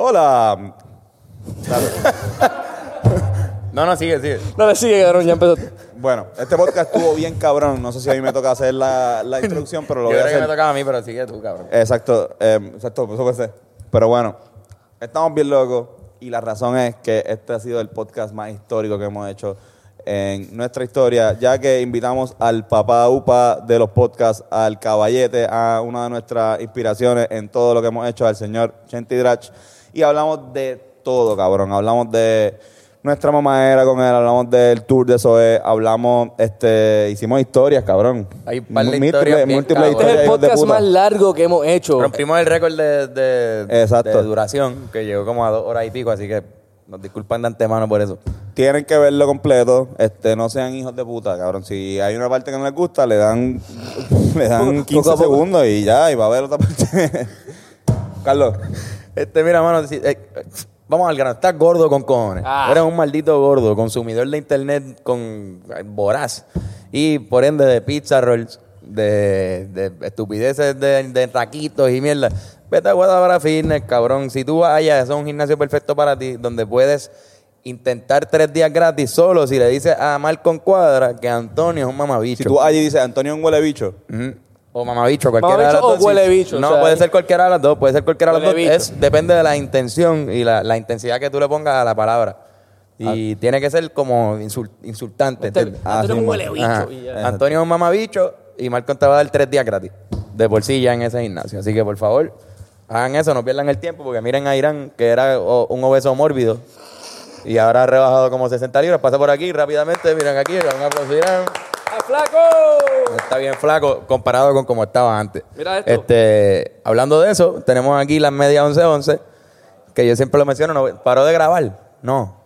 Hola. No, no, sigue, sigue. Dale, sigue, cabrón, ya empezó. Bueno, este podcast estuvo bien cabrón. No sé si a mí me toca hacer la, la introducción, pero lo Yo voy a creo que me hacer. tocaba a mí, pero sigue tú, cabrón. Exacto, eh, exacto, eso puede ser. Pero bueno, estamos bien locos y la razón es que este ha sido el podcast más histórico que hemos hecho en nuestra historia, ya que invitamos al papá upa de los podcasts, al caballete, a una de nuestras inspiraciones en todo lo que hemos hecho, al señor Chenti Drach, y hablamos de todo, cabrón. Hablamos de nuestra mamadera con él, hablamos del tour de Zoe, hablamos, este, hicimos historias, cabrón. Hay par de Múltiples- historias bien múltiples cabronas. Este es el podcast más largo que hemos hecho. Rompimos el récord de, de, Exacto. de duración, que llegó como a dos horas y pico, así que nos disculpan de antemano por eso. Tienen que verlo completo, este, no sean hijos de puta, cabrón. Si hay una parte que no les gusta, le dan, le dan 15 Poco a poco. segundos y ya, y va a ver otra parte. Carlos, Este, mira, mano, si- eh, vamos al grano. Estás gordo con cojones. Ah. Eres un maldito gordo, consumidor de internet con eh, voraz. Y por ende de pizza rolls, de, de estupideces de, de taquitos y mierda. Vete a Guadalajara Fitness, cabrón. Si tú vas allá, eso es un gimnasio perfecto para ti, donde puedes intentar tres días gratis solo si le dices a Malcolm Cuadra que Antonio es un mamabicho. si tú allí dices Antonio es un huele bicho. O mamabicho, cualquiera de ¿Mamabicho las o dos. huele sí. bicho? No, O sea, puede ser cualquiera de las dos, puede ser cualquiera de las dos. Huele bicho. Es, depende de la intención y la, la intensidad que tú le pongas a la palabra. Y tiene que ser como insul- insultante. ¿entiendes? Ah, Antonio es un huele Ajá. bicho. y ya. Antonio es un mamabicho y Marco te va a dar tres días gratis de por sí ya en ese gimnasio. Así que por favor, hagan eso, no pierdan el tiempo porque miren a Irán, que era o- un obeso mórbido y ahora ha rebajado como 60 libras. Pasa por aquí rápidamente, miren aquí, un aplauso a Irán. ¡Ah, flaco! Está bien flaco comparado con como estaba antes. Mira esto. Este, hablando de eso, tenemos aquí las medias 11-11, que yo siempre lo menciono, no, paró de grabar. No.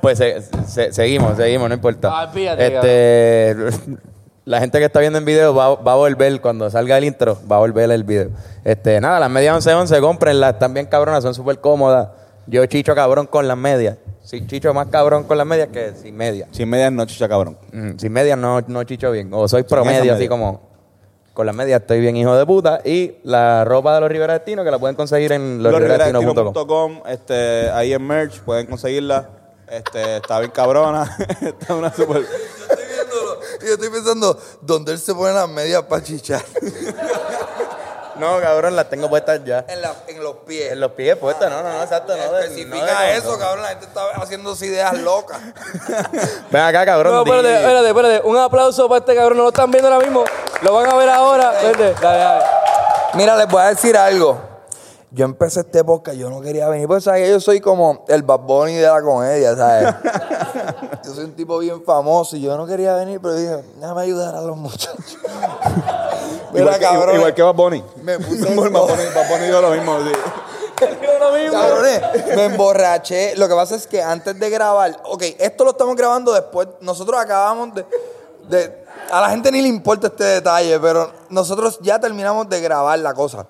Pues se- se- seguimos, seguimos, no importa. Ah, fíjate, este, la gente que está viendo en video va, va a volver, cuando salga el intro, va a volver el video. Este, nada, las medias 11-11, cómprenlas, están bien cabronas, son súper cómodas. Yo chicho cabrón con las medias. Sí, chicho más cabrón con las medias que sin medias. sin medias no chicha cabrón. Mm, sin medias no, no chicho bien. O soy promedio, así como con las medias estoy bien hijo de puta. Y la ropa de los Rivera Destino, que la pueden conseguir en. Losriveradestino.com, este, ahí en merch, pueden conseguirla. Este, está bien cabrona. está una super. Yo estoy viéndolo y yo estoy pensando, ¿dónde él se pone las medias para chichar? No, cabrón, las tengo puestas ya. en, la- en los pies. En los pies puestas, no, no, no, exacto. No, de- Especifica no eso, cabrón. La gente está haciéndose ideas locas. Ven acá, cabrón. No, espérate, espérate, espérate. Un aplauso para este cabrón. No lo están viendo ahora mismo. Lo van a ver ahora. Vete, dale, dale. Mira, les voy a decir algo. Yo empecé este podcast, yo no quería venir, porque sabes yo soy como el Bad Bunny de la comedia, ¿sabes? yo soy un tipo bien famoso y yo no quería venir, pero dije, déjame ayudar a los muchachos. Mira, igual, que, cabrón. igual que Bad Bunny. Me puse Bad Bunny, Bad Bunny dijo lo mismo. sí. Lo mismo. Cabrones, me emborraché. Lo que pasa es que antes de grabar, ok, esto lo estamos grabando después. Nosotros acabamos de, de- A la gente ni le importa este detalle, pero nosotros ya terminamos de grabar la cosa.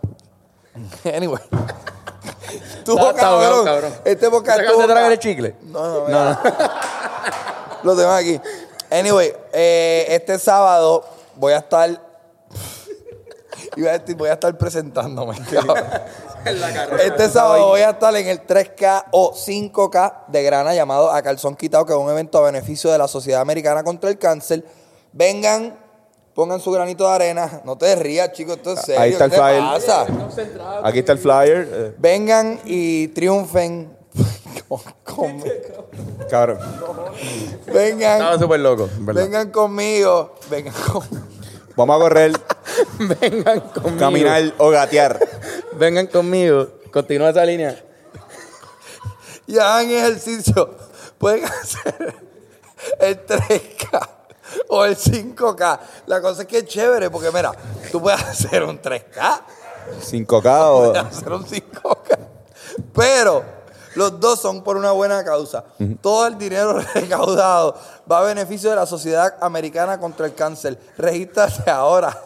Anyway. Tú, Está- está ahogado, cabrón. Este podcast ¿Te acabas de estuvo tragar el chicle? No, no, mira. Lo tengo aquí. Anyway, eh, este sábado voy a estar. A decir, voy a estar presentándome. cabrón. Este sábado voy a estar en el 3K o 5K de Grana llamado A Calzón Quitado, que es un evento a beneficio de la Sociedad Americana contra el Cáncer. Vengan, pongan su granito de arena. No te rías, chicos, esto es serio. Ahí está ¿Qué el flyer. pasa? Aquí está el flyer. eh, Vengan y triunfen. con- con- cabrón. vengan. Estaba súper loco. Vengan conmigo. Vengan conmigo. Vamos a correr, Vengan conmigo. caminar o gatear. Vengan conmigo. Continúa esa línea. Y hagan ejercicio. Pueden hacer el 3K o el 5K. La cosa es que es chévere porque, mira, tú puedes hacer un 3K, 5K o. puedes hacer un 5K. Pero los dos son por una buena causa. Todo el dinero recaudado va a beneficio de la Sociedad Americana contra el Cáncer. Regístrate ahora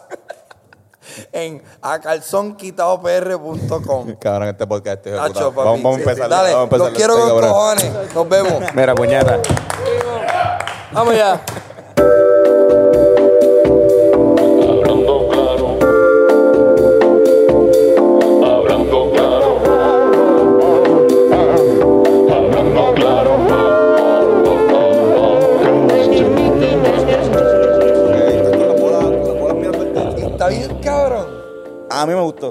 en acalzonquitadopr.com. Cabrón, este podcast este. Nacho, papi. Vamos, vamos a empezar. Dale, vamos a empezar. los quiero con cabrón. cojones. Nos vemos. Mira, puñeta. Vamos ya.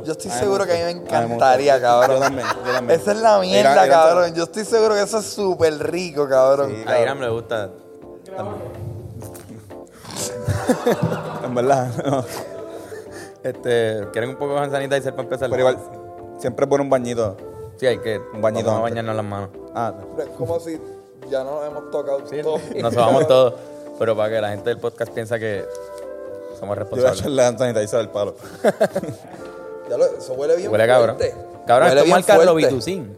Me. Yo estoy seguro que a mí me encantaría, cabrón. Yo también, yo también. Esa es la mierda, Irán- cabrón. Yo estoy seguro que eso es súper rico, cabrón. Sí. A Irán le gusta. En verdad, no. Este, ¿Quieren un poco de hand sanitizer para empezar? Pero igual, siempre pone un bañito. Sí, hay que. Un bañito Vamos a bañarnos las manos. Ah, Es como si ya no nos hemos tocado todo. Nos vamos todos. Pero para que la gente del podcast piensa que somos yo voy a responsables. echarle sanitizer al palo. Ya lo, eso huele bien Huele cabrón. fuerte. Cabrón, Huele esto es bien marca fuerte. Robitussin.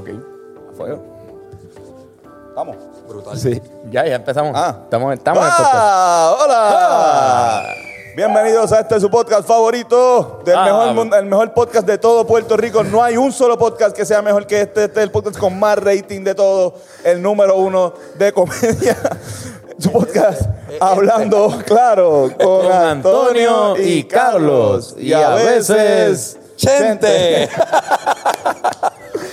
Ok. A fuego. Vamos. Brutal. Sí. Ya, ya empezamos. Ah. Estamos, estamos en el podcast. ¡Ah! ¡Hola! Bienvenidos a este su podcast favorito, del Ah. mejor, mun- el mejor podcast de todo Puerto Rico. No hay un solo podcast que sea mejor que este. Este es el podcast con más rating de todo, el número uno de comedia. Su podcast hablando claro con, Con Antonio y Carlos. Y a veces ¡Chente!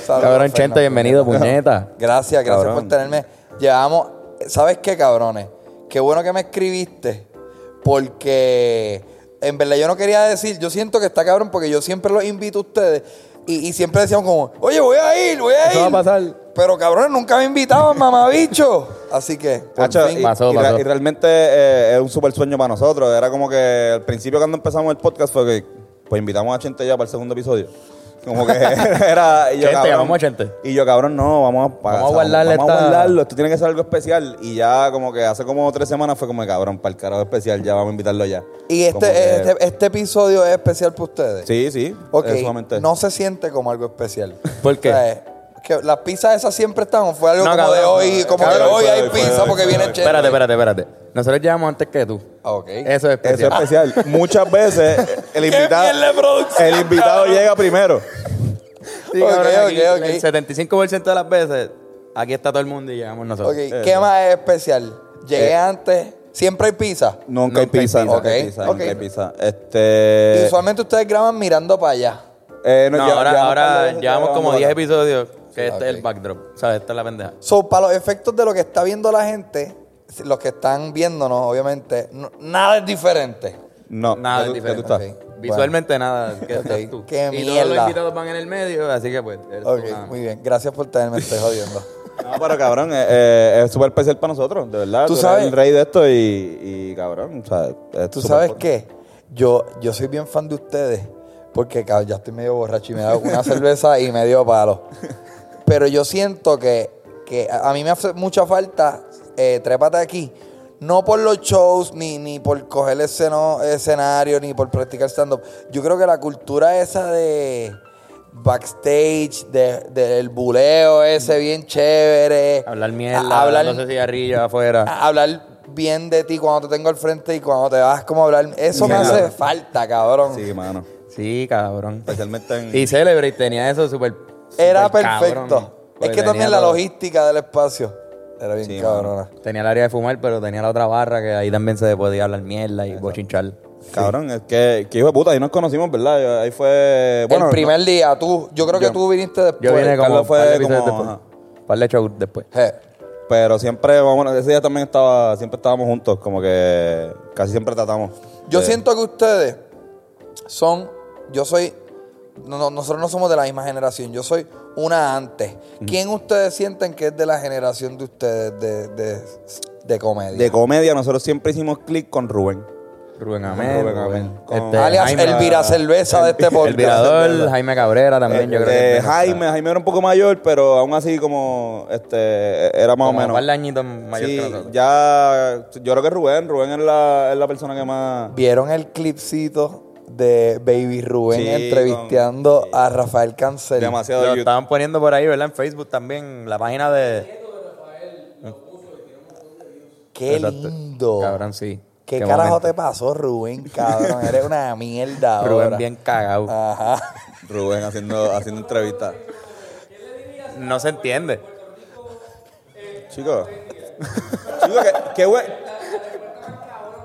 Cabrón, Chente, bienvenido, puñeta. Gracias, gracias Cabrón. por tenerme. Llevamos, ¿sabes qué, cabrones? Qué bueno que me escribiste, porque en verdad yo no quería decir, yo siento que está cabrón porque yo siempre los invito a ustedes y, y siempre decíamos como, oye, voy a ir, voy a ir. Eso va a pasar. Pero cabrones, nunca me invitaban, mamabicho. Así que, por Hacho, fin. y, Pasó, y re- pasó. y realmente eh, es un super sueño para nosotros. Era como que al principio cuando empezamos el podcast fue que pues invitamos a Chente ya para el segundo episodio. Como que era... y yo, Chente, cabrón, llamamos a Chente. Y yo, cabrón, no, vamos a, Vamos a guardarle vamos a esta- guardarlo. Esto tiene que ser algo especial. Y ya como que hace como tres semanas fue como, cabrón, para el carajo especial, ya vamos a invitarlo ya. y Como este, que- este, este episodio es especial para ustedes. Sí, sí. Ok, es sumamente- no se siente como algo especial. ¿Por qué? O sea, es que las pizzas esas siempre están, o fue algo No, como cabrón, de hoy, no, como cabrón, que hoy hay hoy, fue pizza porque viene. Chente. Espérate, espérate, espérate. Nosotros llegamos antes que tú. Ah, ok. Eso es Eso es especial. especial. Muchas veces el invitado, mierda de producción, el invitado llega primero. Sí, Ok, cabrón, aquí ok, ok. El 75% de las veces, aquí está todo el mundo y llegamos nosotros. Ok, ¿qué más es especial? Llegué Eh. antes, siempre hay pizza. Nunca hay Nunca hay pizza, pizza. nunca hay Ok, pizza, ok. nunca hay pizza. Este... Usualmente ustedes graban mirando para allá. eh, No, ya- ahora, llevamos ahora llevamos como grabando 10 acá. episodios que este es el backdrop. ¿Sabes? Esta es la pendeja. So, para los efectos de lo que está viendo la gente, los que están viéndonos, obviamente, no- nada es diferente. No, Nada ¿qué es tú diferente. estás? Visualmente nada. ¿Qué Ok, estás tú? qué y todos mierda. los invitados van en el medio, así que pues. Ok, muy bien. Gracias por tenerme, estoy jodiendo. No, pero cabrón, eh, eh, es súper especial para nosotros, de verdad. Tú sabes- el rey de esto y, y cabrón, o sea, es ¿Tú sabes qué? Yo, yo soy bien fan de ustedes porque cabrón, ya estoy medio borracho y me he dado una cerveza y me dio palo. Pero yo siento que, que a mí me hace mucha falta eh, Trépate aquí. No por los shows, ni, ni por coger esceno- escenario, ni por practicar stand-up. Yo creo que la cultura esa de backstage, de- del buleo ese bien chévere. Hablar mierda, hablar, hablar cigarrillos afuera. a- hablar bien de ti cuando te tengo al frente y cuando te vas como a hablar. Eso me hace falta, cabrón. Sí, mano. Sí, cabrón. Especialmente en... Y Celebrate tenía eso súper. Era perfecto. cabrón. es que también la todo. logística del espacio era bien Sí, cabrona. Tenía el área de fumar, pero tenía la otra barra que ahí también se podía hablar mierda y bochinchar. Cabrón, es que, que hijo de puta, ahí nos conocimos, ¿verdad? Ahí fue... Bueno, el primer día, tú, yo creo que tú viniste después. Yo vine como Carlos fue par como- después. par de shows después. Pero siempre, vamos, ese día también estaba, siempre estábamos juntos, como que casi siempre tratamos. Yo de- siento que ustedes son, yo soy, no, no, nosotros no somos de la misma generación, yo soy una antes. ¿Quién ustedes sienten que es de la generación de ustedes de, de, de comedia? De comedia, nosotros siempre hicimos click con Rubén. Rubén Amel. Rubén Amel. Rubén- Con- este, Alias Jaime- el vira cerveza de este podcast. El virador, Jaime Cabrera también, yo Eh, creo que. eh, Jaime, Jaime era un poco mayor, pero aún así como este era más como o menos. Un par de añitos mayor Sí, que nosotros. ya yo creo que Rubén, Rubén es la, es la persona que más ¿Vieron el clipcito de Baby Rubén Sí, entrevistando con- a Rafael Cancel? demasiado Lo YouTube. estaban poniendo por ahí, ¿verdad? En Facebook también, la página de. Qué lindo. Cabrón, sí. ¿Qué, Qué carajo momento. te pasó, Rubén, cabrón? Eres una mierda ahora. Rubén bien cagado. Ajá. Rubén haciendo haciendo entrevistas. No se entiende. Chicos. Chicos, qué, qué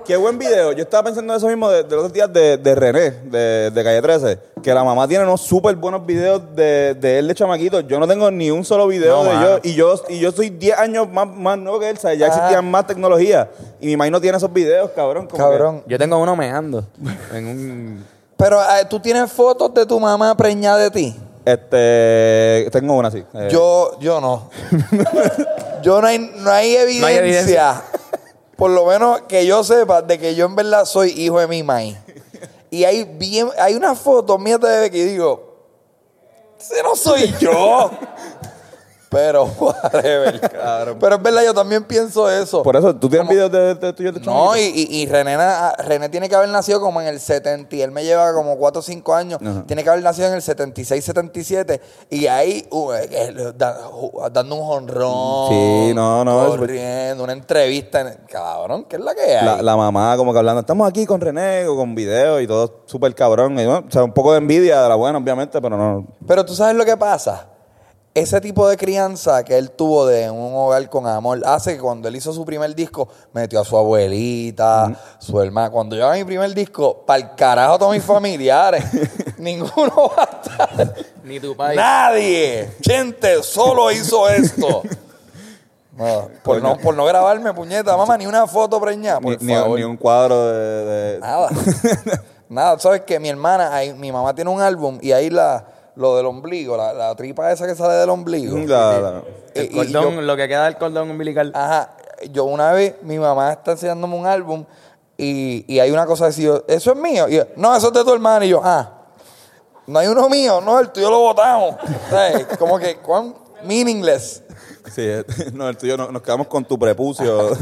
Qué buen video. Yo estaba pensando eso mismo de, de los otros días de, de René, de, de Calle 13, que la mamá tiene unos súper buenos videos de, de él de chamaquito. Yo no tengo ni un solo video No, de mano. yo. Y yo y yo soy 10 años más, más nuevo que él, ¿sabes? Ya Ajá. existían más tecnología. Y mi mamá no tiene esos videos, cabrón. como Cabrón. Yo tengo uno meando en un... Pero eh, tú tienes fotos de tu mamá preñada de ti. este, tengo una así. eh, Yo, yo no. yo no hay, no hay evidencia, hay evidencia. Por lo menos que yo sepa, de que yo en verdad soy hijo de mi maíz. Y hay bien, hay una foto mía de que digo, ese no soy yo. Pero, whatever. Pero es verdad, yo también pienso eso. Por eso, ¿tú tienes Como- videos de, de tuyos de No, y, y, y René, René tiene que haber nacido como en el 70 y él me lleva como 4 o 5 años. Tiene que haber nacido en el 76, 77 y ahí uh, ju- dando un jonrón. Sí, no, no, Corriendo, una entrevista. en- cabrón, ¿qué es la que hay? La, la mamá como que hablando, estamos aquí con René con videos y todo súper cabrón. Y, bueno, o sea, un poco de envidia de la buena, obviamente, pero no. Pero tú sabes lo que pasa. Ese tipo de crianza que él tuvo de un hogar con amor hace que cuando él hizo su primer disco, metió a su abuelita, su hermana. Cuando yo haga mi primer disco, para el carajo todos mis familiares. Ninguno va a estar. Ni tu país. Nadie. Gente, solo hizo esto. No, por, no, por no grabarme, puñeta, mamá, ni una foto preñada, por Ni, ni- favor. ni un cuadro de. de- Nada. Nada, sabes que mi hermana, ahí, mi mamá tiene un álbum y ahí la, lo del ombligo, la, la tripa esa que sale del ombligo. la- la- El Y- y cordón, yo- lo que queda del cordón umbilical. Ajá, yo una vez, mi mamá está enseñándome un álbum y, y hay una cosa así, yo, eso es mío. Y yo, no, eso es de tu hermana. Y yo, ah, no hay uno mío, no, el tuyo lo botamos. ¿Sabes? Como que, cuán meaningless. sí, eh, no, el tuyo no- nos quedamos con tu prepucio.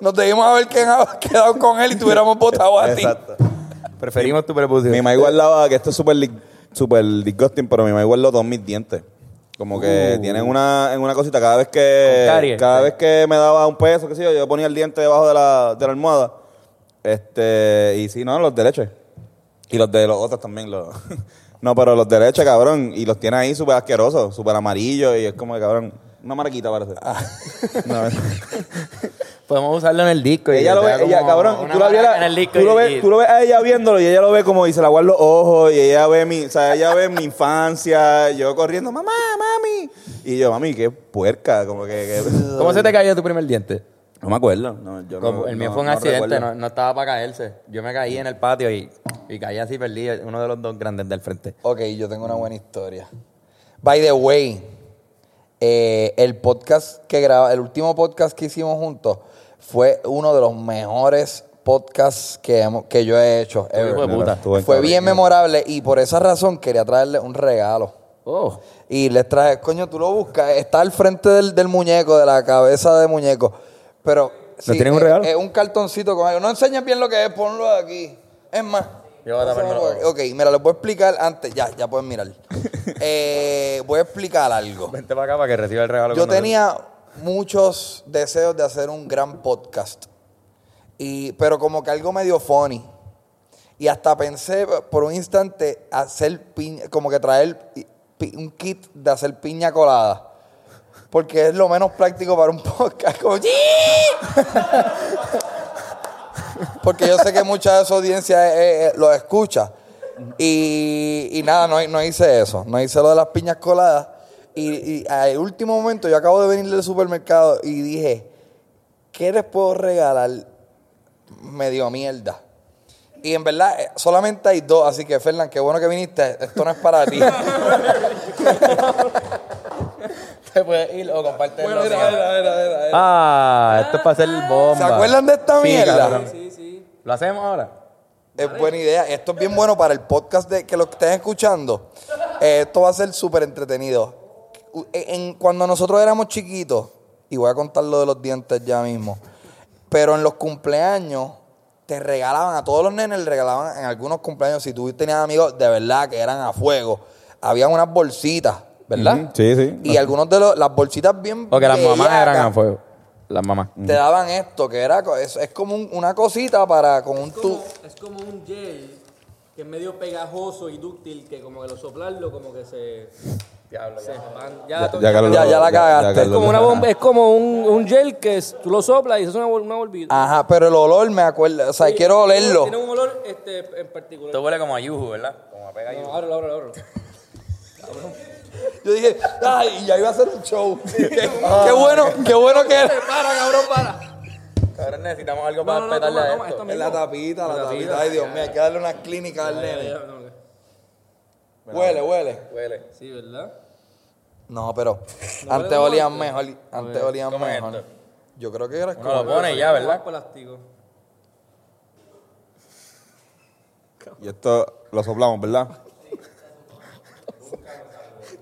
Nos debimos haber quedado, quedado con él y tuviéramos votado a ti. Exacto. Preferimos tu prepucio. Mi mamá guardaba, que esto es súper súper disgusting, pero mi mamá guardó todos mis dientes. Como que tienen una, en una cosita, cada vez que Con caries. cada vez que me daba un peso, qué sé yo, yo ponía el diente debajo de la, de la almohada. Este, y sí, no, los de leche. Y los de los otros también. Los, no, pero los de leche, cabrón. Y los tiene ahí súper asquerosos, súper amarillos. Y es como que, cabrón, una mariquita parece. No, Podemos usarlo en el disco. y ella lo ve, ella, cabrón, tú la maraca vieras, en el disco tú lo ves, tú lo ves a ella viéndolo y ella lo ve como y se la guarda los ojos y ella ve mi, o sea, ella ve mi infancia, yo corriendo, mamá, mami, y yo, mami, qué puerca, como que, que- ¿Cómo se te cayó tu primer diente? no me acuerdo, no, yo no- Como el mío no- fue un accidente, no estaba para caerse. Yo me caí en el patio y, y caí así, perdí uno de los dos grandes del frente. Ok, yo tengo una buena historia. By the way, eh, el podcast que graba, el último podcast que hicimos juntos fue uno de los mejores podcasts que, hemos- que yo he hecho. ever. hijo de puta. estuvo en Fue cabrón. bien memorable y por esa razón quería traerle un regalo. Oh. Y les traje, coño, tú lo buscas, está al frente del, del muñeco, de la cabeza de muñeco. Pero. ¿Le tienen un es- regalo? Es, un cartoncito con algo. No enseñes bien lo que es, ponlo aquí. Es más. Yo voy a por aquí. Ok, mira, les voy a explicar antes. Ya, ya pueden mirar. Eh, voy a explicar algo. Vente para acá para que reciba el regalo. Yo tenía muchos deseos de hacer un gran podcast. Y, pero como que algo medio funny. Y hasta pensé por un instante hacer piña, como que traer un kit de hacer piña colada. Porque es lo menos práctico para un podcast. Porque yo sé que mucha de su audiencia eh, eh, lo escucha. Y, y nada, no, no hice eso. No hice lo de las piñas coladas. Y, y al último momento yo acabo de venir del supermercado y dije, ¿qué les puedo regalar? Medio mierda. Y en verdad, eh, solamente hay dos, así que Fernán, qué bueno que viniste. Esto no es para ti. Te puedes ir o comparte el Ah, esto es para hacer bomba. ¿Se acuerdan de esta mierda? Sí, sí. ¿Lo hacemos ahora? Es buena idea. Esto es bien bueno para el podcast de, que lo estén escuchando. Eh, esto va a ser súper entretenido. En, cuando nosotros éramos chiquitos, y voy a contar lo de los dientes ya mismo, pero en los cumpleaños te regalaban, a todos los nenes les regalaban en algunos cumpleaños, si tú tenías amigos de verdad que eran a fuego, habían unas bolsitas, ¿verdad? Sí, sí. Y algunos de los, las bolsitas bien Porque las mamás eran a fuego. Las mamás. Te daban esto, que era, es, es como un- una cosita para, con un Es como, es como un gel que es medio pegajoso y dúctil, que como que lo soplarlo, como que se. Diablo. Ya, Ya, to- ya, Carlos, Ya- ya la cagaste. es como una bomba, es como un, un gel que es- tú lo soplas y eso es una, bol- una bolvita. Ajá, pero el olor me acuerda. O sea, Sí, quiero olerlo. Tiene un olor este, en particular. Esto huele como a yuju, ¿verdad? Como a pega No, yuju. ábrelo, ábrelo, ábrelo. Yo dije, ay, ya iba a hacer un show. qué, qué bueno, qué bueno que Para, cabrón, para. Ahora necesitamos algo No, para no, no, petarle toma, a toma, esto. esto Es la tapita, la, La tapita. tapita. Ay, Dios mío, hay que darle una clínica al nene. no, Huele, huele. Huele. Sí, ¿verdad? No, pero No antes huele como olían antes. mejor. Antes olían ¿Cómo es mejor. esto? Yo creo que era Uno como. lo pone y ya, ¿verdad? Plástico. Y esto lo soplamos, ¿verdad?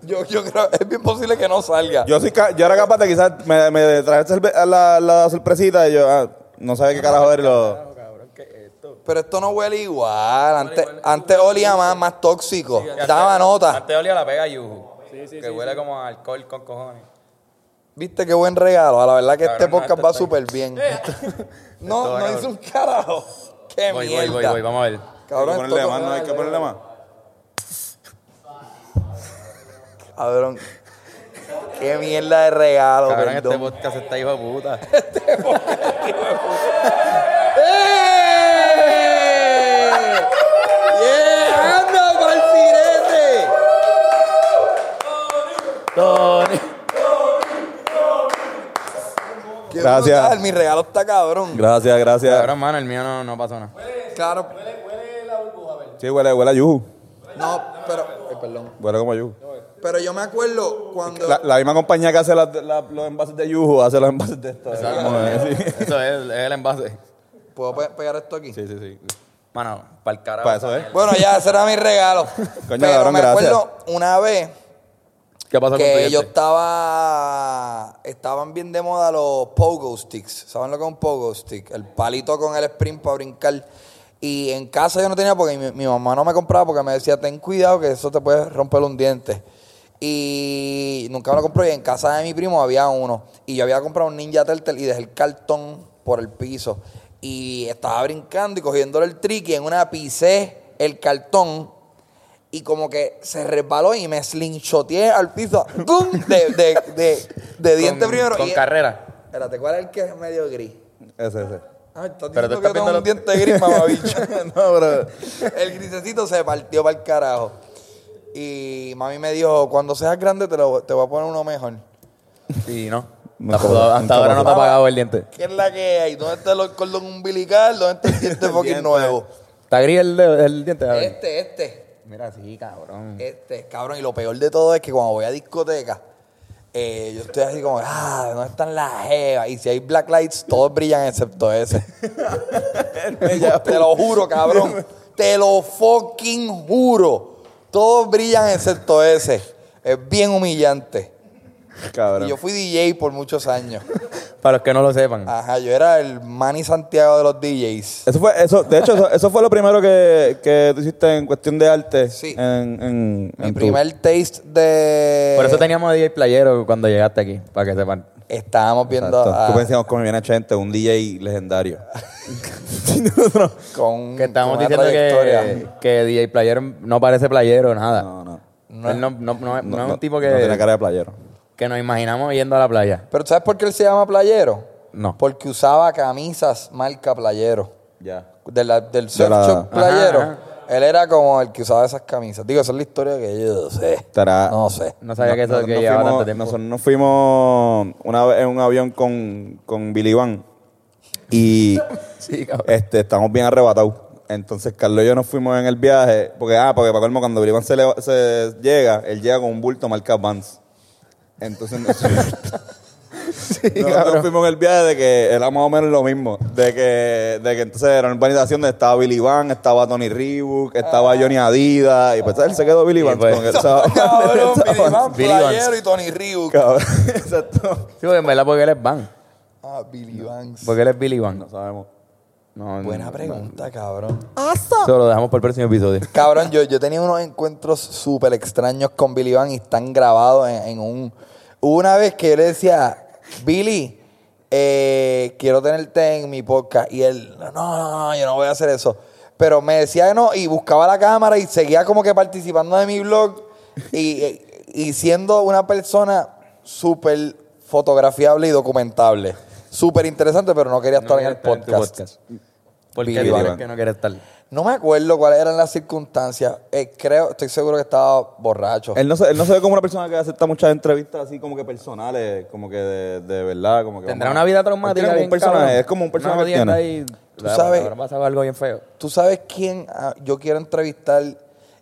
Yo, yo creo, es bien posible que no salga. Yo, soy ca- yo era capaz de quizás me, me traer cerve- la, la sorpresita y yo ah, no sabía qué carajo era y lo... Pero esto no huele igual. Antes, antes olía más, más tóxico. Daba nota. Antes olía la pega yuju. Sí, sí, que sí, huele como a alcohol con cojones. Viste qué buen regalo. A la verdad que este Cabrón, no, podcast esto va súper bien. No, no cabrón. hizo un carajo. Qué Voy, voy, mierda. voy, voy, vamos a ver. Hay que Cabrón, ponerle más, no hay que ponerle más. Cabrón. Qué mierda de regalo, Cabrón, este perdón. podcast está hijo de puta. ¡Eh! Tony. Qué Gracias. brutal, Mi regalo está cabrón. Gracias, gracias. Cabrón, mano, el mío no, no pasó nada. Claro. Sí, huele, huele a yuju. No, pero. ay, perdón. Huele como a yuju. Pero yo me acuerdo cuando. La, la misma compañía que hace las- la- los envases de yuju hace los envases de esto. Sí. Eso es, el- es el envase. ¿Puedo pe- pegar esto aquí? Sí, sí, sí. Mano, para el carajo. Para eso es. Bueno, ya, ese era mi regalo. Coño, pero cabrón, me gracias. acuerdo una vez ¿Qué pasó con tu que yo estaba. Estaban bien de moda los pogo sticks. ¿Saben lo que es un pogo stick? El palito con el sprint para brincar. Y en casa yo no tenía porque mi, mi mamá no me compraba porque me decía, ten cuidado que eso te puede romper un diente. Y nunca me lo compré. Y en casa de mi primo había uno. Y yo había comprado un Ninja Turtle y dejé el cartón por el piso. Y estaba brincando y cogiéndole el triqui. En una pisé el cartón y como que se resbaló y me slingshoteé al piso. ¡Tum! De, de, de, de diente Con- primero. Con y- carrera. Espérate, ¿cuál es el que es medio gris? Ese, ese. Ay, estás Pero diciendo tú que estás tengo un los- diente gris, mamabicho. no, bro. el grisecito se partió para el carajo. Y mami me dijo, cuando seas grande te, lo, te voy a poner uno mejor. Sí, no. Hasta ahora no te ha pagado el diente. ¿Qué es la que hay? ¿Dónde está el cordón umbilical? ¿Dónde está el diente fucking nuevo? ¿Está gris el, el diente? A ver. Este, este. Mira, sí, cabrón. Este, cabrón, y lo peor de todo es que cuando voy a discoteca, eh, yo estoy así como, ah, ¿dónde están las jevas? Y si hay black lights, todos brillan excepto ese. Te lo juro, cabrón. Te lo fucking juro. Todos brillan excepto ese. Es bien humillante. Cabrón. Y yo fui DJ por muchos años. Para los que no lo sepan. Ajá, yo era el Manny Santiago de los DJs. Eso fue, eso, de hecho, eso, eso fue lo primero que, que tú hiciste en cuestión de arte. Sí. En, en, Mi en tu- primer taste de... Por eso teníamos DJ Playero cuando llegaste aquí, para que sepan. Estábamos viendo Exacto. a- Tú pensamos como bien gente, un DJ legendario. con Que estábamos con una diciendo trayectoria. que, que DJ Playero no parece playero, nada. No, no. Él no, no, no, es- no No, es no, un tipo No tiene que, cara de playero. Que nos imaginamos yendo a la playa. Pero ¿sabes por qué él se llama playero? No. Porque usaba camisas marca playero. Ya. De la- del surf la- shop playero. Ajá, Él era como el que usaba esas camisas. Digo, esa es la historia que yo sé. Estará- No sé. No sabía que eso que llevaba fuimos- tanto tiempo. Nosotros nos fuimos una vez en un avión con, con Billy Van y Sí, cabrón. este, estamos bien arrebatados. Entonces Carlos y yo nos fuimos en el viaje, porque ah, porque para colmo cuando Billy Van se, le- se llega, él llega con un bulto marca Vans. Entonces nosotros, nosotros fuimos en el viaje de que era más o menos lo mismo, de que, de que entonces era una urbanización donde estaba Billy Van, estaba Tony Reebok, estaba Johnny Adidas, y pues él se quedó Billy Van. pues. con el sábado. Cabrón, Billy Van, playero y Tony Reebok. Cabrón, exacto. Sí, porque en verdad porque él es Van. Ah, Billy Vance. Porque él es Billy Van. No sabemos. No, Buena no, pregunta, cabrón. Eso lo dejamos para el próximo episodio. Cabrón, yo, yo tenía unos encuentros súper extraños con Billy Van y están grabados en, en un... Hubo una vez que yo le decía, Billy, eh, quiero tenerte en mi podcast. Y él, no, no, no, yo no voy a hacer eso. pero me decía que no y buscaba la cámara y seguía como que participando de mi blog y, y siendo una persona súper fotografiable y documentable. Súper interesante, pero no quería estar en el podcast. ¿Por qué Vivi, tú Iván. crees que no quiere estar? No me acuerdo cuáles eran las circunstancias. Eh, creo, estoy seguro que estaba borracho. Él no, se, él no se ve como una persona que acepta muchas entrevistas así como que personales, como que de, de verdad, como que... Tendrá vamos una vida traumática. tiene como bien un personaje, cabrón. es como un personaje que tiene. ahí. Tú sabes- habrá pasado algo bien feo. ¿Tú sabes quién ah, yo quiero entrevistar?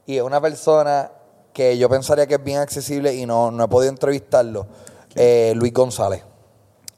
Y es una persona que yo pensaría que es bien accesible y no, no he podido entrevistarlo. Eh, Luis González.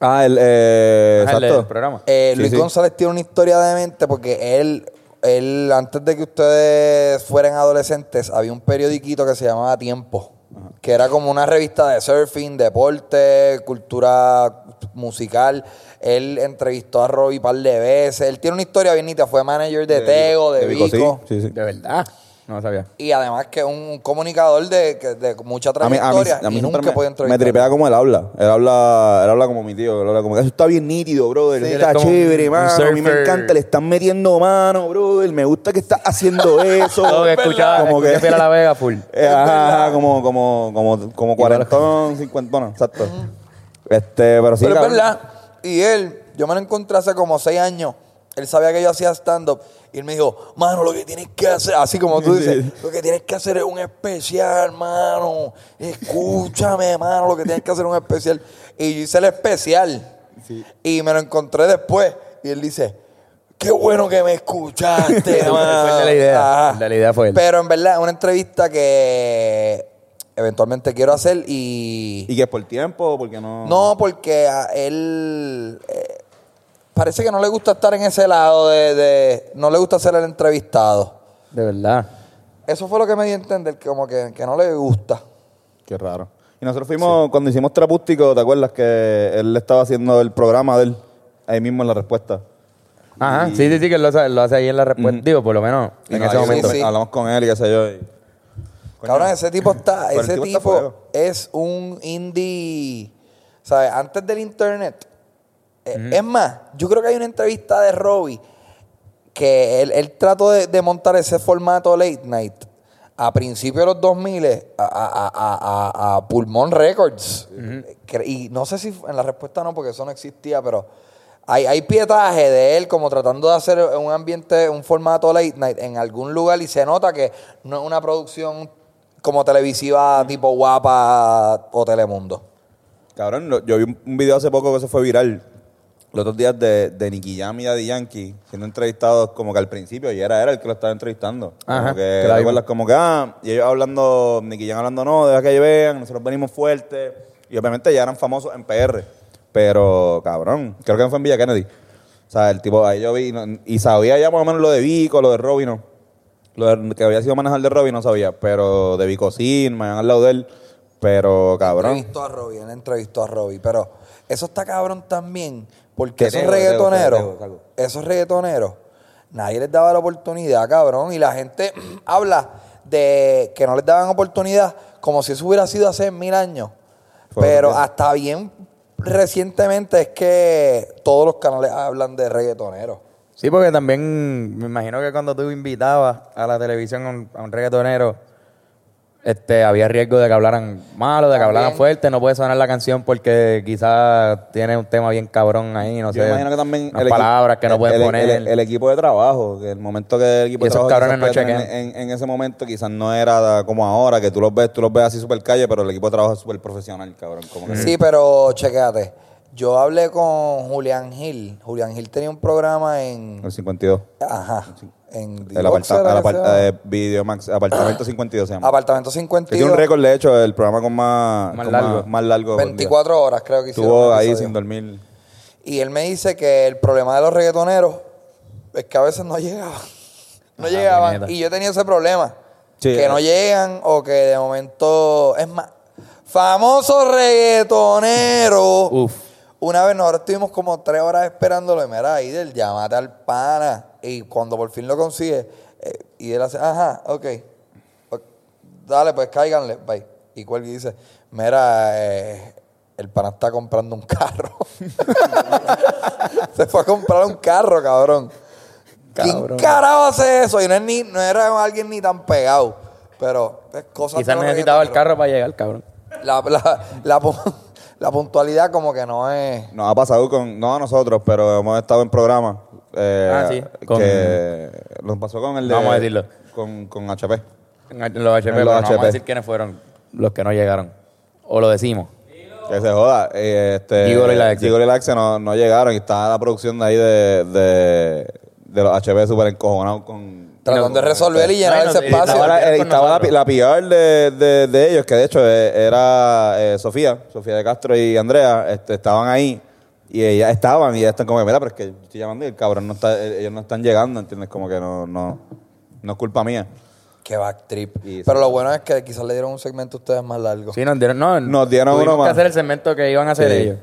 Ah, el, eh, el exacto. del programa. Eh, Sí, Luis sí. González tiene una historia de mente porque él, él, antes de que ustedes fueran adolescentes, había un periodiquito que se llamaba Tiempo, que era como una revista de surfing, deporte, cultura musical. Él entrevistó a Robbie un par de veces. Él tiene una historia bien nítida. Fue manager de, Tego, de, Vico, sí, Vico. Sí, sí. De verdad. No lo sabía. Y además que es un comunicador de, que- de mucha A mí, a mí, trayectoria a mí y siempre nunca me, puede me entrevistar. tripea como él habla. Él habla, él habla como mi tío. Él habla como, eso está bien nítido, brother. Sí, eso él está como chévere, un mano. A mí me surfer. encanta. Le están metiendo mano, brother. Me gusta que estás haciendo eso. Todo que escuchaba, como que... Fiel a la Vega full. Eh, ajá, ajá, como, como, como, como cuarentón, cincuentón, exacto. Este, pero sí, Pero es cabrón. verdad. Y él, yo me lo encontré hace como seis años. Él sabía que yo hacía stand-up. Y él me dijo, mano, lo que tienes que hacer, así como tú dices, lo que tienes que hacer es un especial, mano. Escúchame, mano, lo que tienes que hacer es un especial. Y yo hice el especial. Y me lo encontré después. Y él dice, qué bueno que me escuchaste, Fue mano. de la idea. La idea fue él. Pero en verdad, es una entrevista que eventualmente quiero hacer y... ¿Y que es por tiempo? Porque no. No, porque a él eh, parece que no le gusta estar en ese lado de, de- no le gusta ser el entrevistado. De verdad. Eso fue lo que me dio a entender, que como que, que no le gusta. Qué raro. Y nosotros fuimos, cuando hicimos Trapústico, ¿te acuerdas que él estaba haciendo el programa de él? Ahí mismo en la respuesta. Ajá, Y- sí, sí, sí, que él lo hace, lo hace ahí en la respuesta. Digo, por lo menos Y en no, ese momento. sí. Hablamos con él y qué sé yo. y-. Cabrón, ese tipo está, ese tipo es un indie, ¿sabes? Antes del internet. Eh, Es más, yo creo que hay una entrevista de Robbie que él, él trató de, de montar ese formato late night a principios de los 2000 a, a, a, Pulmón Records. Y no sé si en la respuesta no, porque eso no existía, pero hay, hay pietaje de él como tratando de hacer un ambiente, un formato late night en algún lugar y se nota que no es una producción como televisiva tipo guapa o Telemundo. Cabrón, yo vi un video hace poco que se fue viral. Los otros días de, de Nicky Jam y Daddy Yankee siendo entrevistados como que al principio y era, era el que lo estaba entrevistando. Ajá, como que, que la ¿te vimos. acuerdas? Como que, ah, y ellos hablando, Nicky Jam hablando, no, deja que vean, nosotros venimos fuertes. Y obviamente ya eran famosos en PR. Pero, cabrón, creo que fue en Villa Kennedy. O sea, el tipo, ahí yo vi, no- y sabía ya más o menos lo de Vico, lo de Robin, no. Lo de- que había sido manejar de Robin no sabía, pero de Vico sí, me habían hablado de él. Pero, cabrón. Entrevistó a Robbie, él entrevistó a Robbie. Pero eso está cabrón también, porque Que esos reggaetoneros, esos reggaetoneros, nadie les daba la oportunidad, cabrón. Y la gente habla de que no les daban oportunidad como si eso hubiera sido hace mil años. Pero hasta bien recientemente es que todos los canales hablan de reggaetoneros. Sí, porque también me imagino que cuando tú invitabas a la televisión a un, a un reggaetonero, este, había riesgo de que hablaran malo, de que hablaran fuerte, no puede sonar la canción porque quizás tiene un tema bien cabrón ahí, no sé. Imagino que también el palabras que no pueden poner. El, equipo de trabajo, que el momento que el equipo de trabajo cabrones no en, en, en, ese momento quizás no era como ahora, que tú los ves, tú los ves así súper calle, pero el equipo de trabajo es súper profesional, cabrón. Sí, pero chequéate. Yo hablé con Julián Gil. Julián Gil tenía un programa en... El 52. Ajá. El 52 en el aparta, eh, apartamento ah, 52. Apartamento 52. Tiene un récord, de hecho, el programa con más, más, largo. Más, largo. 24 horas creo que hicieron. Estuvo ahí sin dormir. Y él me dice que el problema de los reggaetoneros es que a veces no llegaban. No llegaban. Y yo tenía ese problema. Que no eh. llegan o que de momento. Es más, famoso reggaetonero. Una vez nosotros estuvimos como tres horas esperándolo. Y mira, ahí del llamate al pana. Y cuando por fin lo consigue, eh, Idel hace, ajá, ok. Dale, pues cáiganle, bye. Y cuelga y dice, mira, eh, el pana está comprando un carro. Se fue a comprar un carro, cabrón. ¿Quién Cabrón. carajo hace eso? Y no, es ni, no era alguien ni tan pegado. Pero es cosa Quizás necesitaba el carro para llegar, cabrón. La, la, la puntualidad como que no es... Nos ha pasado con, no a nosotros, pero hemos estado en programas. Eh, Ah, sí, con- Que nos pasó con el de. No vamos a decirlo. Con, con HP. En los HP, En pero no vamos HP. a decir quiénes fueron los que no llegaron. O lo decimos. Que se joda. eh, este, Gigolo y la Exe. Gigolo y la Exe no, no llegaron y estaba la producción de ahí de, de, de los HP súper encojonados con. Tratando de resolver y llenar Bueno, ese espacio. Estaba, la, Con estaba la, nosotros. la PR de, de, de ellos, que de hecho eh, era eh, Sofía, Sofía de Castro y Andrea, este, estaban ahí y ellas estaban y ellas están como que, mira, pero es que yo estoy llamando y el cabrón no está, eh, ellos no están llegando, ¿entiendes? Como que no, no, no es culpa mía. Qué backtrip. Y Pero sí. lo bueno es que quizás le dieron un segmento a ustedes más largo. Sí, nos dieron, no, Nos dieron tuvimos uno que más. hacer el segmento que iban a hacer Sí. ellos.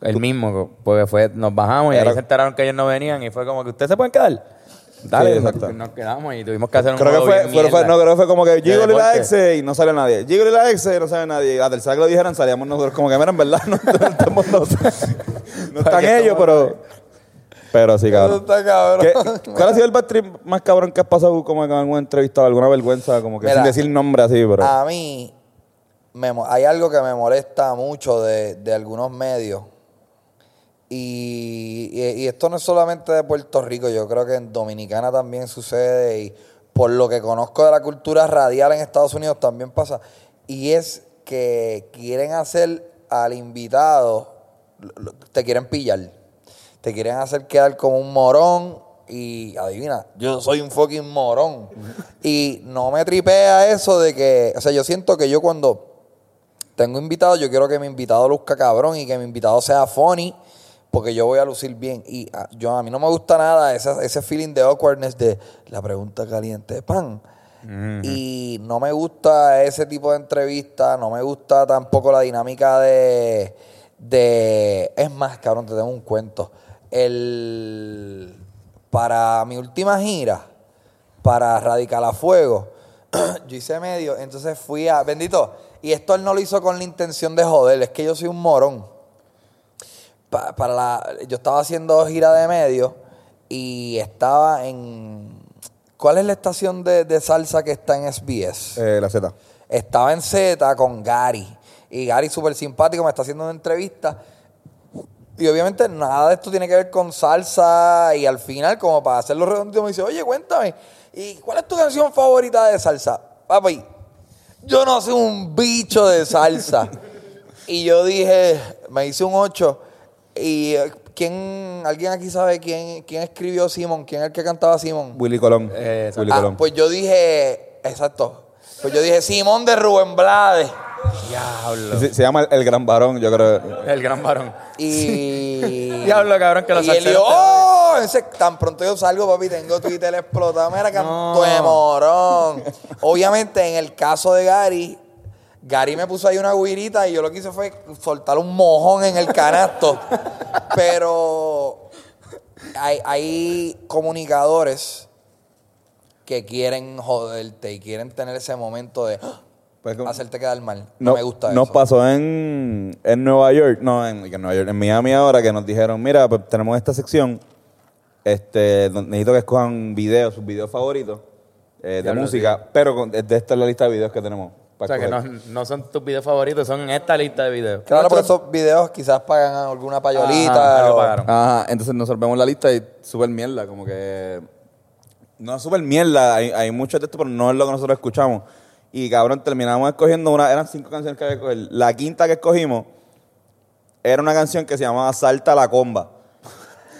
El mismo, porque fue, nos bajamos y Era- ahí se enteraron que ellos no venían y fue como que ustedes se pueden quedar. Dale, Sí, exacto. nos quedamos y tuvimos que hacer un Creo que fue, bien no, creo que fue como que Gigolo y la deporte. Exe y no salió nadie. Gigolo y la Exe y no sale nadie. La tercera que lo dijeran salíamos nosotros como que, mira, en verdad, no, estamos no, no están ellos, pero... Pero sí, cabrón. está cabrón. ¿Qué- ¿Cuál ha sido el bad trip más cabrón que has pasado como en alguna entrevista o alguna vergüenza? Como que Mira, sin decir nombre así, pero... A mí me hay algo que me molesta mucho de, de algunos medios. Y, esto no es solamente de Puerto Rico, yo creo que en Dominicana también sucede y por lo que conozco de la cultura radial en Estados Unidos también pasa. Y es que quieren hacer al invitado, te quieren pillar, te quieren hacer quedar como un morón y adivina, yo soy un fucking morón. Y no me tripea eso de que, o sea, yo siento que yo cuando tengo invitado, yo quiero que mi invitado luzca cabrón y que mi invitado sea funny, porque yo voy a lucir bien. Y ah, yo a mí no me gusta nada ese, ese feeling de awkwardness de la pregunta caliente, pan. Y no me gusta ese tipo de entrevista, no me gusta tampoco la dinámica de, de... Es más, cabrón, te tengo un cuento. El, para mi última gira, para Radical a Fuego, yo hice medio, entonces fui a... Bendito, y esto él no lo hizo con la intención de joder, es que yo soy un morón. Pa- para la, yo estaba haciendo gira de medio y estaba en... ¿Cuál es la estación de, de salsa que está en SBS? Eh, la Z. Estaba en Z con Gary. Y Gary, súper simpático, me está haciendo una entrevista. Y obviamente nada de esto tiene que ver con salsa. Y al final, como para hacerlo redondito, me dice, oye, cuéntame, ¿y cuál es tu canción favorita de salsa? Papi, yo no soy un bicho de salsa. y yo dije, me hice un 8. Y eh, ¿quién, alguien aquí sabe quién, quién escribió Simón? ¿Quién es el que cantaba Simón? Willy Colón. Eh, Willy Ah, Colón. pues yo dije, exacto. Pues yo dije Simón de Rubén Blades. Diablo. Se, se llama el, el Gran Varón, yo creo. El gran varón. Y. Diablo, cabrón, que los Y él dijo, ¡oh! Ese- tan pronto yo salgo, papi, tengo Twitter explotado. Mira, canto de morón. Obviamente, en el caso de Gary, Gary me puso ahí una guirita y yo lo que hice fue soltar un mojón en el canasto. Pero hay, hay comunicadores que quieren joderte y quieren tener ese momento de ¡ah! Pues hacerte quedar mal. No, No- me gusta Nos eso. pasó en, en Nueva York, no, en, en Nueva York, en Miami ahora, que nos dijeron, mira, pues tenemos esta sección, este, donde necesito que escojan videos, sus videos favoritos eh, de música, pero con, de esta es la lista de videos que tenemos. O sea, que no, no son tus videos favoritos, son esta lista de videos. Claro, por esos videos quizás pagan alguna payolita. Ajá, o- pagaron. Ajá, entonces nosotros vemos la lista y súper mierda, como que... No es súper mierda, hay, hay muchos de esto, pero no es lo que nosotros escuchamos. Y cabrón, terminamos escogiendo una, eran cinco canciones que había que escoger. La quinta que escogimos era una canción que se llamaba Salta la Comba.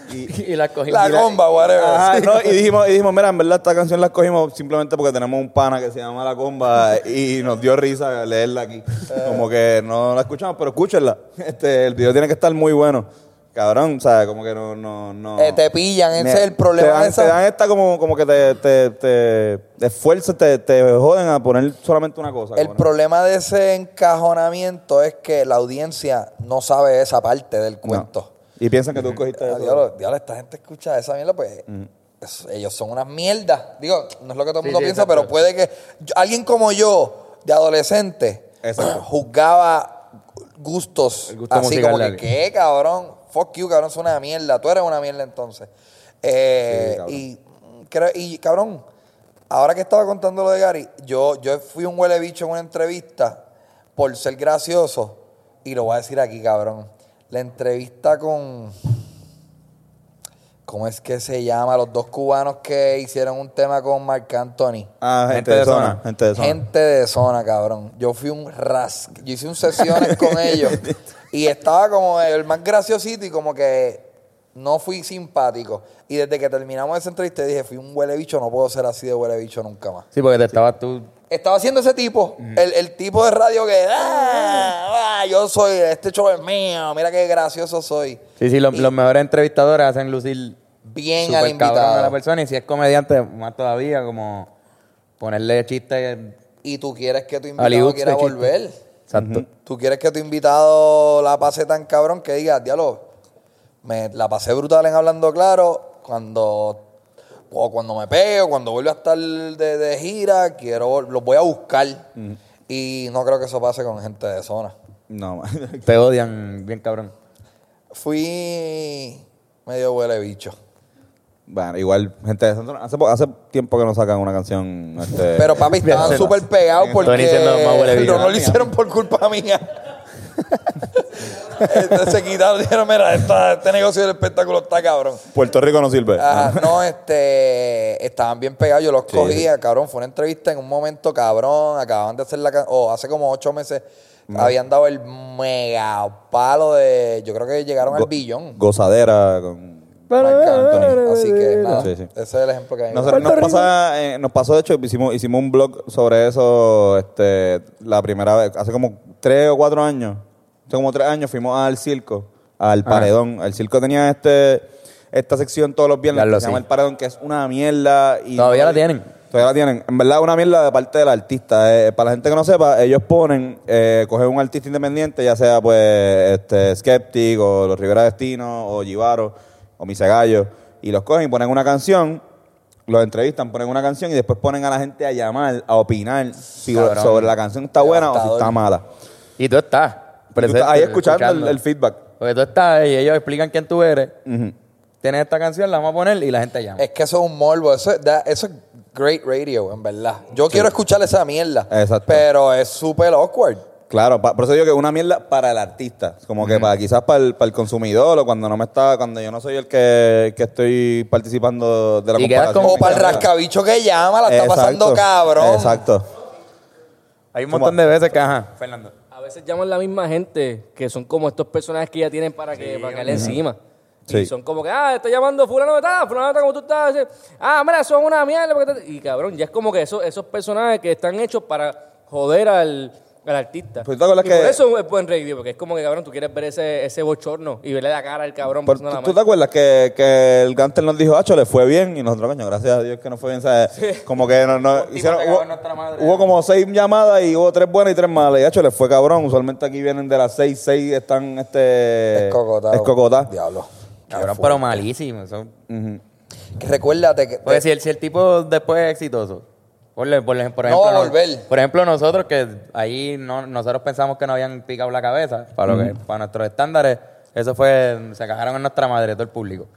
Y, la cogí. La comba, whatever. Ajá, no, y dijimos, y dijimos, mira, en verdad esta canción la escogimos simplemente porque tenemos un pana que se llama La Comba y nos dio risa leerla aquí. Como que no la escuchamos, pero escúchenla. Este, el video tiene que estar muy bueno. Cabrón, o sea, como que no, no, no. Eh, te pillan, ese es el problema Te dan, esa- te dan esta como, como que te, te, te, te esfuerzan, te, te joden a poner solamente una cosa. El cabrón. problema de ese encajonamiento es que la audiencia no sabe esa parte del No. Y piensan que tú cogiste Ah, eso. diablo, diablo, esta gente escucha esa mierda, pues es- ellos son unas mierdas. Digo, no es lo que todo el Sí, mundo sí, piensa, exacto. pero puede que yo- alguien como yo, de adolescente, Exacto. juzgaba gustos El gusto así musical como de que, alguien. ¿qué, cabrón? Fuck you, cabrón, es una mierda. Tú eres una mierda entonces. Eh, Sí, cabrón. y creo- y cabrón, ahora que estaba contando lo de Gary, yo, yo fui un huele bicho en una entrevista por ser gracioso. Y lo voy a decir aquí, cabrón. La entrevista con. ¿Cómo es que se llama? Los dos cubanos que hicieron un tema con Marc Anthony. Ah, gente, de zona. Gente de zona. Gente de zona, cabrón. Yo fui un ras. Yo hice un sesiones con ellos. Y estaba como el más graciosito y como que no fui simpático. Y desde que terminamos esa entrevista dije, fui un huele bicho, no puedo ser así de huele bicho nunca más. Sí, porque te estabas tú. Estaba haciendo ese tipo, el, el tipo de radio que, ah, yo soy, este show es mío, mira qué gracioso soy. Sí, sí, los, Y los mejores entrevistadores hacen lucir bien al cabrón a la invitado. persona. Y si es comediante, más todavía, como ponerle chistes. Y tú quieres que tu invitado quiera chiste. volver. Exacto. Tú quieres que tu invitado la pase tan cabrón que diga, diablo, me la pasé brutal en hablando claro. Cuando, o cuando me pego, cuando vuelvo a estar de, de gira, quiero, los voy a buscar. Y no creo que eso pase con gente de zona. No, Te odian bien cabrón. Fui medio huele bicho. bueno, igual, gente. Hace, hace tiempo que no sacan una canción. Este, Pero papi, estaban súper pegados porque no, no lo hicieron por culpa mía. Este, se quitaron, dijeron, mira, esta- este negocio del espectáculo está cabrón. Puerto Rico no sirve. Ajá, no, este, estaban bien pegados, yo los Sí, cogía, cabrón, fue una entrevista en un momento cabrón, acababan de hacer la, ca- o hace como ocho meses, habían dado el mega palo de, yo creo que llegaron al billón. Gozadera con Marc Anthony. Así que nada, Sí, sí. ese es el ejemplo que hay. Nos, pasa, eh, nos pasó, de hecho, hicimos, hicimos un blog sobre eso este, la primera vez, hace como tres o cuatro años. Hace como tres años fuimos al circo, al paredón. El circo tenía este esta sección todos los viernes que se llama sí. el paredón, que es una mierda. Y Todavía la tienen. Todavía la tienen. En verdad, una mierda de parte del artista. Eh, para la gente que no sepa, ellos ponen, eh, cogen un artista independiente, ya sea pues este Skeptic, o los Rivera Destino, o Givaro, o Misegallo, y los cogen y ponen una canción, los entrevistan, ponen una canción y después ponen a la gente a llamar, a opinar si Cabrón. sobre la canción está buena o si está mala. Y tú estás. Y tú estás presente, ahí escuchando, El, el feedback. Porque tú estás y ellos explican quién tú eres. Tienes esta canción, la vamos a poner y la gente llama. Es que eso es un morbo, eso, es- da- eso es great radio, en verdad. Yo quiero escuchar esa mierda, Exacto. pero es súper awkward. Claro, por eso digo que es una mierda para el artista. Como que para quizás para el, para el consumidor o cuando no me está, cuando yo no soy el que, que estoy participando de la Y comparación. O para el rascabicho que llama, la está pasando cabrón. Exacto. Hay un montón de veces que, ajá, Fernando. A veces llaman la misma gente que son como estos personajes que ya tienen para que para caerle encima. Sí. Y son como que, ah, está llamando fulano de tal, fulano de tal, como tú estás. Ah, mira, son una mierda. porque te-". Y cabrón, ya es como que esos, esos personajes que están hechos para joder al, al artista. Pues, ¿tú te acuerdas y que- por eso es buen radio, porque es como que, cabrón, tú quieres ver ese, ese bochorno y verle la cara al cabrón. La ¿tú, tú te acuerdas que, que el Gantel nos dijo, Hacho, le fue bien? Y nosotros, coño, gracias a Dios que no fue bien. ¿sabes? Como que no, no- hicieron, hubo, madre. como seis llamadas y hubo tres buenas y tres malas. Y Hacho, le fue cabrón. Usualmente aquí vienen de las seis, seis están este, Escocotado. escocotadas. Diablo. Cabrón, pero malísimo. Eso. Que Recuérdate que. Porque si el, si el tipo después es exitoso, por, por No ejemplo, a volver. por ejemplo, nosotros que ahí no, nosotros pensamos que nos habían picado la cabeza, para, lo que, para nuestros estándares, eso fue, se cagaron en nuestra madre todo el público.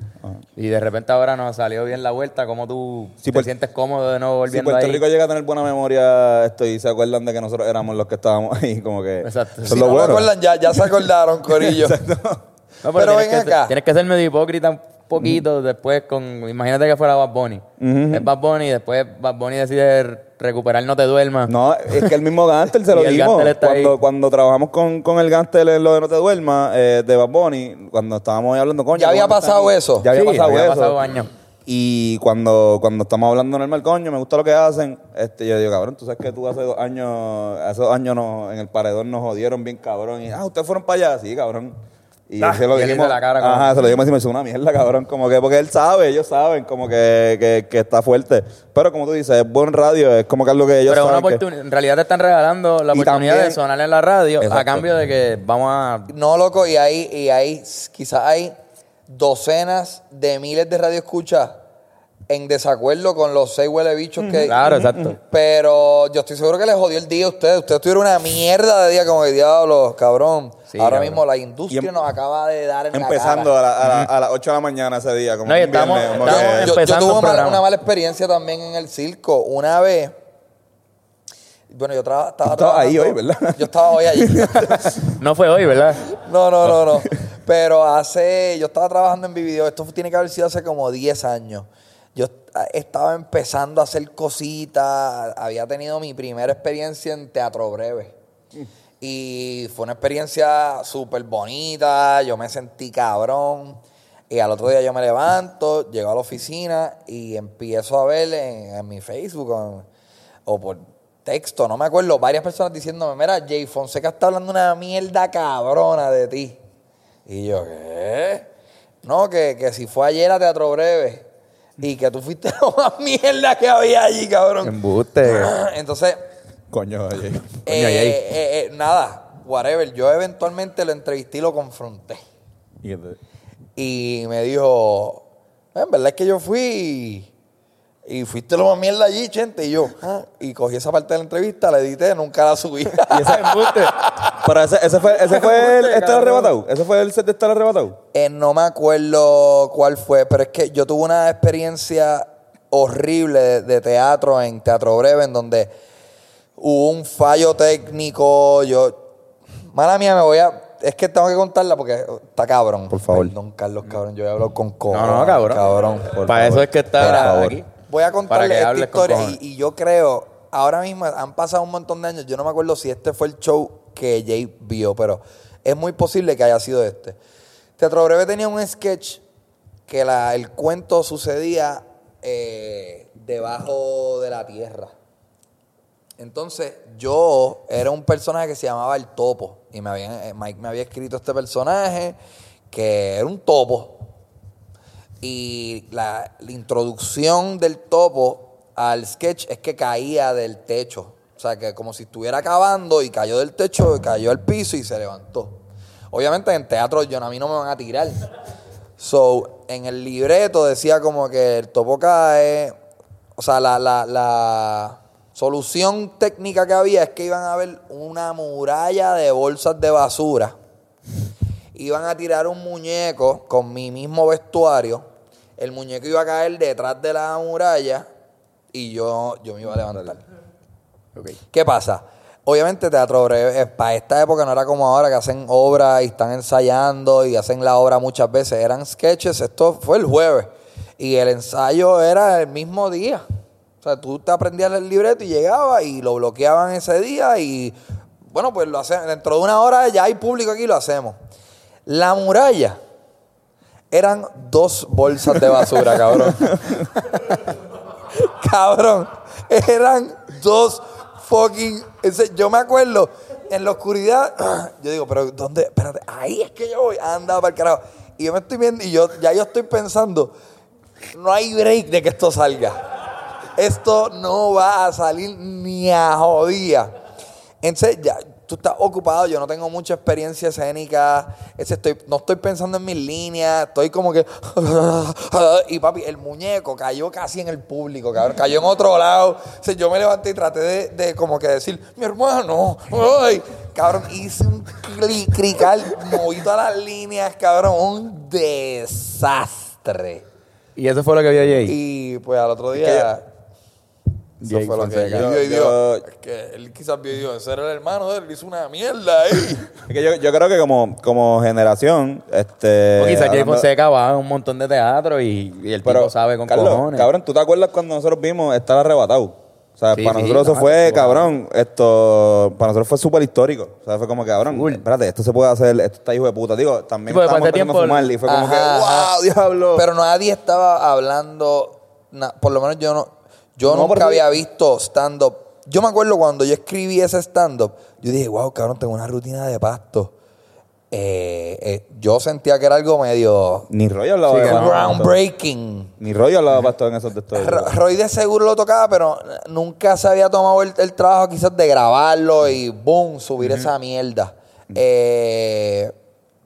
Y de repente ahora nos salió bien la vuelta, como tú Sí, te Puer- sientes cómodo de nuevo Si volviendo Puerto ahí. Rico llega a tener buena memoria esto y se acuerdan de que nosotros éramos los que estábamos ahí, como que... Exacto. Si no bueno. acuerdan, ya, ya se acordaron, Corillo. No, Pero tienes ven que ser- acá. tienes que ser medio hipócrita un poquito después con... Imagínate que fuera Bad Bunny. Es Bad Bunny y después Bad Bunny decide recuperar No Te Duermas. No, es que el mismo Gantel se lo dimos. Está Cuando, trabajamos con, con el Gantel en lo de No Te Duermas, eh, de Bad Bunny, cuando estábamos ahí hablando, coño. ¿Ya había pasado eso? Ya había Sí, pasado había eso. pasado años. Y cuando, cuando estamos hablando normal, coño, me gusta lo que hacen. Este, yo digo, cabrón, tú sabes que tú hace dos años, hace dos años nos- en el paredón nos jodieron bien cabrón. Y, ah, ustedes fueron para allá, sí, cabrón. Y Ah, se lo dijimos. hizo la cara como- ajá, se lo dijimos y me hizo una mierda, cabrón. Como que, porque él sabe, ellos saben, como que, que, que está fuerte. Pero como tú dices, es buen radio, es como que algo que ellos Pero una saben. que- oportunidad, en realidad te están regalando la Y oportunidad también- de sonar en la radio a cambio de que vamos a... No, loco, y ahí, y ahí quizás hay docenas de miles de radioescuchas en desacuerdo con los seis huele bichos que. Claro, exacto. Pero yo estoy seguro que les jodió el día a ustedes. Ustedes tuvieron una mierda de día como el diablo, cabrón. Sí, Ahora cabrón. mismo la industria em- nos acaba de dar en Empezando la a, cara. la- a la- a las 8 de la mañana ese día. Como No, y un estamos- viernes, como estamos que- Yo, yo tuve una, mala experiencia también en el circo. Una vez. Bueno, yo traba- estaba ahí hoy, ¿verdad? Yo estaba hoy allí. No fue hoy, ¿verdad? No, no, no, no. Pero hace, yo estaba trabajando en Vivideo, esto tiene que haber sido hace como 10 años. Yo est- estaba empezando a hacer cositas, había tenido mi primera experiencia en teatro breve. Y fue una experiencia súper bonita, yo me sentí cabrón. Y al otro día yo me levanto, llego a la oficina y empiezo a ver en, mi Facebook o, o por texto, no me acuerdo, varias personas diciéndome, mira, Jay Fonseca está hablando una mierda cabrona de ti. Y yo, ¿qué? No, que, que si fue ayer a Teatro Breve y que tú fuiste lo más mierda que había allí, cabrón. Embuste. Entonces, Coño, oye. eh, Jay. eh, eh, nada, whatever. Yo eventualmente lo entrevisté y lo confronté. Y Y me dijo, "Eh, en verdad es que yo fui y fuiste lo más mierda allí, gente. Y yo, "Ah". y cogí esa parte de la entrevista, la edité, nunca la subí. Y ese embuste. Pero ese, ese fue, ese fue el estar arrebatado. Ese fue el set de estar arrebatado. Eh, no me acuerdo cuál fue, pero es que yo tuve una experiencia horrible de, de teatro en Teatro Breve, en donde hubo un fallo técnico. Yo, mala mía, me voy a. Es que tengo que contarla porque está cabrón. Por favor. Perdón, Carlos, cabrón. Yo voy a hablar con No, cojones, no, cabrón. cabrón. Por Para favor. eso es que está Mira, aquí. Voy a contarle esta historia y, yo creo, ahora mismo han pasado un montón de años, yo no me acuerdo si este fue el show que Jay vio, pero es muy posible que haya sido este. Teatro Breve tenía un sketch que la- el cuento sucedía eh, debajo de la tierra. Entonces, yo era un personaje que se llamaba el Topo. Y me habían- eh, Mike me había escrito este personaje que era un topo. Y la, introducción del topo al sketch es que caía del techo. O sea, que como si estuviera acabando y cayó del techo, cayó al piso y se levantó. Obviamente en teatro yo, a mí no me van a tirar. So, en el libreto decía como que el topo cae. O sea, la, la, la solución técnica que había es que iban a ver una muralla de bolsas de basura. Iban a tirar un muñeco con mi mismo vestuario. El muñeco iba a caer detrás de la muralla y yo, yo me iba a levantar. ¿Qué pasa? Obviamente Teatro Breve, eh, para esta época no era como ahora que hacen obras y están ensayando y hacen la obra muchas veces. Eran sketches, esto fue el jueves. Y el ensayo era el mismo día. O sea, tú te aprendías el libreto y llegabas y lo bloqueaban ese día y bueno, pues lo hacemos. Dentro de una hora ya hay público aquí y lo hacemos. La muralla eran dos bolsas de basura, cabrón. cabrón, eran dos fucking. yo me acuerdo en la oscuridad. Yo digo, pero ¿dónde? Espérate, ahí es que yo voy. Anda para el carajo. Y yo me estoy viendo y yo ya yo estoy pensando, no hay break de que esto salga. Esto no va a salir ni a jodía. Entonces, ya, tú estás ocupado, yo no tengo mucha experiencia escénica, ese estoy, no estoy pensando en mis líneas, estoy como que... y papi, el muñeco cayó casi en el público, cabrón, cayó en otro lado. O sea, yo me levanté y traté de, de como que decir, mi hermano, ay, cabrón, hice un cli- crical, moví todas las líneas, cabrón, un desastre. Y eso fue lo que vio Jay. Y pues al otro día... Eso Jay fue lo que Fonseca. él vio y Yo- dijo. Es que él quizás vio y dijo, ese era el hermano de él, hizo una mierda ahí. Es que yo, yo creo que como, como generación, este. O quizás Jay hablando- Fonseca va a un montón de teatro y, y el Pero, tipo sabe con Carlos, cojones. Cabrón, ¿tú te acuerdas cuando nosotros vimos estar arrebatado? O sea, Sí, para sí, nosotros eso fue, cabrón, esto, para nosotros fue súper histórico. O sea, fue como que, cabrón, Cool. espérate, esto se puede hacer, esto está hijo de puta. Digo, también Sí, porque estábamos empezando a tiempo- fumar y fue como que, ajá. wow, diablo. Pero nadie estaba hablando, na- por lo menos yo no, yo No, nunca había visto stand-up. Yo me acuerdo cuando yo escribí ese stand-up, yo dije, wow, cabrón, tengo una rutina de pasto. Eh, eh, yo sentía que era algo medio Ni rollo hablaba Sí, de pasto. groundbreaking. Ni rollo hablaba pasto en esos de. Ro- Roy de seguro lo tocaba, pero nunca se había tomado el, el trabajo quizás de grabarlo y boom, subir esa mierda. Eh,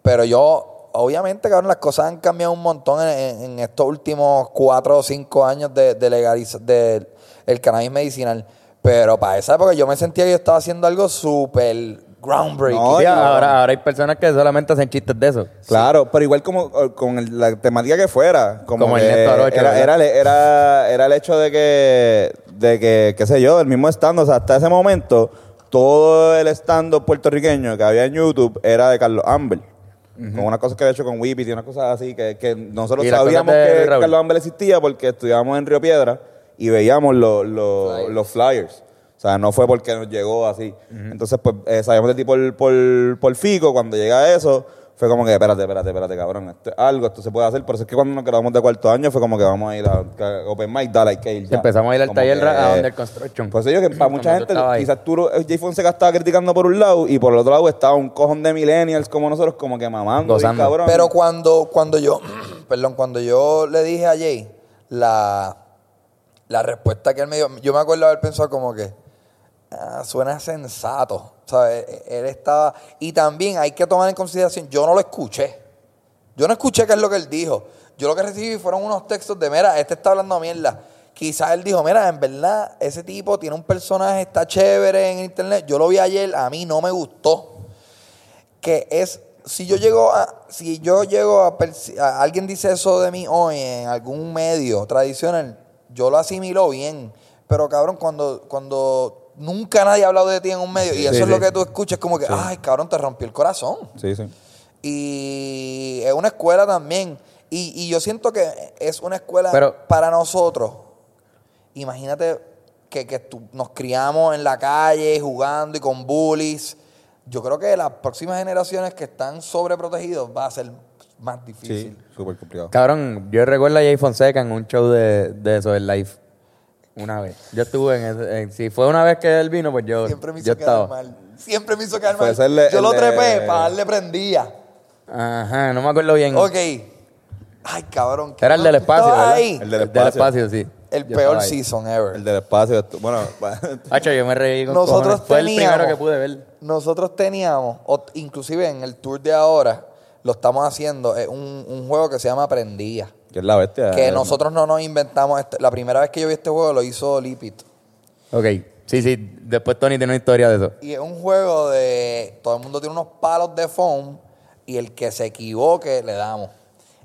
pero yo obviamente, cabrón, las cosas han cambiado un montón en, en- en estos últimos cuatro o cinco años de, de legaliza- de el cannabis medicinal. Pero para esa época yo me sentía que yo estaba haciendo algo súper groundbreaking. No, Sí, ahora, ahora hay personas que solamente hacen chistes de eso. Claro, pero igual como eh, con el- la temática que fuera. Como, Arocho, era, ¿verdad? era, era, era el hecho de que, de que, qué sé yo, el mismo stand, o sea, hasta ese momento, todo el stand puertorriqueño que había en YouTube era de Carlos Amber. Con unas cosas que había hecho con Whippy y unas cosas así que, que nosotros sabíamos que Raúl. Carlos Amber existía porque estudiábamos en Río Piedra y veíamos los- los- los flyers. O sea, no fue porque nos llegó así. Entonces, pues, eh, sabíamos de ti por, por, por Fico. Cuando llega eso, fue como que, espérate, espérate, espérate, cabrón. Esto es algo, esto se puede hacer. Por eso es que cuando nos quedamos de cuarto año fue como que vamos a ir a, a Open Mic, dale, hay que ir ya. Empezamos a ir al Como taller que, a Under Construction. Pues yo que para mucha gente, quizás tú, eh, Jay Fonseca estaba criticando por un lado y por el otro lado estaba un cojón de millennials como nosotros, como que mamando, cabrón. Pero cuando, cuando yo, perdón, cuando yo le dije a Jay la, la respuesta que él me dio, yo me acuerdo haber pensado como que ah, suena sensato. ¿Sabes? Él estaba. Y también hay que tomar en consideración, yo no lo escuché. Yo no escuché qué es lo que él dijo. Yo lo que recibí fueron unos textos de, mira, este está hablando mierda. Quizás él dijo, mira, en verdad, ese tipo tiene un personaje, está chévere en internet. Yo lo vi ayer, a mí no me gustó que es si yo llego a si yo llego a, a- alguien dice eso de mí hoy en algún medio tradicional yo lo asimilo bien pero cabrón cuando cuando nunca nadie ha hablado de ti en un medio y eso Sí, es lo que tú escuchas como que ay cabrón te rompió el corazón Sí, sí. y es una escuela también y, y yo siento que es una escuela Pero- para nosotros imagínate que, que tú- nos criamos en la calle jugando y con bullies. Yo creo que las próximas generaciones que están sobreprotegidos va a ser más difícil. Sí, súper complicado. Cabrón, yo recuerdo a Jay Fonseca en un show de, de eso, del live. Una vez. Yo estuve en ese. en- si fue una vez que él vino, pues yo, Siempre me yo hizo quedar estaba. mal. Siempre me hizo quedar mal. el- Yo lo el trepé para darle prendía. Ajá, no me acuerdo bien. Ok. Ay, cabrón. Era el del ¿tú espacio, ¿verdad? ahí? El del espacio. sí. El Yo peor season ever. El del espacio, bueno, Hacho, yo me reí con Nosotros. Fue el teníamos- primero que pude ver. Nosotros teníamos, o- inclusive en el tour de ahora, lo estamos haciendo, es un, un juego que se llama Prendía. Que es la bestia. Que eh, nosotros no nos inventamos. Este, la primera vez que yo vi este juego lo hizo Lipit. Ok, sí, sí. Después Tony tiene una historia de eso. Y es un juego de. Todo el mundo tiene unos palos de foam y el que se equivoque le damos.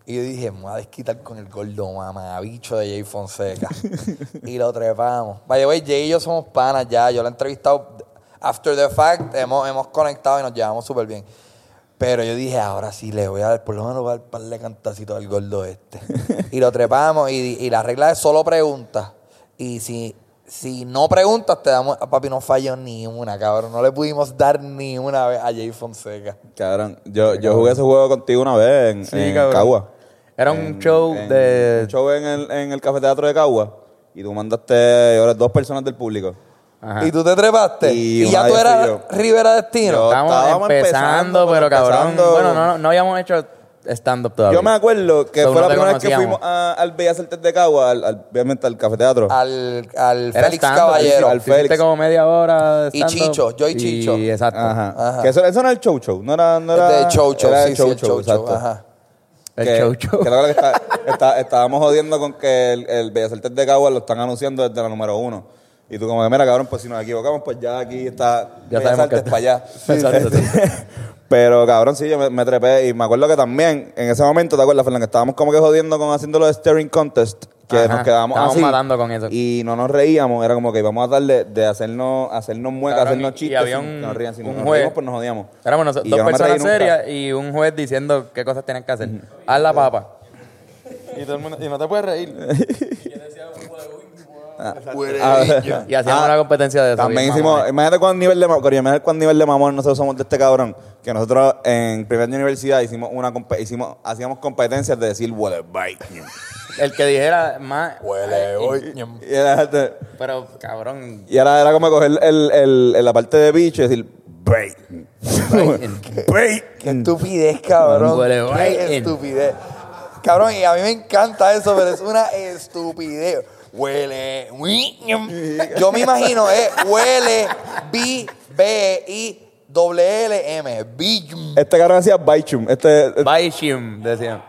Y yo dije, me voy a desquitar con el gordo mamabicho de Jay Fonseca. y lo trepamos. Vaya, güey, Jay y yo somos panas ya. Yo lo he entrevistado after the fact. Hemos, hemos conectado y nos llevamos súper bien. Pero yo dije, ahora sí le voy a dar, por lo menos le voy a dar un par de cantacitos al gordo este. y lo trepamos y, y la regla es solo preguntas. Y si, si no preguntas, te damos, papi, no falló ni una, cabrón. No le pudimos dar ni una vez a Jay Fonseca. Cabrón, yo, yo jugué ese juego contigo una vez en, Sí, en. Cagua. Era un En- show en- de. Un show en el, en el Café Teatro de Cagua. Y tú mandaste ahora dos personas del público. Ajá. Y tú te trepaste. Y Y, ya tú eras. Rivera Destino. Yo- Estábamos estábamos empezando, empezando, pero cabrón. empezando. Bueno, no, no habíamos hecho stand-up todavía. Yo me acuerdo que So, fue la primera vez que fuimos a- al Bellas Artes de Cagua, al, al- obviamente al Café Teatro. al, al Era Félix Caballero. al Hiciste Félix. como media hora de Y. Chicho, yo y Chicho. exacto. Ajá. Ajá. Que eso, eso no era el show show, no era... No era de Chow Chow, era sí, el sí, el exacto. Ajá. El que, show show. que que está- está- estábamos jodiendo con que el, el Bellas Artes de Cagua lo están anunciando desde la número uno. Y tú como que, mira, cabrón, pues si nos equivocamos, pues ya aquí está Ya sabemos que está- para allá. Exacto, sí. Pero, cabrón, sí, yo me, me trepé y me acuerdo que también, en ese momento, ¿te acuerdas, Fernando? Que estábamos como que jodiendo con haciendo los Staring Contest, que Ajá, nos quedábamos estábamos así. matando con eso. Y no nos reíamos, era como que íbamos a darle de hacernos, hacernos muecas, Cabrón, hacernos y- y chistes. había un- nos rían. Si un nos juez. reímos, pues nos jodíamos. Éramos dos personas serias y un juez diciendo qué cosas tienen que hacer. Haz la papa. Y, todo el mundo, y no te puedes reír. Ah, Y hacíamos Ah, una competencia de eso. También hicimos, imagínate cuán nivel de imagínate cuán nivel de mamón nosotros somos de este cabrón, que nosotros en primer año de universidad hicimos una hicimos, hacíamos competencias de decir huele bike. El que dijera más. Huele, hoy. y era, este, Pero, cabrón. y era, era como coger el, el, el- la parte de bicho y decir break. break. Qué estupidez, cabrón. Huele Qué estupidez. Cabrón, y a mí me encanta eso, pero es una estupidez. Huele. Yo me imagino, eh, huele, B, B, I, doble L M. Este cabrón decía Baichum. Este, este- Baishim, decían.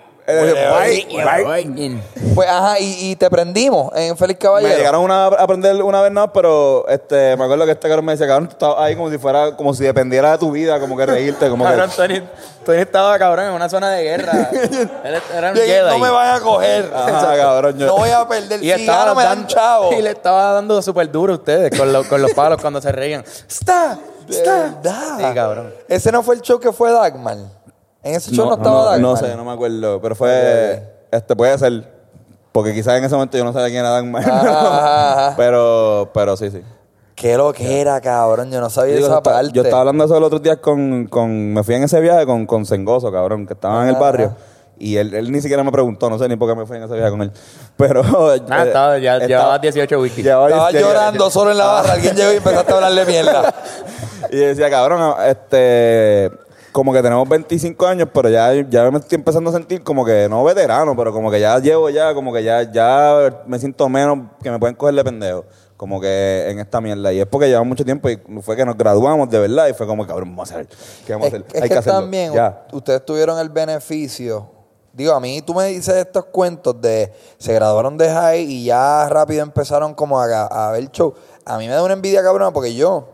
Bai- Pues ajá, y, y te prendimos en Félix Caballero. Me llegaron una, a aprender una vez nada, pero este, me acuerdo que este cabrón me decía, cabrón, tú estabas ahí como si fuera, como si dependiera de tu vida, como que reírte, como que. Cabrón, Tony, Tony estaba cabrón en una zona de guerra. Él era un Jedi. no me vayan a coger. Ajá, cabrón, yo- No voy a perder. Y estaba gano, me dan chavo. Y le estaba dando súper duro a ustedes con, los- con los palos cuando se reían. ¡Está! ¡Está! Sí, cabrón. Ese no fue el show que fue Dagmar. En ese show no, estaba no, Dagmar. no sé, no me acuerdo, pero fue, este, puede ser, porque quizás en ese momento yo no sabía quién era Dagmar, Ajá, ajá. pero, pero sí, sí. Qué lo que era, cabrón. Yo no sabía Digo, esa estaba, parte. yo estaba hablando de eso los otros días con, con, me fui en ese viaje con, con Sengoso, cabrón, que estaba en el barrio. Y él, él ni siquiera me preguntó, no sé ni por qué me fui en ese viaje con él. Pero. Ah, eh, estaba, ya estaba- llevabas 18 wikis. llevaba Estaba 18 llorando solo en la barra. Alguien llegó y empezaste a hablarle mierda. Y decía, cabrón, este. Como que tenemos 25 años, pero ya, ya me estoy empezando a sentir como que no veterano, pero como que ya llevo ya, como que ya, ya me siento menos que me pueden coger de pendejo. Como que en esta mierda. Y es porque llevamos mucho tiempo y fue que nos graduamos de verdad y fue como, cabrón, vamos a hacer. ¿Qué vamos a hacer? es Hay que, que hacerlo. también Ya. ustedes tuvieron el beneficio. Digo, a mí tú me dices estos cuentos de se graduaron de high y ya rápido empezaron como a, a ver show. A mí me da una envidia cabrona porque yo,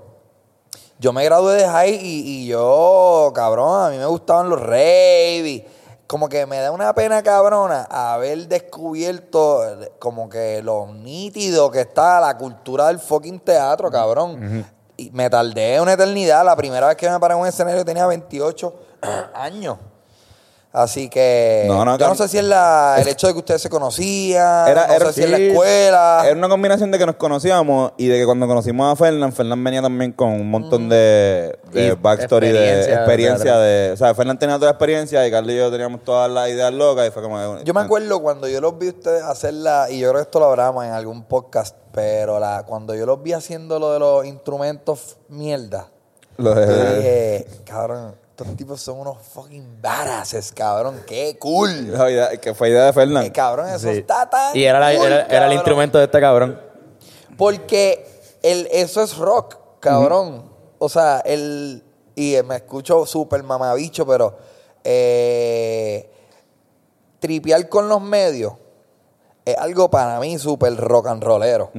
yo me gradué de high y, y yo, cabrón, a mí me gustaban los raves como que me da una pena cabrona haber descubierto como que lo nítido que está la cultura del fucking teatro, cabrón. Y me tardé una eternidad. La primera vez que me paré en un escenario tenía 28 años. Así que No, no, yo no sé si es la, el hecho de que ustedes se conocían, Era, no era- sé si es la escuela. Era una combinación de que nos conocíamos y de que cuando conocimos a Fernán, Fernán venía también con un montón de, de backstory, de experiencia, experiencia. de o sea, Fernán tenía toda la experiencia y Carlos y yo teníamos todas las ideas locas y fue como... Yo me acuerdo cuando yo los vi ustedes hacerla, y yo creo que esto lo hablamos en algún podcast, pero la, cuando yo los vi haciendo lo de los instrumentos mierda, Lo yo de, dije, cabrón, estos tipos son unos fucking badasses, cabrón, qué cool. que fue idea de Fernán. Eh, cabrón, eso Sí. está tan Y era, la- cool, era, era el instrumento de este cabrón. Porque el, eso es rock, cabrón. O sea, el. Y me escucho súper mamabicho, pero. Eh, tripear con los medios es algo para mí súper rock and rollero.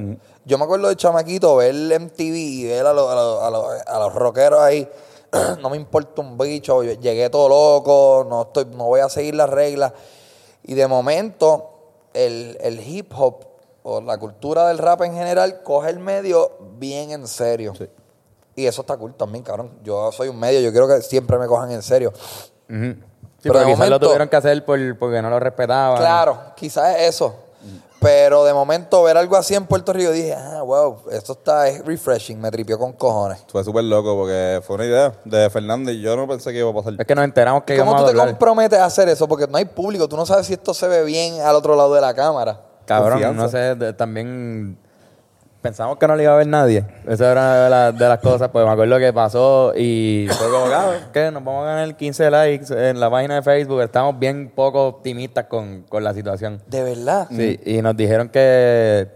Yo me acuerdo de chamaquito ver MTV y ver a, los- a los- a los- a los rockeros ahí. no me importa un bicho, llegué todo loco, no, estoy, no voy a seguir las reglas. Y de momento, el, el hip hop o la cultura del rap en general coge el medio bien en serio. Y eso está cool también, cabrón. Yo soy un medio, yo quiero que siempre me cojan en serio. Sí, Pero quizás momento- lo tuvieron que hacer por, porque no lo respetaban. Claro, quizás es eso. Pero de momento ver algo así en Puerto Rico dije, ah, wow, esto está es refreshing, me tripió con cojones. Fue súper loco porque fue una idea de Fernando y yo no pensé que iba a pasar. Es que nos enteramos que ¿Cómo tú a te comprometes a hacer eso? Porque no hay público, tú no sabes si esto se ve bien al otro lado de la cámara. Cabrón, Confianza. no sé, de- también pensamos que no le iba a ver nadie. Esa era una de, las- de las cosas, pues me acuerdo que pasó y fue como, cabrón, que nos vamos a ganar 15 likes en la página de Facebook. Estamos bien poco optimistas con, con la situación. De verdad. Sí, y nos dijeron que,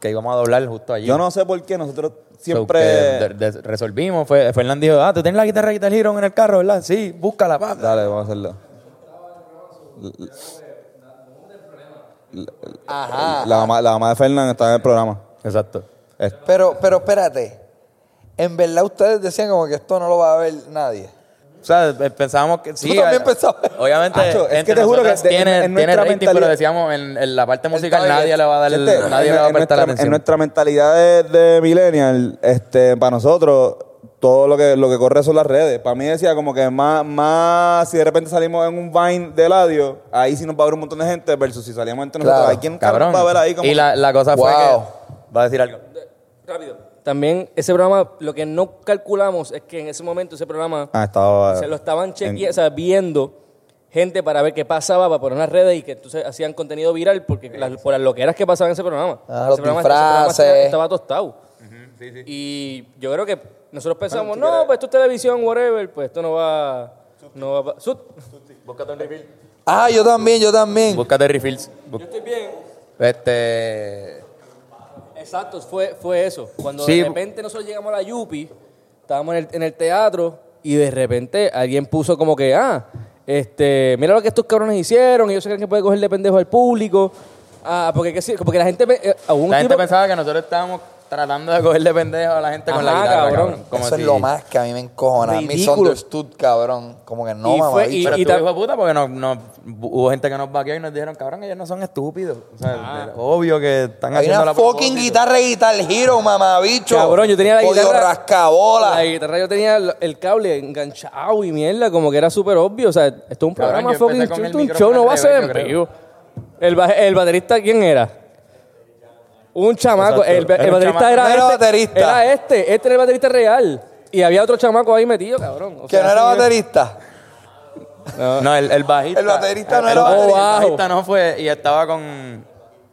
que íbamos a doblar justo allí. Yo no sé por qué nosotros So, siempre... que de- de- resolvimos. Fue, Fernán dijo, ah, tú tienes la guitarra Guitar Hero en el carro, ¿verdad? Sí, búscala, papá. Dale, vamos a hacerlo. Ajá. La mamá, la mamá de Fernán está en el programa. Exacto. Es- Pero, pero espérate. En verdad ustedes decían como que esto no lo va a ver nadie. O sea, eh, pensábamos que sí. también eh, pensabas. Obviamente, Acho, es que te juro que tiene, en tiene nuestra rating, pero decíamos en, en la parte musical nadie le va a dar, Gente, nadie en, le va a en prestar nuestra, atención. en nuestra mentalidad de, de millennial, este, para nosotros, todo lo que, lo que corre son las redes. Para mí decía como que más, más, si de repente salimos en un Vine de Ladio, ahí sí nos va a ver un montón de gente, versus si salimos entre Claro. nosotros, ¿a quién va a ver ahí? Como y la, la cosa fue que... Va a decir algo. Rápido. También ese programa, lo que no calculamos es que en ese momento ese programa Ah, estaba... se lo estaban chequeando, en- o sea, viendo gente para ver qué pasaba, para poner las redes y que entonces hacían contenido viral porque las, por las loqueras que pasaban en ese programa. Ah, ese los programa, ese programa disfraces. estaba, tostado. Y yo creo que nosotros pensamos, no, pues esto es televisión, whatever, pues esto no va... No va Sut. Búscate un refill. Ah, yo también, yo también. Búscate refills. Bú- Yo estoy bien. Este... Exacto, fue, fue eso. Cuando Sí. de repente nosotros llegamos a la Yupi, estábamos en el, en el teatro y de repente alguien puso como que, ah, este, mira lo que estos cabrones hicieron, ellos se creen que puede coger de pendejo al público. Ah, porque, que sí- porque la gente... eh, hubo un La gente tipo- pensaba que nosotros estábamos tratando de cogerle pendejo a la gente con la guitarra, cabrón. cabrón. Como Eso si- es lo más que a mí me encojona. Ridículo. Misunderstood, cabrón. Como que no, Y mamá. fue- Pero Y estuvo ta- hijo de puta porque no, no- hubo gente que nos vaqueó y nos dijeron, cabrón, ellos no son estúpidos. O sea, era obvio que están Hay haciendo una la fucking guitarra de Guitar Hero, mamabicho. Cabrón, yo tenía la Jodido guitarra. rascabola. La guitarra yo tenía el, el cable enganchado y mierda, como que era súper obvio. O sea, esto es un Cabrón, programa fucking esto es un show, no va a ser en vivo. El baterista, ¿quién era? Un chamaco. El, el baterista era, este. baterista. Era este. Este era el baterista real. Y había otro chamaco ahí metido, cabrón. O Que sea, no era baterista. No, el, el bajista. El baterista no el era ba- baterista. El bajista no fue y estaba con...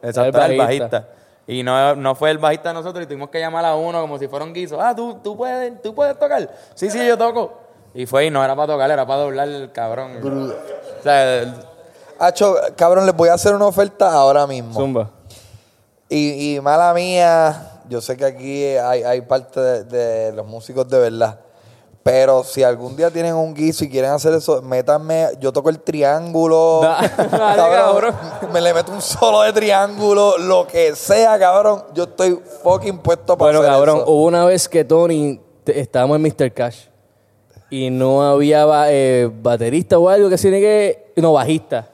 Exacto, El el bajista. Y no, no fue el bajista de nosotros y tuvimos que llamar a uno como si fuera un guiso. Ah, ¿tú, tú, puedes, tú puedes tocar. Sí, sí, yo toco. Y fue y no era para tocar, era para doblar el cabrón. O sea, el- Hacho, cabrón, les voy a hacer una oferta ahora mismo. Zumba. Y, y mala mía, yo sé que aquí hay, hay parte de, de los músicos de verdad. Pero si algún día tienen un guiso y quieren hacer eso, métanme, yo toco el triángulo. Da- dale, cabrón. Me le meto un solo de triángulo, lo que sea, cabrón. Yo estoy fucking puesto para Bueno, hacer cabrón, eso. hubo una vez que Tony, estábamos en Mr. Cash y no había eh, baterista o algo que tiene que. No, bajista.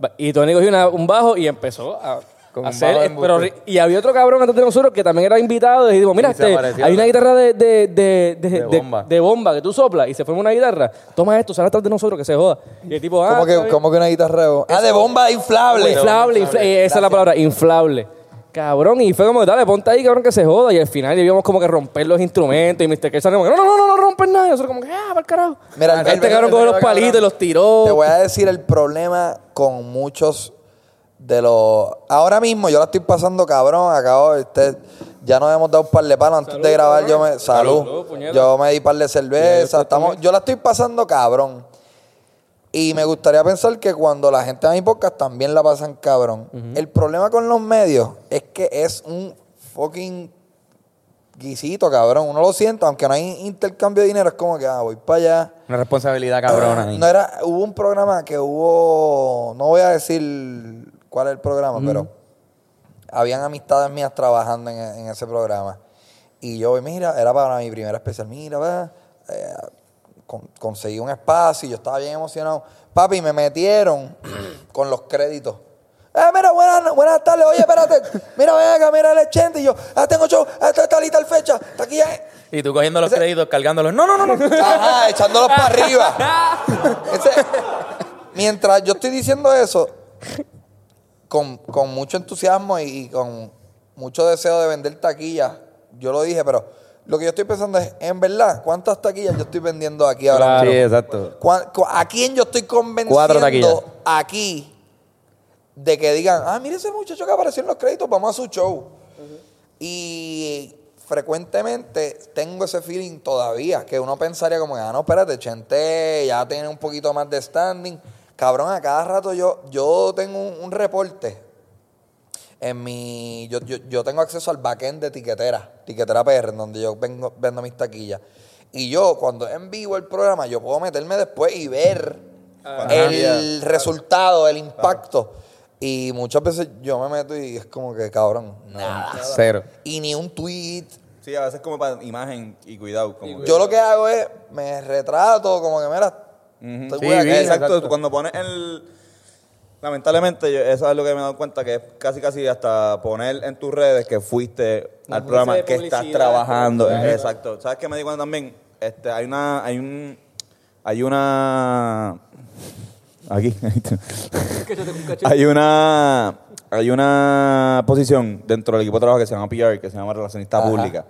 Ba- Y Tony cogió una- un bajo y empezó a. Con un bajo eh, pero, y había otro cabrón antes de nosotros que también era invitado y dijimos, mira, este, hay una guitarra de, de, de, de, bomba. de bomba que tú soplas y se forma una guitarra. Toma esto, sale atrás de nosotros que se joda. Y el tipo, ah, ¿Cómo, que. ¿Cómo que una guitarra de bomba? Ah, de bomba inflable. Inflable, infla- eh, esa es la palabra, inflable. Cabrón, y fue como, dale, ponte ahí, cabrón, que se joda. Y al final íbamos como que romper los instrumentos. Y Mr. K salió como, no, no, no, no, no rompen nada. Y nosotros como que, ah, para el carajo. Mira, este cabrón cogió los palitos y los tiró. Te voy a decir el problema con muchos de los. Ahora mismo yo la estoy pasando cabrón. Acabo de. Usted, ya nos hemos dado un par de palos antes de grabar. Yo me, salud. Yo me di par de cerveza. yo Estamos, yo la estoy pasando cabrón. Y me gustaría pensar que cuando la gente ve mi podcast también la pasan cabrón. El problema con los medios es que es un fucking guisito, cabrón. Uno lo siente, aunque no hay intercambio de dinero, es como que ah, voy para allá. una responsabilidad cabrona. ahí. No era, hubo un programa que hubo, no voy a decir cuál es el programa, pero habían amistades mías trabajando en, en ese programa. Y yo, mira, era para mi primera especial, mira, va, eh, con- conseguí un espacio y yo estaba bien emocionado. Papi, me metieron con los créditos. Eh, mira, buenas, buenas tardes. Oye, espérate. Mira, ven acá, mira el 80. Y yo, ah, tengo show. Ah, está, está lista el fecha. Está aquí ya. Y tú cogiendo los créditos, cargándolos. No, no, no, no. Ajá, echándolos para arriba. Ese- mientras yo estoy diciendo eso, con, con mucho entusiasmo y, y con mucho deseo de vender taquillas, yo lo dije, pero lo que yo estoy pensando es, en verdad, ¿cuántas taquillas yo estoy vendiendo aquí ahora? Claro. Sí, exacto. ¿Cuán- cu- ¿A quién yo estoy convenciendo aquí de que digan, ah, mire ese muchacho que apareció en los créditos, vamos a su show? Y frecuentemente tengo ese feeling todavía, que uno pensaría como, ah, no, espérate, Chente ya tiene un poquito más de standing. Cabrón, a cada rato yo, yo tengo un, un reporte. En mi, yo, yo, yo tengo acceso al backend de Tiquetera, Tiquetera PR, en donde yo vengo, vendo mis taquillas. Y yo, cuando es en vivo el programa, yo puedo meterme después y ver el resultado, el impacto. Y muchas veces yo me meto y es como que, cabrón, nada. Cero. Y ni un tweet. Sí, a veces como para imagen y cuidado. Como que- Yo lo que hago es, me retrato, como que, mira, Estoy Sí, bien, Exacto, exacto. cuando pones el... Lamentablemente, yo- eso es lo que me he dado cuenta, que es casi casi hasta poner en tus redes que fuiste al programa, que estás trabajando. claro. Exacto. ¿Sabes qué me di cuenta también? Este, hay una... Hay un... Hay una... Aquí. hay una... Hay una posición dentro del equipo de trabajo que se llama PR, que se llama Relacionista Ajá. Pública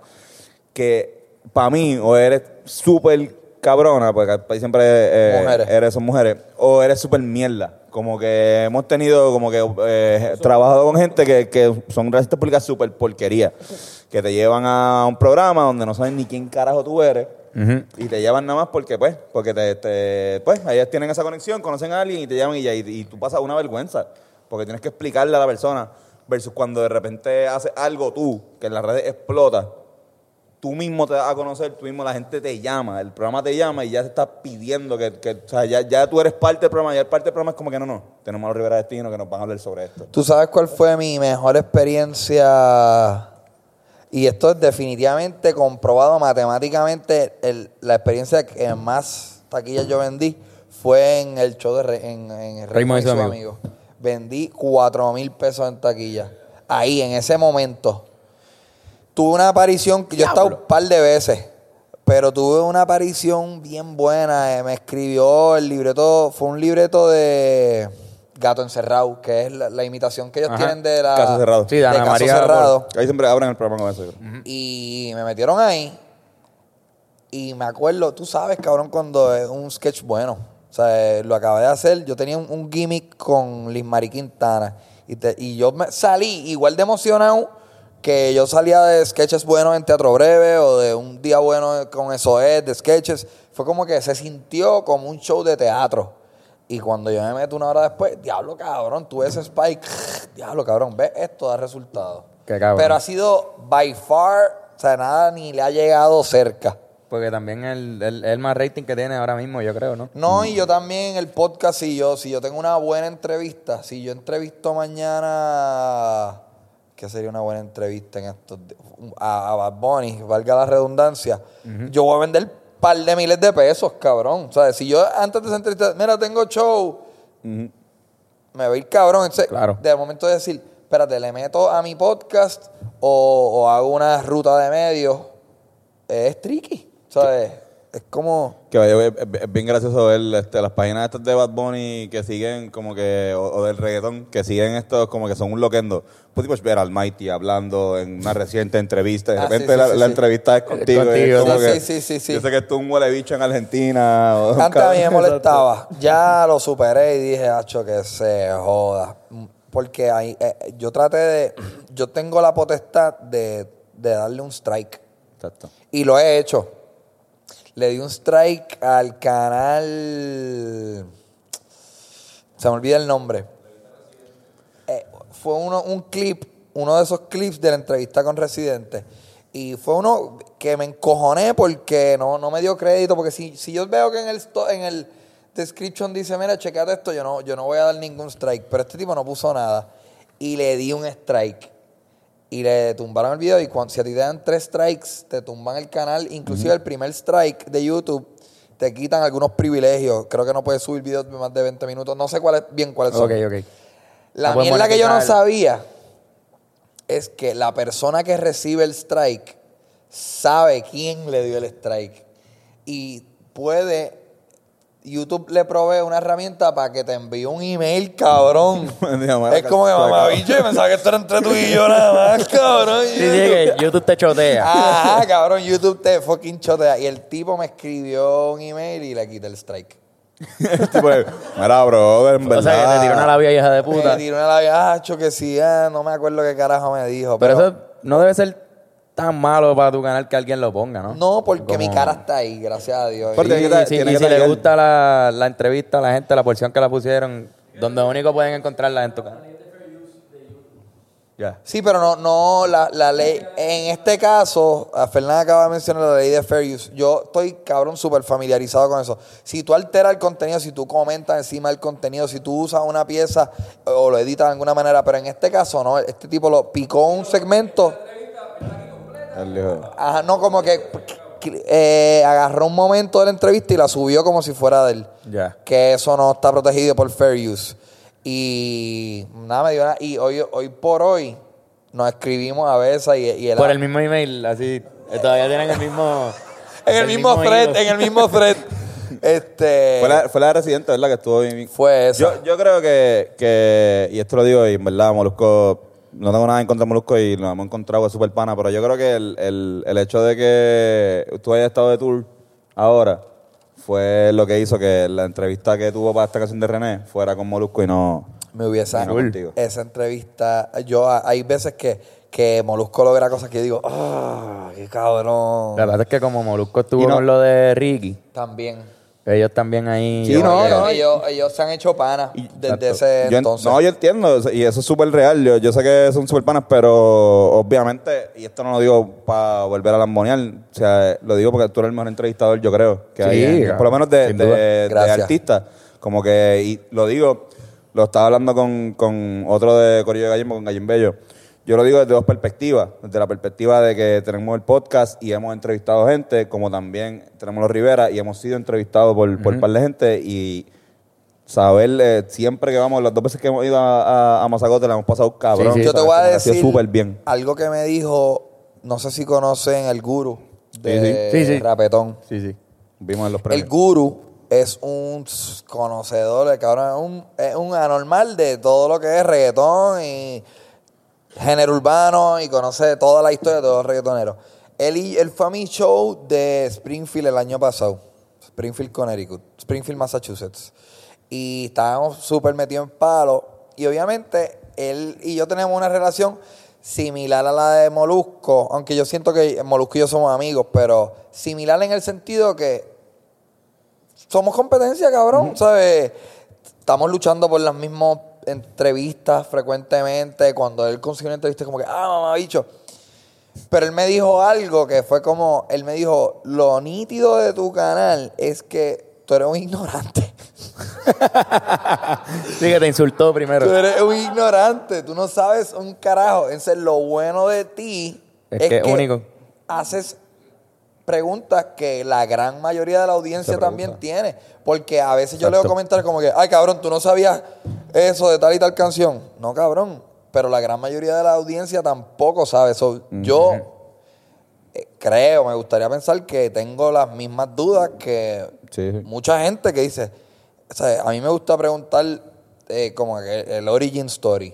que para mí o eres súper cabrona, porque siempre eh, Mujeres. eres son mujeres, o eres súper mierda. Como que hemos tenido, como que eh, trabajado con gente que, que son relaciones públicas súper porquería, que te llevan a un programa donde no saben ni quién carajo tú eres. Y te llevan nada más porque, pues, porque te, te- pues, ellas tienen esa conexión, conocen a alguien y te llaman y ya, y, y tú pasas una vergüenza, porque tienes que explicarle a la persona, versus cuando de repente haces algo tú, que en las redes explota, tú mismo te das a conocer, tú mismo la gente te llama, el programa te llama y ya te está pidiendo que, que o sea, ya, ya tú eres parte del programa, ya el parte del programa es como que no, no, tenemos a los Rivera Destino que nos van a hablar sobre esto. ¿Tú sabes cuál fue mi mejor experiencia? Y esto es definitivamente comprobado matemáticamente. el- la experiencia que más taquillas yo vendí fue en el show de Re- en, en el Raymond y su amigo. amigos. Vendí cuatro mil pesos en taquilla. Ahí, en ese momento. Tuve una aparición, que yo he estado un par de veces, pero tuve una aparición bien buena. eh, Me escribió el libreto, fue un libreto de Gato Encerrado, que es la, la imitación que ellos Ajá. tienen de la... Caso Cerrado. Sí, de Ana Caso María Cerrado. Ahí siempre abren el programa con eso. yo creo. Y me metieron ahí. Y me acuerdo, tú sabes, cabrón, cuando es un sketch bueno. O sea, eh, lo acabé de hacer. Yo tenía un, un gimmick con Liz Mari Quintana. Y, te- y yo me salí igual de emocionado que yo salía de sketches buenos en Teatro Breve o de un día bueno con eso es, de sketches. Fue como que se sintió como un show de teatro. Y cuando yo me meto una hora después, diablo cabrón, tú ese spike, diablo cabrón, ves esto da resultado. Qué cabrón. Pero ha sido by far, o sea, nada ni le ha llegado cerca. Porque también el, el, el más rating que tiene ahora mismo, yo creo, ¿no? No, y yo también en el podcast, si yo, si yo tengo una buena entrevista, si yo entrevisto mañana, ¿qué sería una buena entrevista en estos a, a Bad Bunny, valga la redundancia, yo voy a vender un par de miles de pesos, cabrón. O sea, si yo antes de esa entrevista, mira, tengo show, me va a ir cabrón. Entonces, Claro. de momento de decir, espérate, le meto a mi podcast o, o hago una ruta de medios, es tricky. ¿Sabes? Es como. Que vaya, es, bien gracioso ver este, las páginas estas de Bad Bunny que siguen como que, o, o del reggaetón, que siguen estos como que son un loquendo. Tipo ver al Mighty hablando en una reciente entrevista, de Ah, repente sí, sí, la, sí, la sí. entrevista es contigo. y es contigo, como sí, que, sí, sí, sí. Yo sé que tú un huele bicho en Argentina. o- Antes a mí me molestaba. Ya lo superé y dije, hacho, que se joda. Porque ahí, eh, yo traté de. Yo tengo la potestad de, de darle un strike. Exacto. Y lo he hecho. Le di un strike al canal. Se me olvida el nombre. Eh, fue uno, un clip, uno de esos clips de la entrevista con Residente. Y fue uno que me encojoné porque no, no me dio crédito. Porque si, si yo veo que en el, en el description dice, mira, checate esto, yo no, yo no voy a dar ningún strike. Pero este tipo no puso nada. Y le di un strike y le tumbaron el video y cuando, si a ti te dan tres strikes, te tumban el canal, inclusive el primer strike de YouTube, te quitan algunos privilegios. Creo que no puedes subir videos de más de 20 minutos. No sé cuál es, bien cuáles son. Ok, ok. La No mierda que yo no sabía es que la persona que recibe el strike sabe quién le dio el strike y puede YouTube le provee una herramienta para que te envíe un email, cabrón. Es como que mamá, bicho, yo pensaba que esto era entre tú y yo nada más, cabrón. Sí, sí, que YouTube te chotea. Ajá, cabrón, YouTube te fucking chotea. Y el tipo me escribió un email y le quité el strike. tipo, de, mira, brother, en o verdad. sea, que te tiró una labia hija de Me puta. tiró una labiacho que sí, ah, no me acuerdo qué carajo me dijo. Pero eso no debe ser tan malo para tu canal que alguien lo ponga, ¿no? No, porque mi cara está ahí, gracias a Dios. Porque Y- si, que le gusta la, la entrevista a la gente, la porción que la pusieron, donde único pueden encontrarla en tu canal. Ya. Sí, pero no, no, la, la ley, en este caso, Fernanda acaba de mencionar la ley de Fair Use. Yo estoy, cabrón, súper familiarizado con eso. Si tú alteras el contenido, si tú comentas encima del contenido, si tú usas una pieza o lo editas de alguna manera, pero en este caso no, este tipo lo picó un segmento. Ajá, no, como que eh, agarró un momento de la entrevista y la subió como si fuera de él. Ya. Que eso no está protegido por Fair Use. Y nada, me dio nada. Y hoy, hoy por hoy nos escribimos a veces y, y él- Por el mismo email, así. Todavía tienen el mismo. en el, mismo, thread, hilo. en el mismo thread. este Fue la, fue la de Residente, ¿verdad? Que estuvo bien. fue eso. Yo, yo creo que, que, y esto lo digo, y en verdad, Molusco, no tengo nada en contra de Molusco y lo hemos encontrado, es súper pana, pero yo creo que el, el, el hecho de que tú hayas estado de tour ahora fue lo que hizo que la entrevista que tuvo para esta canción de René fuera con Molusco y no. me hubiese y no contigo. esa entrevista. Yo hay veces que, que Molusco logra cosas que yo digo, ah, qué cabrón. La verdad es que como Molusco estuvo no- con lo de Ricky, También. Ellos también ahí. Sí, no, no, ellos, ellos se han hecho panas desde ese Yo en- entonces. No, yo entiendo, y eso es súper real. Yo, yo sé que son súper panas, pero obviamente, y esto no lo digo para volver a lambonear, o sea, lo digo porque tú eres el mejor entrevistador, yo creo, que Sí, hay, en- claro, por lo menos de, sin de, duda. de Gracias. artistas. Como que, y lo digo, lo estaba hablando con, con otro de Corillo de Gallimbo, con Gallin Bello. Yo lo digo desde dos perspectivas. Desde la perspectiva de que tenemos el podcast y hemos entrevistado gente, como también tenemos los Rivera y hemos sido entrevistados por, por un par de gente. Y saber, eh, siempre que vamos, las dos veces que hemos ido a, a, a Mazacote, la hemos pasado cabrón. Sí, sí. Yo te voy a decir súper bien. algo que me dijo, no sé si conocen el guru de Sí, sí. Rapetón. Sí, sí. Vimos en los El premios. guru es un conocedor, el cabrón, es un, es un anormal de todo lo que es reggaetón y género urbano y conoce toda la historia de todos los reggaetoneros. Él, y- a mi show de Springfield el año pasado. Springfield, Connecticut. Springfield, Massachusetts. Y estábamos súper metidos en palo. Y obviamente él y yo tenemos una relación similar a la de Molusco. Aunque yo siento que Molusco y yo somos amigos, pero similar en el sentido que somos competencia, cabrón, ¿sabes? Estamos luchando por las mismas entrevistas frecuentemente. Cuando él consigue una entrevista, es como que, ah, mamá, bicho. Pero él me dijo algo que fue como, él me dijo, lo nítido de tu canal es que tú eres un ignorante. Sí, que te insultó primero. Tú eres un ignorante, tú no sabes un carajo. Entonces, lo bueno de ti Es que es único. haces preguntas que la gran mayoría de la audiencia también tiene. Porque a veces yo leo Exacto. comentarios como que, ay, cabrón, tú no sabías eso de tal y tal canción. No, cabrón. Pero la gran mayoría de la audiencia tampoco sabe eso. Yo eh, creo, me gustaría pensar que tengo las mismas dudas que Sí, mucha gente que dice, o sea, a mí me gusta preguntar eh, como que el origin story.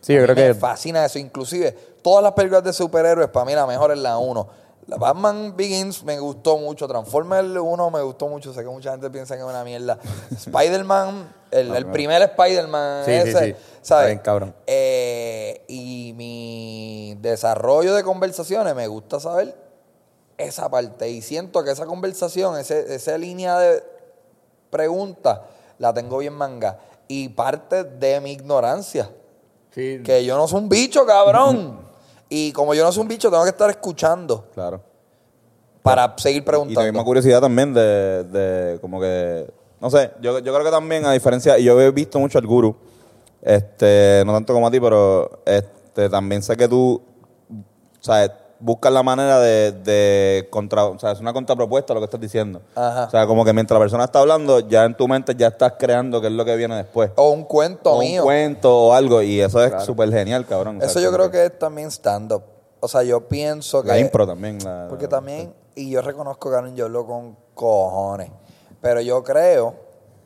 Sí, yo creo me que- fascina eso. Inclusive, todas las películas de superhéroes, para mí la mejor es la 1. La Batman Begins me gustó mucho. Transformers 1 me gustó mucho. Sé que mucha gente piensa que es una mierda. Spider-Man, el, el primer Spider-Man Sí, sí, ese, sí. Está ¿sabes? bien, cabrón. Eh, y mi desarrollo de conversaciones me gusta saber esa parte. Y siento que esa conversación, ese, esa línea de preguntas, la tengo bien manga. Y parte de mi ignorancia. Sí. Que yo no soy un bicho, cabrón. y como yo no soy un bicho, tengo que estar escuchando Claro. para seguir Y la misma preguntando. curiosidad también de, de como que, no sé, yo, yo creo que también a diferencia, y yo he visto mucho al guru, este, no tanto como a ti, pero este, también sé que tú, sabes, buscas la manera de, de contra, o sea, es una contrapropuesta a lo que estás diciendo. Ajá. O sea, como que mientras la persona está hablando, ya en tu mente ya estás creando qué es lo que viene después. O un cuento O mío. un cuento o algo, y eso es súper genial, cabrón. Eso yo creo que es también stand-up. O sea, yo pienso que... La impro también. la- Porque también, y yo reconozco, Karen, yo hablo con cojones. Pero yo creo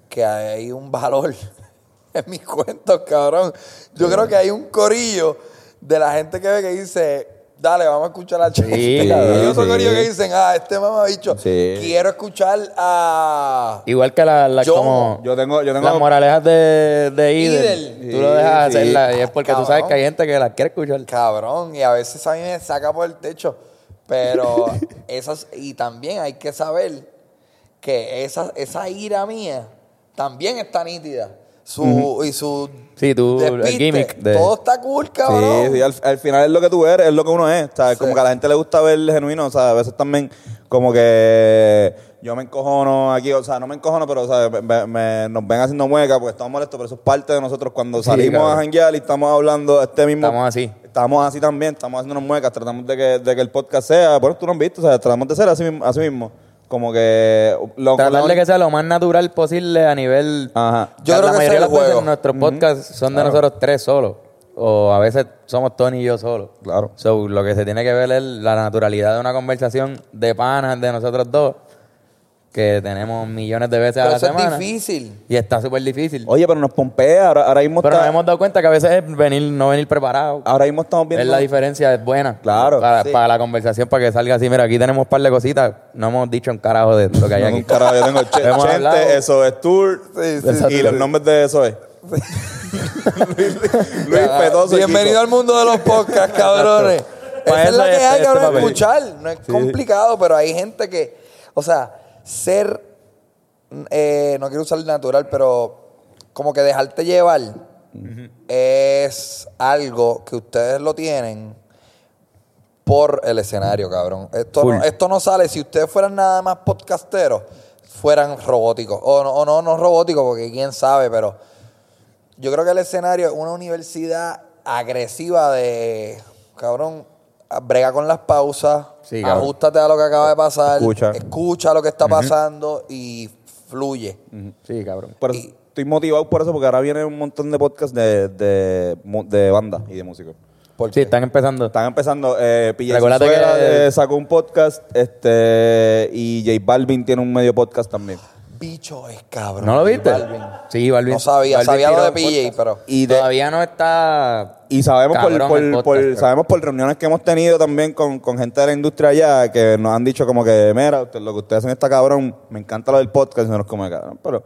que hay un valor en mis cuentos, cabrón. Yo creo que hay un corillo de la gente que ve que dice, dale, vamos a escuchar a Chente. Sí, Hay otro sí. que dicen, ah, este mamabicho, Sí. quiero escuchar a... Igual que la, la Yo- como Yo tengo, yo tengo las moralejas de, de Idel. Idel. Tú lo dejas Sí, hacerla y es porque tú sabes que hay gente que las quiere escuchar. Cabrón, y a veces a mí me saca por el techo. Pero esas, y también hay que saber que esa, esa ira mía también está nítida. Su, Y su Sí, tú, el gimmick de- Todo está cool, cabrón. Sí, sí, al, al final es lo que tú eres, es lo que uno es. ¿sabes? Sí. Como que a la gente le gusta ver genuino, o sea, a veces también como que yo me encojono aquí, o sea, no me encojono, pero o sea, me- me- nos ven haciendo muecas porque estamos molestos, pero eso es parte de nosotros cuando Sí, salimos cabrón. a janguear y estamos hablando este mismo... Estamos así. Estamos así también, estamos haciendo unas muecas, tratamos de que, de que el podcast sea, bueno, tú no has visto, o sea, tratamos de ser así, mismo- así mismo. Como que... Lo, Tratar lo- de que sea lo más natural posible a nivel... Ajá. Yo la creo que ese mayoría de las veces juego. nuestros podcasts son de nosotros tres solos. O a veces somos Tony y yo solos. Claro. So, lo que se tiene que ver es la naturalidad de una conversación de panas de nosotros dos, que tenemos millones de veces a la eso semana. es difícil. Y está súper difícil. Oye, pero nos pompea, ahora, ahora mismo Pero está- nos hemos dado cuenta que a veces es venir, no venir preparado. ahora mismo estamos viendo... Es la diferencia, es buena. Claro, Para, sí. para la conversación, para que salga así. Mira, aquí tenemos un par de cositas. No hemos dicho un carajo de lo que hay No, aquí. un carajo, yo tengo Che- Hemos hablado. Chente, eso es Tour Sí, sí, y sí. los nombres de eso es. Luis, Luis Petoso. y Bienvenido Kiko. al mundo de los podcasts, cabrones. Esa es eso la que es hay, este cabrón, papel. escuchar. No es complicado, pero hay gente que, o sea, ser eh, no quiero usar natural, pero como que dejarte llevar es algo que ustedes lo tienen por el escenario, cabrón. Esto no, esto no sale, si ustedes fueran nada más podcasteros, fueran robóticos. O no, o no, no robóticos, porque quién sabe, pero yo creo que el escenario es una universidad agresiva de, cabrón, brega con las pausas, Sí, ajustate a lo que acaba de pasar, Escucha. escucha lo que está pasando y fluye. Sí, cabrón. Estoy motivado por eso, porque ahora viene un montón de podcasts de, de, de banda y de músicos. Sí, están empezando. Están empezando. Eh, PJ Recuérdate Cizuela, que- eh, sacó un podcast este y J Balvin tiene un medio podcast también. Bicho es cabrón. ¿No lo viste? Balvin. Sí, Balvin. No sabía, Balvin sabía lo de PJ, pero Y, de- Todavía no está. y sabemos, por, por- podcast, sabemos por reuniones que hemos tenido también con, con gente de la industria allá que nos han dicho como que, mira, usted- lo que ustedes hacen está cabrón, me encanta lo del podcast, y nosotros como cabrón, pero...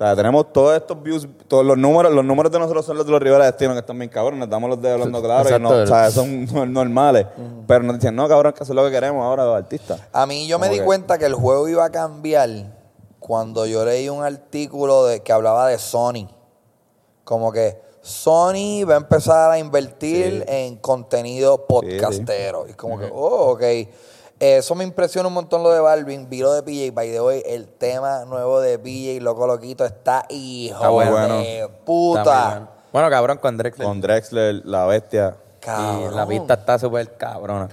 O sea, tenemos todos estos views, todos los números, los números de nosotros son los de los Rivera Destino, que están bien cabrones, damos los de hablando claro, y no, o sea, son normales. Pero nos dicen, no, cabrón, que eso es lo que queremos ahora los artistas. A mí yo me di que- cuenta que el juego iba a cambiar cuando yo leí un artículo de, que hablaba de Sony. Como que Sony va a empezar a invertir en contenido podcastero. Y como que, oh, ok. Eso me impresiona un montón lo de Balvin. Vi lo de PJ. By the way, el tema nuevo de PJ, Loco Loquito, está hijo Está bueno. de puta. bueno. Bueno, cabrón, con Drexler. Con Drexler, La Bestia. Cabrón. Y la pista está súper cabrona.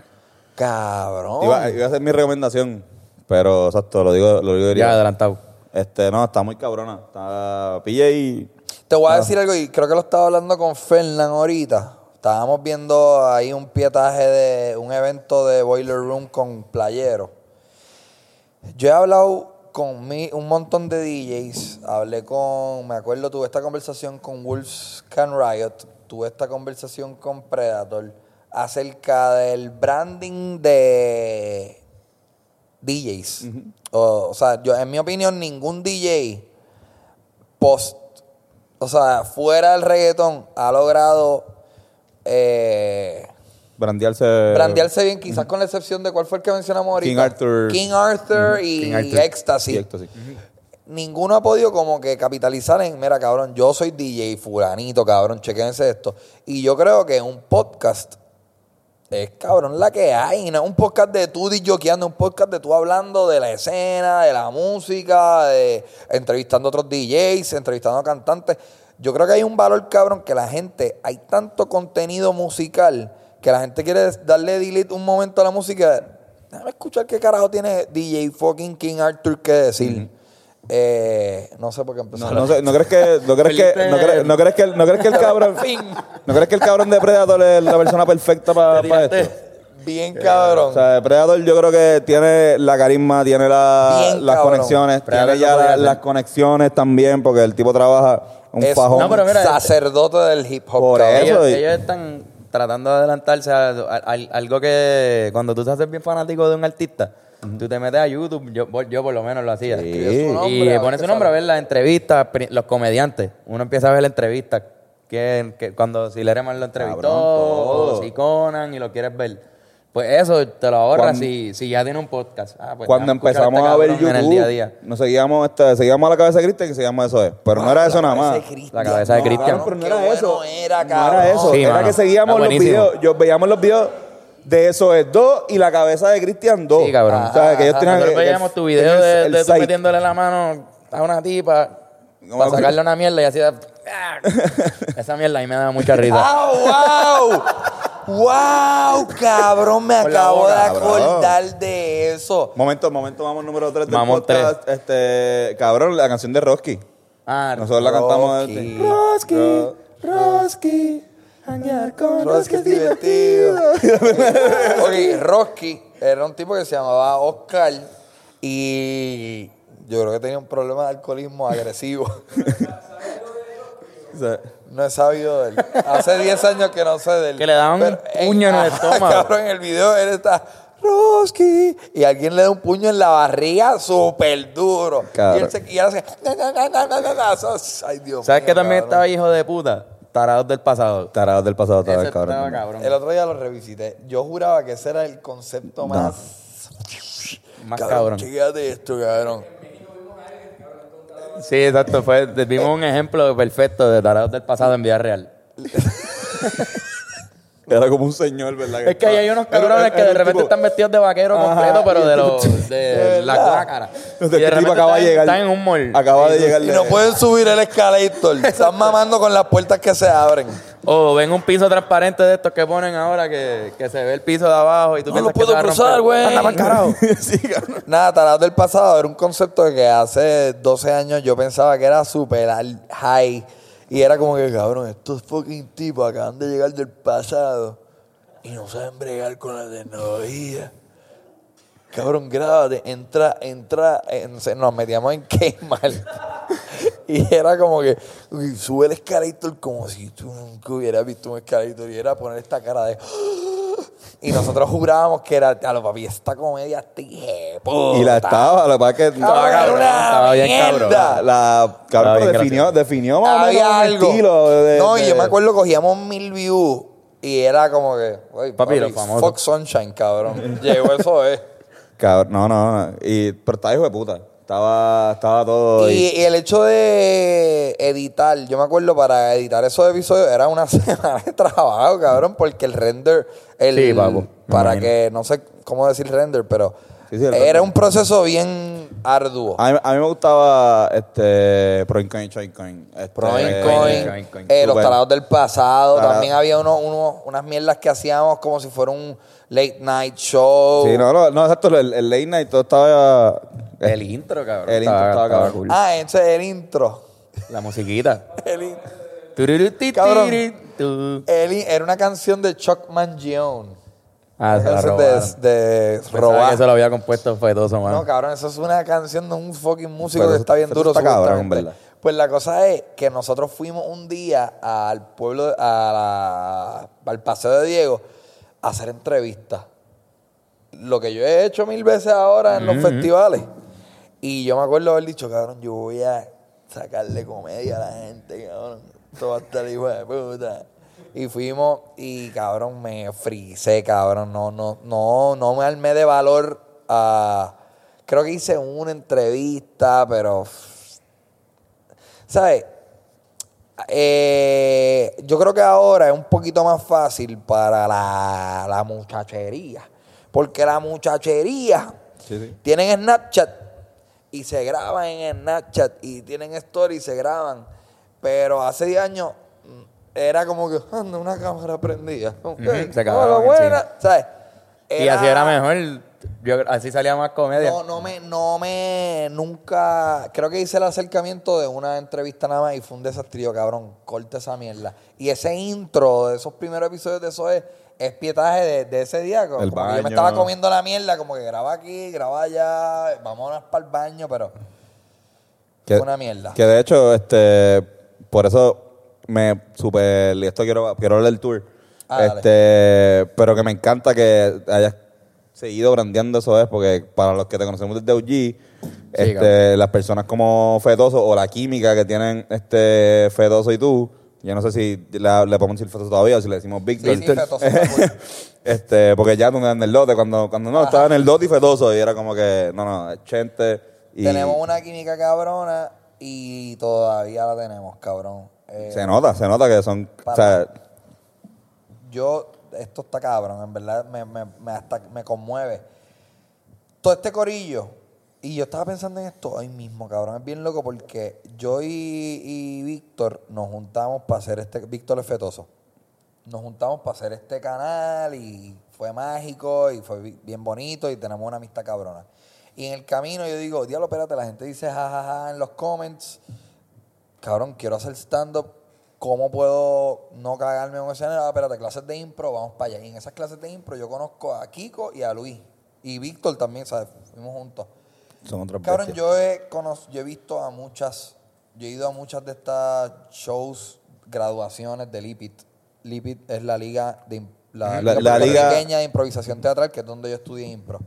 Cabrón. Iba, iba a ser mi recomendación, pero exacto, lo digo, lo digo Ya adelantado. Este, no, está muy cabrona. Está PJ Te voy a Ah. decir algo y creo que lo estaba hablando con Fernán ahorita. Estábamos viendo ahí un pietaje de un evento de Boiler Room con Playero. Yo he hablado con mi, un montón de DJs. Hablé con, me acuerdo, tuve esta conversación con Wolves Can Riot. Tuve esta conversación con Predator acerca del branding de DJs. o, o sea, yo, en mi opinión, ningún DJ post, o sea, fuera del reggaetón, ha logrado eh, brandearse. brandearse bien, quizás con la excepción de cuál fue el que mencionamos ahorita. King Arthur. King Arthur y King Arthur. Ecstasy. Y Ecstasy. Ninguno ha podido como que capitalizar en, mira, cabrón, yo soy DJ fulanito, cabrón, chequense esto. Y yo creo que un podcast es, cabrón, la que hay. No un podcast de tú disjoqueando, es un podcast de tú hablando de la escena, de la música, de entrevistando a otros DJs, entrevistando a cantantes. Yo creo que hay un valor, cabrón, que la gente, hay tanto contenido musical que la gente quiere darle delete un momento a la música. Déjame escuchar qué carajo tiene DJ fucking King Arthur que decir. Eh, no sé por qué empezó. No, no, sé, ¿no crees que, no crees que, no crees, no crees que, no crees que el cabrón, no crees que el cabrón de Predator es la persona perfecta para esto? Bien cabrón. O sea, Predator yo creo que tiene la carisma, tiene la- Bien las cabrón. conexiones, Predator tiene ya la- las conexiones también, porque el tipo trabaja un es fajón. No, pero mira, sacerdote del hip hop. Por cabrón. eso. Ellos, y- ellos están tratando de adelantarse a, a- a- algo que cuando tú te haces bien fanático de un artista, tú te metes a YouTube, yo, yo por lo menos lo hacía. Sí. Y ver pones su nombre a ver las entrevistas, los comediantes. Uno empieza a ver la entrevista. Que, que cuando si Lereman lo entrevistó, Cabrón, todo. o si Conan y lo quieres ver. Pues eso te lo ahorras Cuando- si, si ya tiene un podcast. Ah, pues Cuando empezamos este a ver YouTube, en el día a día. nos seguíamos, este, seguíamos a la cabeza de Cristian y seguíamos eso es. Pero no era eso nada más. La cabeza de Cristian. pero no era bueno eso. era, no era eso. Sí, era mano. que seguíamos los videos. Yo veíamos los videos de eso es dos y la cabeza de Cristian dos. Sí, cabrón. O sea, que ellos tenían Nosotros que- veíamos tu video de, el de tú site. metiéndole la mano a una tipa No, para no. sacarle una mierda y así de- Esa mierda ahí me da mucha risa. ¡Ah, wow! ¡Wow! Cabrón, me Por la acabo boca, de cabrón. acordar de eso. Momento, momento, vamos número 3 del Vamos, podcast. Este, cabrón, la canción de Rocky. Ah, Nosotros la cantamos. Rocky. Rocky. Roski, hangar con Rocky es divertido. ok, Rocky era un tipo que se llamaba Oscar y yo creo que tenía un problema de alcoholismo agresivo. No he sabido de él. Hace 10 años que no sé de él. Que le daban un puño en el estómago. Cabrón, en el video él está. Roski. Y alguien le da un puño en la barriga súper duro. Y él se y él hace. Ay, Dios ¿Sabes mío, que también cabrón. estaba hijo de puta? Tarados del pasado. Tarados del pasado, Ese estaba estaba cabrón. El otro día lo revisité. Yo juraba que ese era el concepto más. Más cabrón. Chequéate esto, cabrón. Sí, exacto. Fue, vimos un ejemplo perfecto de tarados del pasado en vida real. Era como un señor, ¿verdad? Es que ahí hay unos cabrones que de repente están vestidos de vaquero Ajá, completo, pero de los de la guácara. Y El de repente acaba de están, llegar. están en un mall. Acaba de llegar. Y no pueden subir el escalator. Están mamando con las puertas que se abren. O ven un piso transparente de estos que ponen ahora que, que se ve el piso de abajo y tú No lo piensas puedo cruzar, güey. Anda carajo. sí. Nada, Tarados del pasado era un concepto que hace 12 años yo pensaba que era súper al- high. Y era como que, cabrón, estos fucking tipos acaban de llegar del pasado y no saben bregar con la tecnología. Cabrón, grábate, entra, entra, nos metíamos en Kmart. y era como que sube el escalator como si tú nunca hubieras visto un escalator y era poner esta cara de... Y nosotros jurábamos que era, a lo papi, esta comedia está Y la estaba, lo que pasa es que. Cabrón, era una estaba bien mierda. cabrón. La, cabrón, Estaba bien definió, gracioso. definió más o menos Había el algo. estilo de- no, y de- yo me acuerdo cogíamos mil views y era como que, "Güey, Papi, los famosos. fuck sunshine, cabrón. Llegó eso, eh. Cabrón, no, no. Y, pero estaba hijo de puta. Estaba, estaba todo. Y, y el hecho de editar, yo me acuerdo para editar esos episodios era una semana de trabajo, cabrón, porque el render, el, Sí, papo, para imagino. que, no sé cómo decir render, pero Sí, sí, el era render. un proceso bien arduo. A mí, a mí me gustaba este Proincoin y Choincoin. Este, Proincoin, Coin, Coin. eh, los talados del pasado, también había uno, uno- unas mierdas que hacíamos como si fuera un late night show. Sí, no, no, no, exacto. El, el late night todo estaba. El intro, cabrón. El intro estaba cabrón. cool. Ah, ese es el intro. La musiquita. El, in- Tururuti, Cabrón. el in- era una canción de Chuck Mangione. Ah, se la robaron. de, robar. que eso lo había compuesto Fetoso, mano. No, cabrón, eso es una canción de un fucking músico Pero que eso- está bien duro. está cabrón. ¿verdad? Pues la cosa es que nosotros fuimos un día al pueblo, a la- al paseo de Diego, a hacer entrevistas. Lo que yo he hecho mil veces ahora en los festivales. Y yo me acuerdo haber dicho, cabrón, yo voy a sacarle comedia a la gente, cabrón. Esto va a estar hijo de puta. Y fuimos y, cabrón, me frisé, cabrón. No, no, no, no me armé de valor a... Creo que hice una entrevista, pero... ¿Sabes? Eh, yo creo que ahora es un poquito más fácil para la, la muchachería. Porque la muchachería Sí, sí. tienen Snapchat y se graban en Snapchat y tienen stories y se graban. Pero hace 10 años mm, era como que anda una cámara prendida. Se cagaban buena. ¿Sabes? Y así era mejor. Yo, así salía más comedia. No, no me, no me, nunca, creo que hice el acercamiento de una entrevista nada más y fue un desastrío, cabrón, corta esa mierda. Y ese intro de esos primeros episodios de eso es, es pietaje de, de ese día, como, El yo me estaba comiendo la mierda, como que graba aquí, graba allá, vámonos para el baño, pero Que, fue una mierda. Que de hecho, este, por eso me super, y esto quiero, quiero hablar del tour. Ah, dale. este, pero que me encanta que hayas seguido brandeando eso es, porque para los que te conocemos desde OG, este, las personas como Fedoso o la química que tienen este Fedoso y tú, yo no sé si la- le podemos decir Fedoso todavía o si le decimos Víctor. Sí, sí, Fetoso está cool. este, porque ya tú en el lote, cuando, cuando no, estaba en el lote y Fedoso, y era como que, no, no, Chente. Y Tenemos una química cabrona y todavía la tenemos, cabrón. Eh, Se nota, se nota que son. O sea, yo, esto está cabrón, en verdad me, me, me hasta me conmueve. Todo este corillo, y yo estaba pensando en esto hoy mismo, cabrón, es bien loco porque yo y, y Víctor nos juntamos para hacer este, Víctor es fetoso, nos juntamos para hacer este canal y fue mágico y fue bi- bien bonito y tenemos una amistad cabrona. Y en el camino yo digo, diablo, espérate, la gente dice jajaja en los comments, cabrón, quiero hacer stand-up. ¿Cómo puedo no cagarme en un escenario? Ah, espérate, clases de impro, vamos para allá. Y en esas clases de impro yo conozco a Kiko y a Luis. Y Víctor también, ¿sabes? Fuimos juntos. Son Cabrón, bestias. yo he, cono- yo he visto a muchas, yo he ido a muchas de estas shows, graduaciones de Lipit. Lipit es la liga de im- la, La- liga la liga- puertorriqueña de improvisación teatral, que es donde yo estudié impro.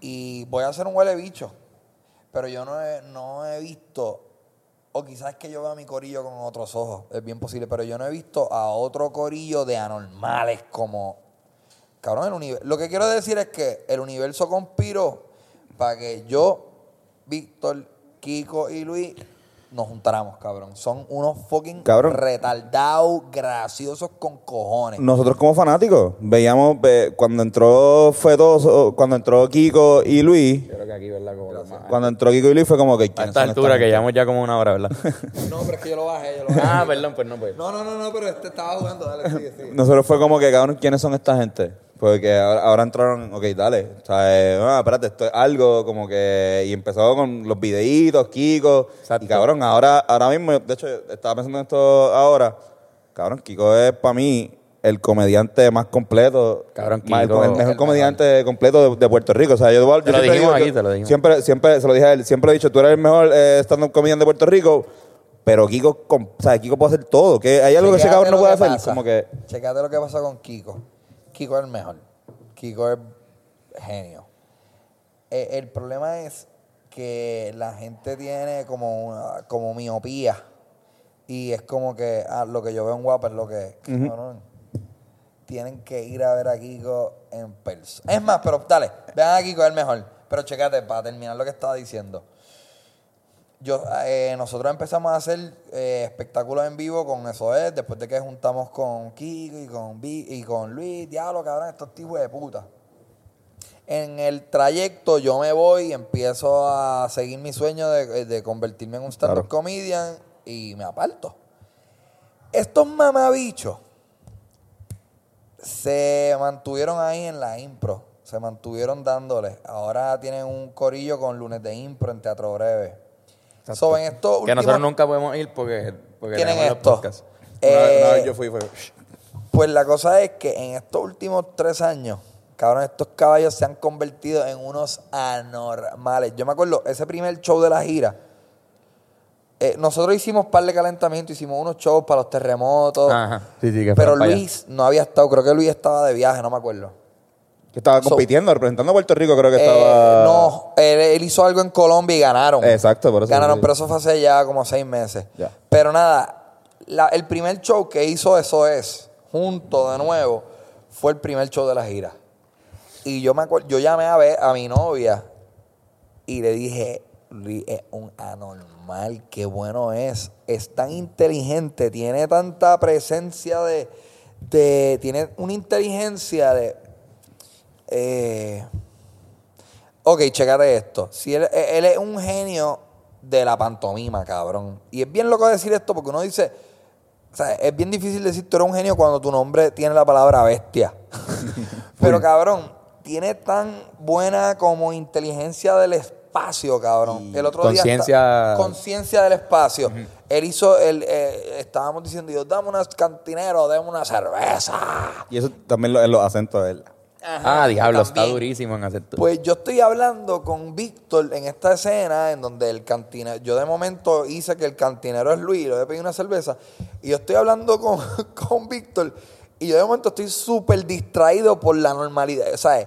Y voy a hacer un huele bicho, pero yo no he, no he visto, o quizás es que yo veo a mi corillo con otros ojos, es bien posible, pero yo no he visto a otro corillo de anormales como Cabrón, el universo. Lo que quiero decir es que el universo conspiró para que yo, Víctor, Kiko y Luis nos juntáramos, cabrón. Son unos fucking Cabrón. retardados, graciosos con cojones. Nosotros como fanáticos veíamos ve- cuando entró Fetoso, cuando entró Kiko y Luis, Yo creo que aquí, ¿verdad? Como más- cuando entró Kiko y Luis fue como que a ¿quiénes esta son altura, que gente? llevamos ya como una hora, ¿verdad? No, pero es que yo lo bajé, yo lo bajé. ah, perdón, pues no, pues. No, no, no, no, pero este estaba jugando, dale, sigue, sigue. Nosotros fue como que, cabrón, ¿quiénes son esta gente? Porque ahora, ahora entraron, ok, dale. O sea, eh, ah, espérate, esto es algo como que. Y empezó con los videitos, Kiko. Exacto. Y cabrón, ahora, ahora mismo, de hecho, estaba pensando en esto ahora. Cabrón, Kiko es para mí el comediante más completo. Cabrón, más- el, Kiko- el mejor comediante completo de, de Puerto Rico. O sea, yo, yo Te lo siempre dijimos digo aquí, te lo dijimos. Siempre, siempre se lo dije a él. Siempre he dicho, tú eres el mejor eh, stand-up comedian de Puerto Rico. Pero Kiko, com- o sea, Kiko puede hacer todo. que ¿Hay algo que ese cabrón no puede hacer? pasa. Como que. Checate lo que pasa con Kiko. Kiko es el mejor. Kiko es genio. Eh, el problema es que la gente tiene como, una- como miopía. Y es como que ah, lo que yo veo en guapa es lo que es. Cabrón, Tienen que ir a ver a Kiko en persona. Es más, pero dale, vean a Kiko es el mejor. Pero checate, para terminar lo que estaba diciendo. Yo, eh, nosotros empezamos a hacer eh, espectáculos en vivo con eso es, después de que juntamos con Kiko y con, Vi- y con Luis, diablo, cabrón, estos tipos de puta. En el trayecto yo me voy y empiezo a seguir mi sueño de, de convertirme en un stand-up Claro. comedian y me aparto. Estos mamabichos se mantuvieron ahí en la impro, se mantuvieron dándole. Ahora tienen un corillo con lunes de impro en Teatro Breve. So, en estos Que últimos- nosotros nunca podemos ir porque, porque tienen tenemos los esto. podcasts. Una vez- una Eh, vez yo fui, fue. pues la cosa es que en estos últimos tres años, cabrón, estos caballos se han convertido en unos anormales. Yo me acuerdo, ese primer show de la gira, eh, nosotros hicimos par de calentamiento, hicimos unos shows para los terremotos. Ajá. Sí, sí, que pero. Luis no había estado, creo que Luis estaba de viaje, no me acuerdo. Que estaba So- compitiendo, representando a Puerto Rico, creo que Eh, estaba. no, él, él hizo algo en Colombia y ganaron. Exacto, por eso. Ganaron, pero eso fue hace ya como seis meses. Ya. Pero nada, la- el primer show que hizo eso es, junto de nuevo, fue el primer show de la gira. Y yo me acuerdo, yo llamé a ver a mi novia y le dije, Luis es un anormal, qué bueno es. Es tan inteligente, tiene tanta presencia de, de tiene una inteligencia de eh, ok, checate esto. Si él, él es un genio de la pantomima, cabrón. Y es bien loco decir esto porque uno dice, o sea, es bien difícil decir tú eres un genio cuando tu nombre tiene la palabra bestia. Pero cabrón, tiene tan buena como inteligencia del espacio, cabrón. El otro día Conciencia- del espacio. Él hizo, el, eh, estábamos diciendo, yo dame unas cantineros, dame una cerveza. Y eso también lo, en los acentos de él. Ah, diablo, está durísimo en hacer todo. Pues yo estoy hablando con Víctor en esta escena en donde el cantinero, yo de momento hice que el cantinero es Luis, le he pedido una cerveza, y yo estoy hablando con, con Víctor, y yo de momento estoy súper distraído por la normalidad, ¿sabes?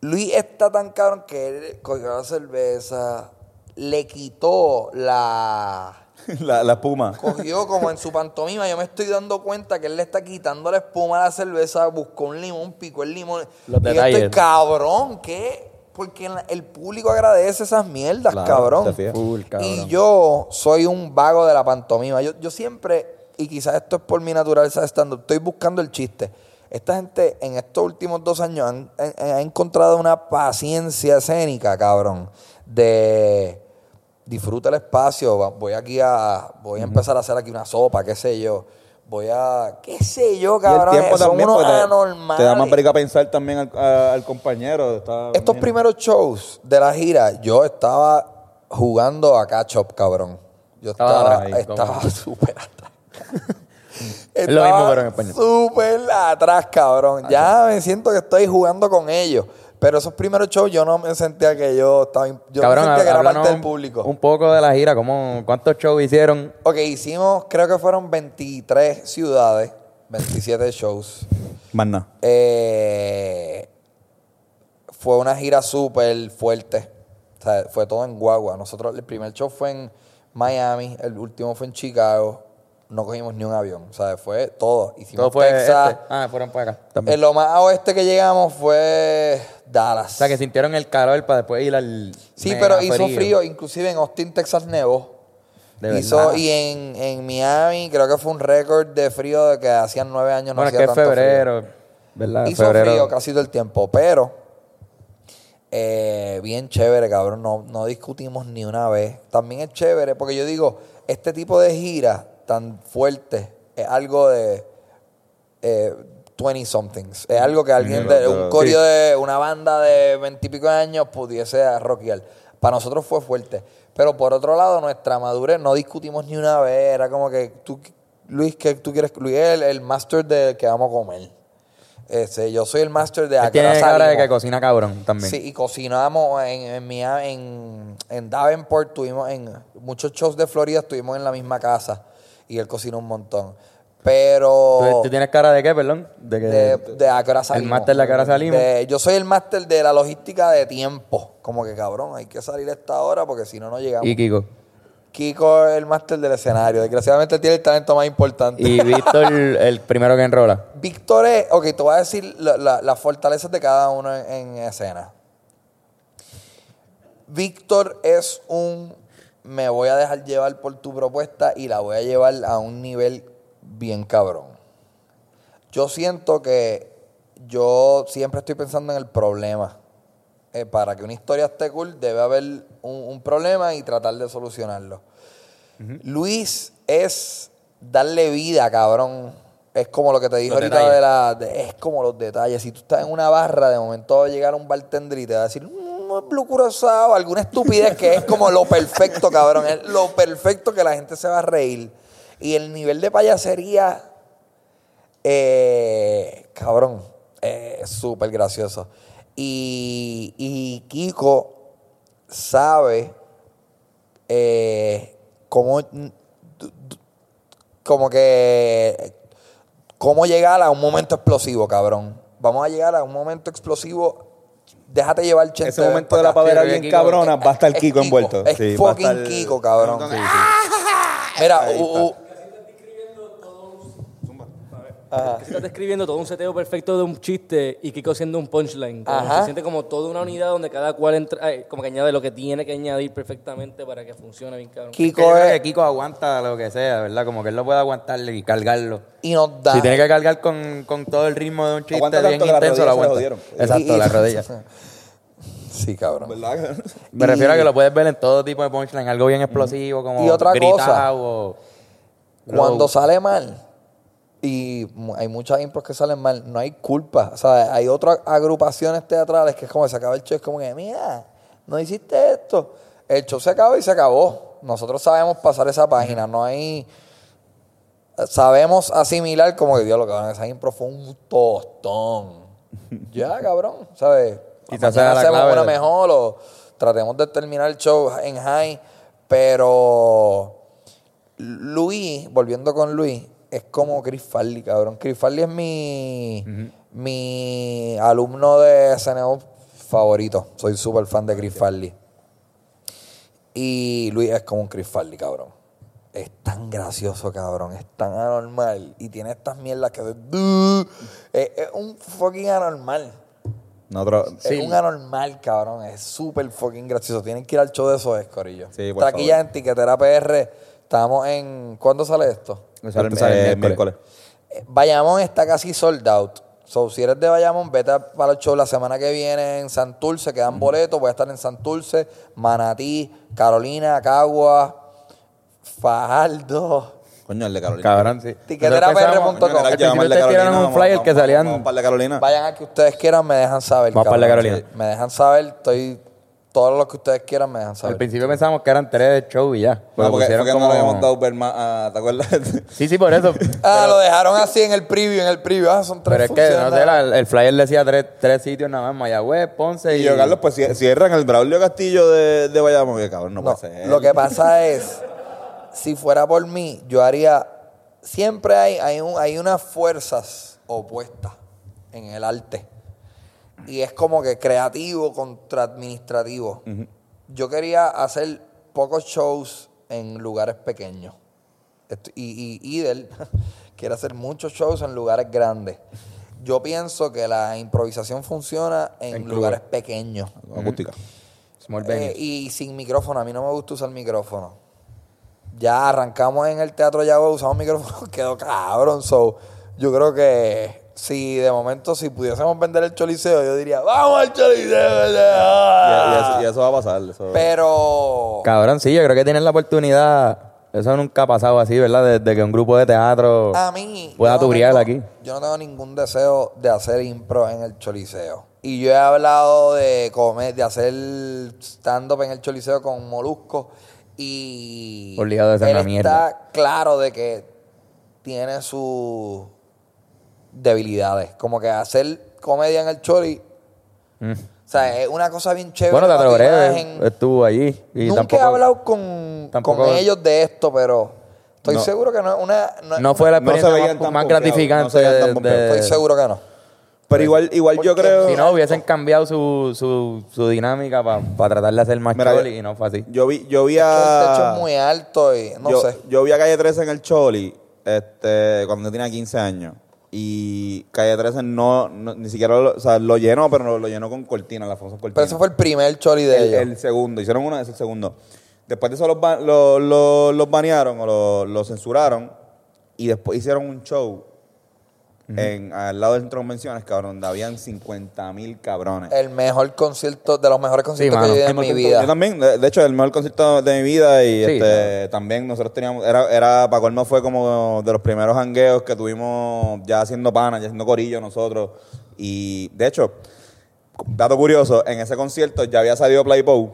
Luis está tan cabrón que él cogió la cerveza, le quitó la... la, la espuma. Cogió como en su pantomima, yo me estoy dando cuenta que él le está quitando la espuma a la cerveza, buscó un limón, picó el limón. Los y yo estoy cabrón, ¿qué? Porque el público agradece esas mierdas, Claro, cabrón. Full. Y yo soy un vago de la pantomima. Yo, yo siempre, y quizás esto es por mi naturaleza de stand-up, estoy buscando el chiste. Esta gente en estos últimos dos años han encontrado una paciencia escénica, cabrón, de disfruta el espacio, voy aquí a, voy a empezar a hacer aquí una sopa, qué sé yo. Voy a, qué sé yo, Y el cabrón. tiempo son también unos te- anormales. te da más briga pensar también al, a- al compañero. está- Estos primeros shows de la gira, yo estaba jugando a catch up, cabrón. Yo Estaba estaba, atrás ahí, estaba ¿cómo? súper atrás. Es lo mismo, pero en español. Súper atrás, cabrón. Ya me siento que estoy jugando con ellos. Pero esos primeros shows yo no me sentía que yo estaba. Yo Cabrón, me sentía que era parte del un- público. Un poco de la gira, ¿cómo, ¿cuántos shows hicieron? Ok, hicimos, creo que fueron 23 ciudades, 27 shows. Más nada. Eh, fue una gira súper fuerte. O sea, fue todo en guagua. Nosotros, el primer show fue en Miami, el último fue en Chicago. No cogimos ni un avión. O sea, fue todo. Hicimos Todo fue Texas. este. Ah, fueron para acá. En También. lo más oeste que llegamos fue Dallas. O sea, que sintieron el calor para después ir al. Sí, pero hizo frío. Inclusive en Austin, Texas nevó. De Hizo, y en, en Miami creo que fue un récord de frío de que hacían nueve años no Bueno, es hacía que es tanto frío. febrero, ¿verdad? Hizo febrero. frío casi todo el tiempo, pero eh, bien chévere, cabrón. No, no discutimos ni una vez. También es chévere porque yo digo, este tipo de gira tan fuerte es algo de eh, 20 somethings. Es algo que alguien de un corio de una banda de 20 y pico de años pudiese rockear. Para nosotros fue fuerte. Pero por otro lado, nuestra madurez no discutimos ni una vez. Era como que tú, Luis, que tú quieres? Luis es el, el master de que vamos a comer. Ese, yo soy el master de tiene cara de que cocina cabrón también. Sí, y cocinamos en, en, Miami- en, en Davenport, tuvimos en muchos shows de Florida, estuvimos en la misma casa y él cocinó un montón. Pero ¿Tú, tienes cara de qué, perdón? De que. de, de a qué hora salimos. máster de a qué hora salimos. De- yo soy el máster de la logística de tiempo. Como que cabrón, hay que salir a esta hora porque si no, no llegamos. y Kiko. Kiko es el máster del escenario. Desgraciadamente él tiene el talento más importante. Y Víctor, el primero que enrola. Víctor es, ok, te voy a decir la- la- las fortalezas de cada uno en, en escena. Víctor es un, me voy a dejar llevar por tu propuesta y la voy a llevar a un nivel bien cabrón. Yo siento que yo siempre estoy pensando en el problema. Eh, para que una historia esté cool debe haber un, un problema y tratar de solucionarlo. Luis es darle vida, cabrón. Es como lo que te dije Los ahorita detalles. de la. de- es como los detalles. Si tú estás en una barra, de momento va a llegar un bartender y te va a decir, no es Blue Curazao", alguna estupidez que es como lo perfecto, cabrón. Es lo perfecto que la gente se va a reír. Y el nivel de payasería, eh, cabrón, es súper gracioso. Y, y Kiko sabe eh, cómo, como que, cómo llegar a un momento explosivo, cabrón. Vamos a llegar a un momento explosivo. Déjate llevar, Chente. Ese momento de la pavera bien Kiko- cabrona, va a estar Es Kiko envuelto. Es Sí, va a fucking estar- Kiko, cabrón. Sí, sí. Mira, Ahí u- u- Que se está describiendo todo un seteo perfecto de un chiste y Kiko siendo un punchline. Ajá. Se siente como toda una unidad donde cada cual entra, ay, como que añade lo que tiene que añadir perfectamente para que funcione bien cabrón. Kiko es- que Kiko aguanta lo que sea, ¿verdad? Como que él lo puede aguantar y cargarlo. y nos da. Si tiene que cargar con, con todo el ritmo de un chiste Aguanta bien intenso, lo aguanta. jodieron. Exacto, las rodillas. Sí, cabrón. ¿Verdad? Me refiero a que lo puedes ver en todo tipo de punchline, algo bien explosivo, como Y otra gritado cosa, o- Cuando sale mal, y hay muchas impros que salen mal, no hay culpa. O sea, hay otras agrupaciones teatrales que es como que se acaba el show, es como que, mira, no hiciste esto. El show se acabó y se acabó. Nosotros sabemos pasar esa página, no hay. Sabemos asimilar como que, Dios, lo cabrón, esa impro fue un tostón. ya, cabrón, ¿sabes? Quizás hacemos una de- mejor o tratemos de terminar el show en high, pero. Luis, volviendo con Luis, es como Chris Farley, cabrón. Chris Farley es mi, mi alumno de SNO favorito. Soy súper fan de Chris Farley. Y Luis es como un Chris Farley, cabrón. Es tan gracioso, cabrón. Es tan anormal. Y tiene estas mierdas que... Es, es un fucking anormal. Nosotros, Es un anormal, cabrón. Es súper fucking gracioso. Tienen que ir al show de esos Corillo. Sí, por Taquilla favor. en Tiquetera PR. Estamos en... ¿Cuándo sale esto? Sale, sale el eh, miércoles. Eh, Bayamón está casi sold out. So, si eres de Bayamón, vete a- para el show la semana que viene en Santurce. Quedan boletos. Voy a estar en Santurce, Manatí, Carolina, Cagua, Fajardo. Coño, el de Carolina. Cabrón, sí. Tiqueterapr.com. Al principio ustedes tiraron un flyer vamos- que salían... Vamos para el de Carolina. Vayan a que ustedes quieran, me dejan saber. Vamos para la. Carolina. Sí, Me dejan saber. Estoy... Todo lo que ustedes quieran me dejan saber. Al principio pensamos que eran tres de show y ya. No, porque, porque no como- le habíamos dado ver más a- ¿te acuerdas? Sí, sí, por eso. Ah, lo dejaron así en el preview, en el preview. Ah, son tres Pero es que, no sé, la- el flyer decía tres, tres sitios nada más, Mayagüez, Ponce y... y yo, Carlos, pues si- cierran el Braulio Castillo de, de Bayamón, que cabrón, no, No, puede ser. lo que pasa es, si fuera por mí, yo haría. Siempre hay, hay, un- hay unas fuerzas opuestas en el arte. Y es como que creativo contra administrativo. Yo quería hacer pocos shows en lugares pequeños. y, y Idel quiere hacer muchos shows en lugares grandes. Yo pienso que la improvisación funciona en, lugares pequeños. Acústica. Small Eh, y sin micrófono, a mí no me gusta usar micrófono. Ya arrancamos en el teatro ya usamos micrófono, quedó cabrón. So, yo creo que si de momento, si pudiésemos vender el choliseo, yo diría, ¡vamos al choliseo! Y, y ¡Ah! eso, y eso va a pasar. eso- Pero Cabrón, sí, yo creo que tienen la oportunidad. Eso nunca ha pasado así, ¿verdad? Desde que un grupo de teatro a mí. pueda no tengo- aquí. Yo no tengo ningún deseo de hacer impro en el choliseo. Y yo he hablado de comer, de hacer stand-up en el choliseo con Molusco. Y. Obligado él una mierda. Está claro de que tiene sus debilidades. Como que hacer comedia en el choli. Mm. O sea, es una cosa bien chévere. Bueno, Breve estuvo allí. Y Nunca tampoco, he hablado con, tampoco- con ellos de esto, pero estoy No. seguro que no es una. no- No fue la experiencia más, gratificante. de- de- Estoy seguro que no. Pero igual, igual yo creo. si no, hubiesen cambiado su, su, su dinámica para tratar de hacer más Mira, choli y no fue así. Yo vi, yo vi que el techo a. es muy alto y no yo, sé. yo vi a Calle 13 en el Choli este, cuando tenía 15 años. Y Calle 13 no, no- ni siquiera lo, o sea, lo llenó, pero lo, lo llenó con cortinas, las famosas cortinas. Pero ese fue el primer choli de el, ellos. el segundo, hicieron uno, es el segundo. Después de eso los, ba- los, los, los banearon o los censuraron y después hicieron un show en, al lado del centro de convenciones, cabrón, donde habían 50 mil cabrones. El mejor concierto, de los mejores conciertos mano. que yo he ido en mi vida. Yo también, de, de hecho, el mejor concierto de mi vida y Sí, este, también nosotros teníamos, era, era para colmo fue como de los primeros hangueos que tuvimos ya haciendo panas, ya haciendo corillo nosotros. Y de hecho, dato curioso, en ese concierto ya había salido Playboy,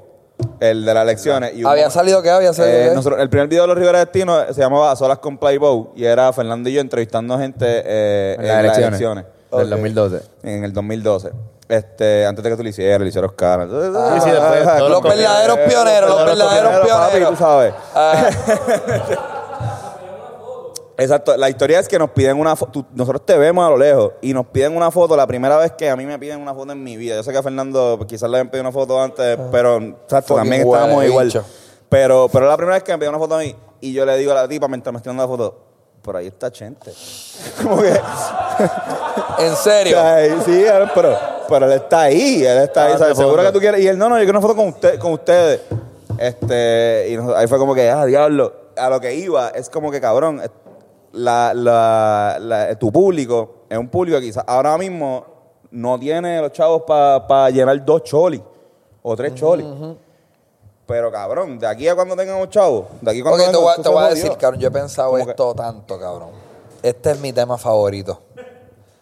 el de las elecciones. y ¿Había salido qué? ¿Había salido eh, qué? nosotros- el primer video de los Rivera Destino se llamaba A Solas con Playboy y era Fernando y yo entrevistando gente eh, En las elecciones, del Ok. 2012. en el 2012. Este, antes de que tú lo hicieras, lo hicieron Oscar. sí, después, todos los verdaderos pioneros, los verdaderos papi, pioneros. tú sabes. Ah, Exacto, la historia es que nos piden una foto, nosotros te vemos a lo lejos y nos piden una foto, la primera vez que a mí me piden una foto en mi vida. Yo sé que a Fernando quizás le habían pedido una foto antes, pero exacto, también estábamos igual. bicho. Pero, pero la primera vez que me pidieron una foto a mí y yo le digo a la tipa mientras me estoy dando la foto, por ahí está Chente. Como que, en serio. Sí, pero, pero él está ahí, él está ahí, Ah, ¿sabes? Seguro que tú quieres. Y él, no, no, yo quiero una foto con, usted, con ustedes. Este, y ahí fue como que, ah, diablo. A lo que iba, es como que, cabrón, la, la, la- tu público es un público que quizás ahora mismo no tiene los chavos para llenar dos cholis o tres cholis. Pero, cabrón, de aquí a cuando tengamos chavos, de aquí a cuando Ok, te voy, te voy a decir, cabrón, yo he pensado que- esto tanto, cabrón. Este es mi tema favorito.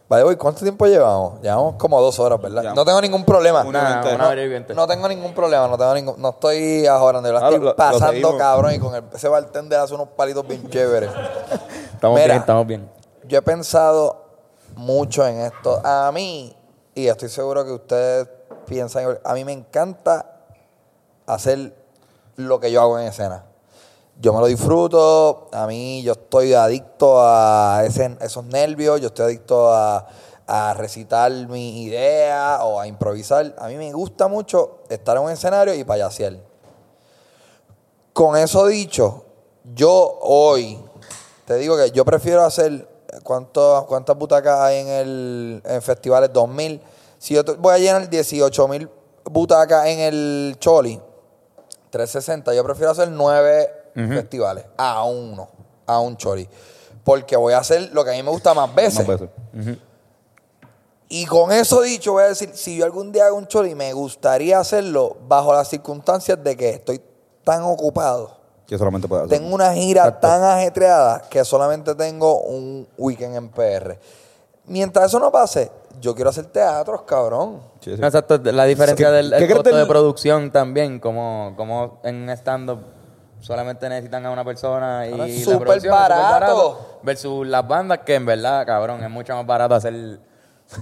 Vale, voy, ¿cuánto tiempo llevamos? Llevamos como dos horas, ¿verdad? No tengo ningún problema. una Una, mente. una hora y veinte. No tengo ningún problema, no tengo ningún, no estoy ahorrando, yo la Ah, estoy lo- pasando cabrón y con el, ese bartender hace unos palitos bien chéveres. Estamos Mira. bien, estamos bien. Yo he pensado mucho en esto. A mí, y estoy seguro que ustedes piensan, a mí me encanta hacer lo que yo hago en escena. Yo me lo disfruto, a mí yo estoy adicto a ese- esos nervios, yo estoy adicto a, a recitar mi idea o a improvisar. A mí me gusta mucho estar en un escenario y payasear. Con eso dicho, yo hoy te digo que yo prefiero hacer ¿cuánto- cuántas butacas hay en el en festivales 2000. Si yo voy a llenar 18 mil butacas en el Choli 360, yo prefiero hacer nueve festivales a uno, a un Choli, porque voy a hacer lo que a mí me gusta más veces. Más veces. Y con eso dicho, voy a decir, si yo algún día hago un choli, me gustaría hacerlo bajo las circunstancias de que estoy tan ocupado. Que solamente puede hacer. Tengo una gira tan ajetreada que solamente tengo un weekend en PR. Mientras eso no pase, yo quiero hacer teatros, cabrón. Sí, sí. No, exacto, la diferencia ¿Qué- del qué el costo de producción también, como, como en un stand-up solamente necesitan a una persona y Ahora la súper producción es súper barato. versus las bandas que en verdad, cabrón, es mucho más barato hacer...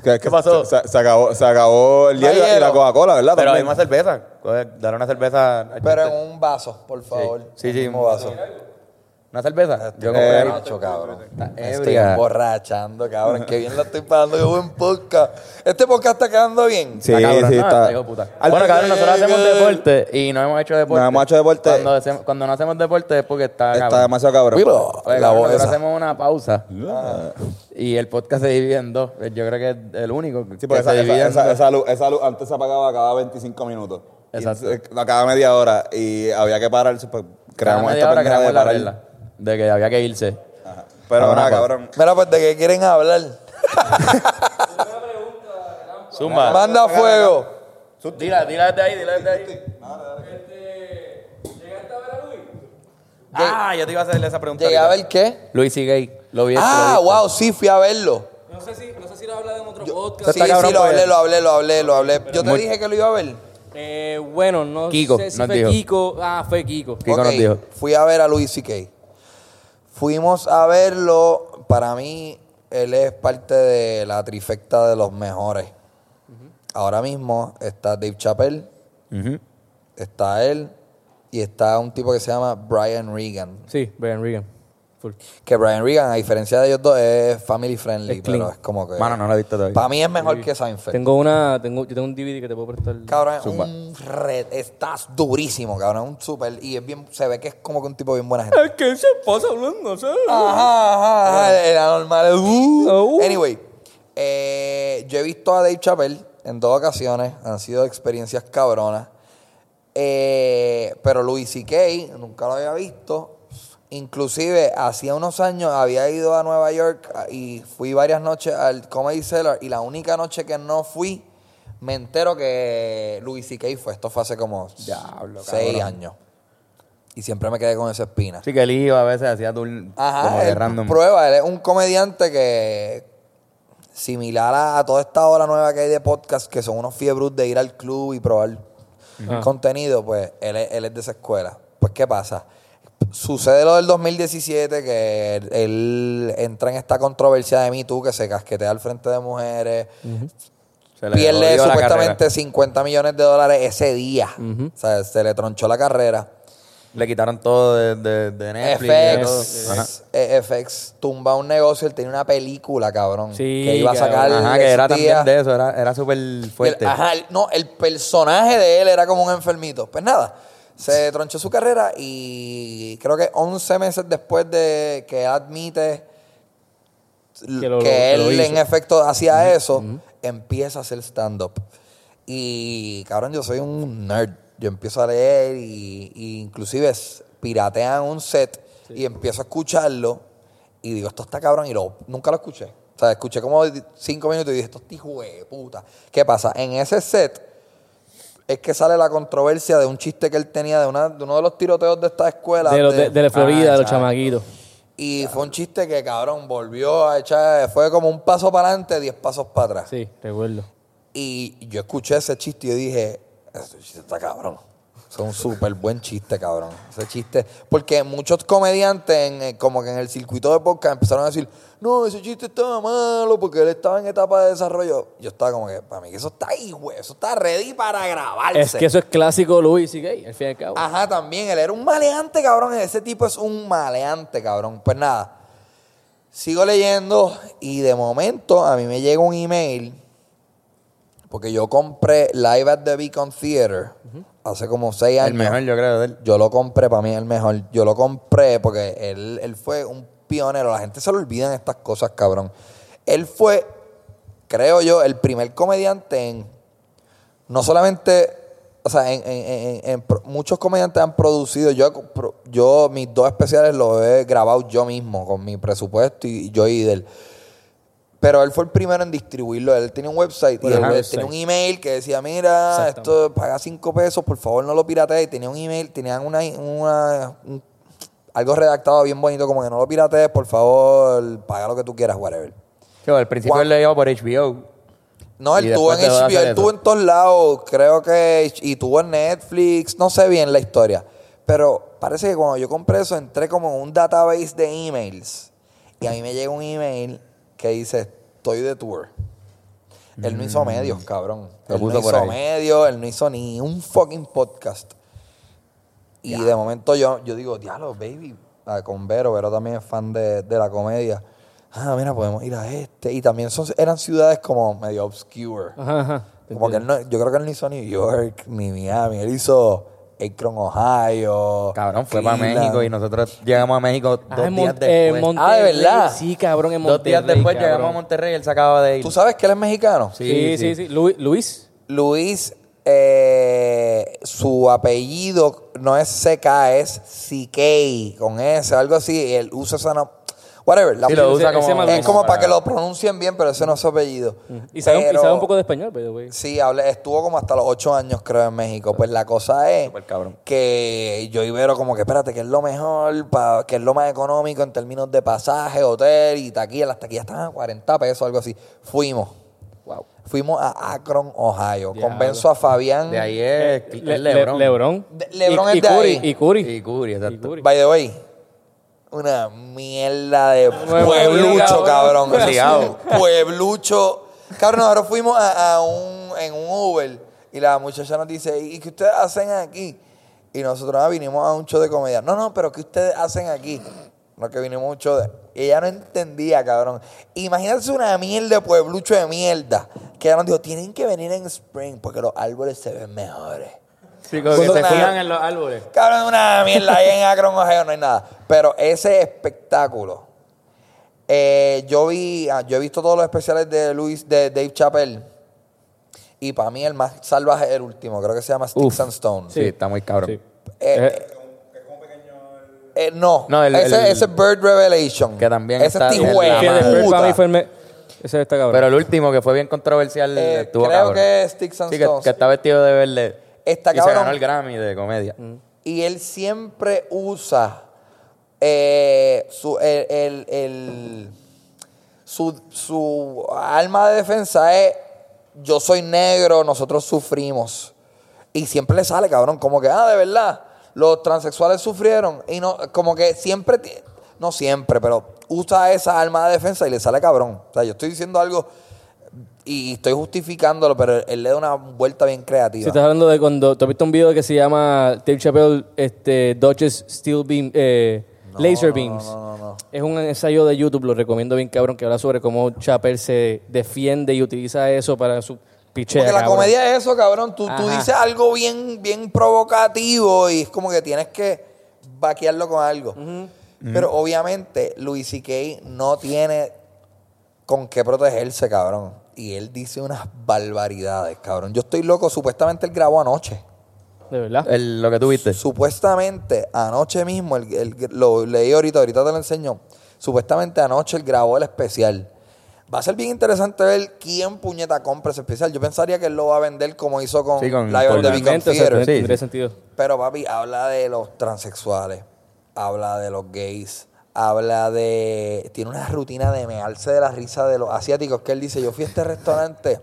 ¿Qué, ¿Qué pasó? Se, se acabó, se acabó el hielo y la. Coca-Cola, ¿verdad? Pero hay También. más cerveza. Dar una cerveza... al Pero chiste. en un vaso, por favor. Sí, sí, un vaso. ¿Una cerveza? Yo compré cabrón. Estoy ebria. emborrachando, cabrón. Qué bien la estoy pasando. Qué buen podcast. Este podcast está quedando bien. Sí, Está cabrón, sí, ¿no? está. Hijo puta. Bueno, cabrón, nosotros hacemos deporte y no hemos hecho deporte. No hemos hecho deporte. Cuando, hacemos- cuando no hacemos deporte es porque está, Está demasiado cabrón. Mira, Pues, la cabrón, voz nosotros esa. hacemos una pausa y el podcast se divide en dos. Yo creo que es el único Sí, que porque se esa, divide esa, en esa, dos. esa luz, esa luz antes se apagaba cada 25 minutos. Y Exacto. no, cada media hora. Y había que parar. Pues, Cada creamos media esta hora creamos de la regla de que había que irse. Ajá. Pero Ahora, pues. cabrón. Mira, pues, ¿de qué quieren hablar? Zumba. Manda fuego. Dila, dila desde ahí, dila desde ahí. ¿Llegaste a ver a Luis? Ah, yo te iba a hacerle esa pregunta. ¿Llegué a ver qué? Luis y Gay. Lo vi. Ah, lo wow, sí, fui a verlo. No sé si, no sé si lo hablado en otro podcast. Sí, sí, lo porque- hablé, lo hablé, lo hablé, lo hablé. Yo te dije que lo iba a ver. Eh, bueno, no Kiko, sé si fue dijo. Kiko. Ah, fue Kiko. Kiko Ok, nos dijo. Fui a ver a Luis C.K. Fuimos a verlo. Para mí, él es parte de la trifecta de los mejores. Ahora mismo está Dave Chappelle, está él y está un tipo que se llama Brian Regan. Sí, Brian Regan. Full. Que Brian Regan, a diferencia de ellos dos, es family friendly, Es clean. pero es como que. Mano, no lo he visto todavía. Para mí es mejor que Seinfeld. Tengo una, tengo, yo tengo un DVD que te puedo prestar. Cabrón, es Zumba. un red, estás durísimo, cabrón, es un super y es bien, se ve que es como que un tipo bien buena gente. ¿Qué se pasa hablando? ¿sabes? Ajá, ajá, ajá, era normal. uh. Uh. Anyway, eh, yo he visto a Dave Chappelle en dos ocasiones, han sido experiencias cabronas. Eh, pero Louis C.K. nunca lo había visto. Inclusive, hacía unos años había ido a Nueva York ah, y fui varias noches al Comedy Cellar y la única noche que no fui, me entero que Louis C.K. fue. Esto fue hace como Diablo, seis cabrón. años. Y siempre me quedé con esa espina. Sí, que él iba a veces hacía tour Ajá, como de él random. prueba, él es un comediante que similar a, a toda esta ola nueva que hay de podcast, que son unos fiebros de ir al club y probar contenido, pues él es, él es de esa escuela. Pues, ¿qué pasa? Sucede lo del 2017, que él, él entra en esta controversia de Me Too, que se casquetea al frente de mujeres, Se le pierde supuestamente carrera. 50 millones de dólares ese día. O sea, se le tronchó la carrera. Le quitaron todo de, de, de Netflix. FX, eh, FX tumba un negocio, él tenía una película, cabrón. Sí, que iba a sacar. Ajá, que era también de eso, era, era súper el- fuerte. ajá, no, el personaje de él era como un enfermito. Pues nada, se tronchó su carrera y creo que 11 meses después de que admite Que lo- que lo él en efecto hacía eso, empieza a hacer stand-up. Y cabrón, yo soy un nerd. Yo empiezo a leer y, y inclusive piratean un set y empiezo a escucharlo y digo, esto está cabrón y lo, nunca lo escuché. O sea, escuché como cinco minutos y dije, esto hijo de puta. ¿Qué pasa? En ese set es que sale la controversia de un chiste que él tenía de, una, de uno de los tiroteos de esta escuela. De, los de, de la Florida, Ah, de los exacto. chamaquitos. Y fue un chiste que, cabrón, volvió a echar, fue como un paso para adelante, diez pasos para atrás. Sí, recuerdo. Y yo escuché ese chiste y yo dije, ese chiste está cabrón. Es un súper buen chiste, cabrón. Ese chiste. Porque muchos comediantes, en, eh, como que en el circuito de podcast, empezaron a decir, no, ese chiste estaba malo porque él estaba en etapa de desarrollo. Yo estaba como que, para mí, que eso está ahí, güey. Eso está ready para grabarse. Es que eso es clásico Luis y Gay, al fin y al cabo. Ajá, también. Él era un maleante, cabrón. Ese tipo es un maleante, cabrón. Pues nada. Sigo leyendo y de momento a mí me llega un email porque yo compré Live at the Beacon Theater hace como seis años. el mejor, yo creo, de él. Yo lo compré, para mí es el mejor. Yo lo compré porque él, él fue un pionero. La gente se le olvidan estas cosas, cabrón. Él fue, creo yo, el primer comediante en. No solamente. O sea, en, en- en- muchos comediantes han producido. Yo, yo, mis dos especiales los he grabado yo mismo, con mi presupuesto y yo y él. Pero él fue el primero en distribuirlo. Él tenía un website y él, website. tenía un email que decía, mira, esto paga cinco pesos, por favor no lo piratees. Tenía un email, tenían una, una un- algo redactado bien bonito, como que no lo piratees, por favor, paga lo que tú quieras, whatever. Que al principio él le iba por HBO. No, él tuvo en HBO, él tuvo en todos lados, creo que, y tuvo en Netflix, no sé bien la historia. Pero parece que cuando yo compré eso, entré como en un database de emails. Y a mí me llega un email que dice, estoy de tour. Él no hizo medios, cabrón. Lo Él no hizo medios, él no hizo ni un fucking podcast. Y de momento yo, yo digo, diablo, baby. ah, con Vero. Vero también es fan de, de la comedia. Ah, mira, podemos ir a este. Y también son, eran ciudades como medio obscure. Ajá, ajá. Como que él no, yo creo que él no hizo New York ni Miami. Él hizo Akron, Ohio. Cabrón, fue para. México y nosotros llegamos a México dos Ah, en días Mon- eh, después. Monterrey. Ah, ¿de verdad? Sí, cabrón, en dos Monterrey. días después cabrón. llegamos a Monterrey y él se acaba de ir. ¿Tú sabes que él es mexicano? Sí, sí, sí. Lu- Luis. Luis, eh, su apellido no es CK, es CK, con S, algo así. Él usa esa... Whatever. la- Sí, lo usa como... es como para que lo pronuncien bien, pero ese no es su apellido. Y sabe, un- y Pero- sabe un poco de español, pero güey. Sí, hablé, estuvo como hasta los ocho años, creo, en México. Pues la cosa es Súper cabrón. que yo y Vero como que, espérate, que es lo mejor, pa- que es lo más económico en términos de pasaje, hotel y taquilla. Las taquillas estaban a 40 pesos, algo así. Fuimos. Wow. Fuimos a Akron, Ohio. Diablo. Convenzo a Fabián. De ahí es, es Le- Lebron. Le- Lebron. De- Lebron y, es de y Curry. ahí. Y Curry. Y Curry, exacto. Y Curry. By the way, una mierda de pueblucho, cabrón. Pueblucho. Cabrón, nosotros fuimos a, a un, en un Uber y la muchacha nos dice, ¿y qué ustedes hacen aquí? Y nosotros ah, vinimos a un show de comedia. No, no, pero ¿qué ustedes hacen aquí? No, que vinimos a un show de... Y ella no entendía, cabrón. Imagínate una mierda de pueblucho de mierda. Que ella nos dijo, tienen que venir en Spring porque los árboles se ven mejores. Sí, como que se Una- fijan en los árboles. Cabrón, una mierda ahí en Akron, Ohio, no hay nada. Pero ese espectáculo, eh, yo vi, ah, yo he visto todos los especiales de Luis, de Dave Chappelle. Y para mí el más salvaje es el último, creo que se llama Sticks Uf. and Stones. Sí, está muy cabrón. Sí. Eh, eh, no, No, el- ese, el- ese es Bird Revelation. Que también ese está es en la Tijuana. Que madre. después para mí puta. fue el me- Ese está cabrón. Pero el último, que fue bien controversial, Eh, estuvo creo cabrón. que es Sticks and Sí, que, Stones. que está vestido de verde. Está y se ganó el Grammy de comedia. Y él siempre usa eh, su, el, el- el- su, su arma de defensa es yo soy negro, nosotros sufrimos. Y siempre le sale, cabrón, como que, ah, de verdad, los transexuales sufrieron. Y no, como que siempre, no siempre, pero usa esa arma de defensa y le sale cabrón. O sea, yo estoy diciendo algo y estoy justificándolo, pero él le da una vuelta bien creativa. Si estás hablando de cuando. ¿Tú has visto un video que se llama Dave Chappelle este, Dodges Steel Beam. Eh, laser Beams. Es un ensayo de YouTube, lo recomiendo bien, cabrón, que habla sobre cómo Chappelle se defiende y utiliza eso para su pichea. Porque la cabrón. comedia es eso, cabrón. Tú, tú dices algo bien, bien provocativo y es como que tienes que vaquearlo con algo. Pero obviamente Luis C.K. no tiene con qué protegerse, cabrón. Y él dice unas barbaridades, cabrón. Yo estoy loco. Supuestamente él grabó anoche. De verdad. El- lo que tú viste. Supuestamente anoche mismo, el- el- lo leí ahorita, ahorita te lo enseño. Supuestamente anoche él grabó el especial. Va a ser bien interesante ver quién puñeta compra ese especial. Yo pensaría que él lo va a vender como hizo con, Sí, con- Live con on the Beacon Realmente, o sea, Theater. Sí, sí. sentido. Pero papi, habla de los transexuales, habla de los gays, habla de... Tiene una rutina de mearse de la risa de los asiáticos que él dice, yo fui a este restaurante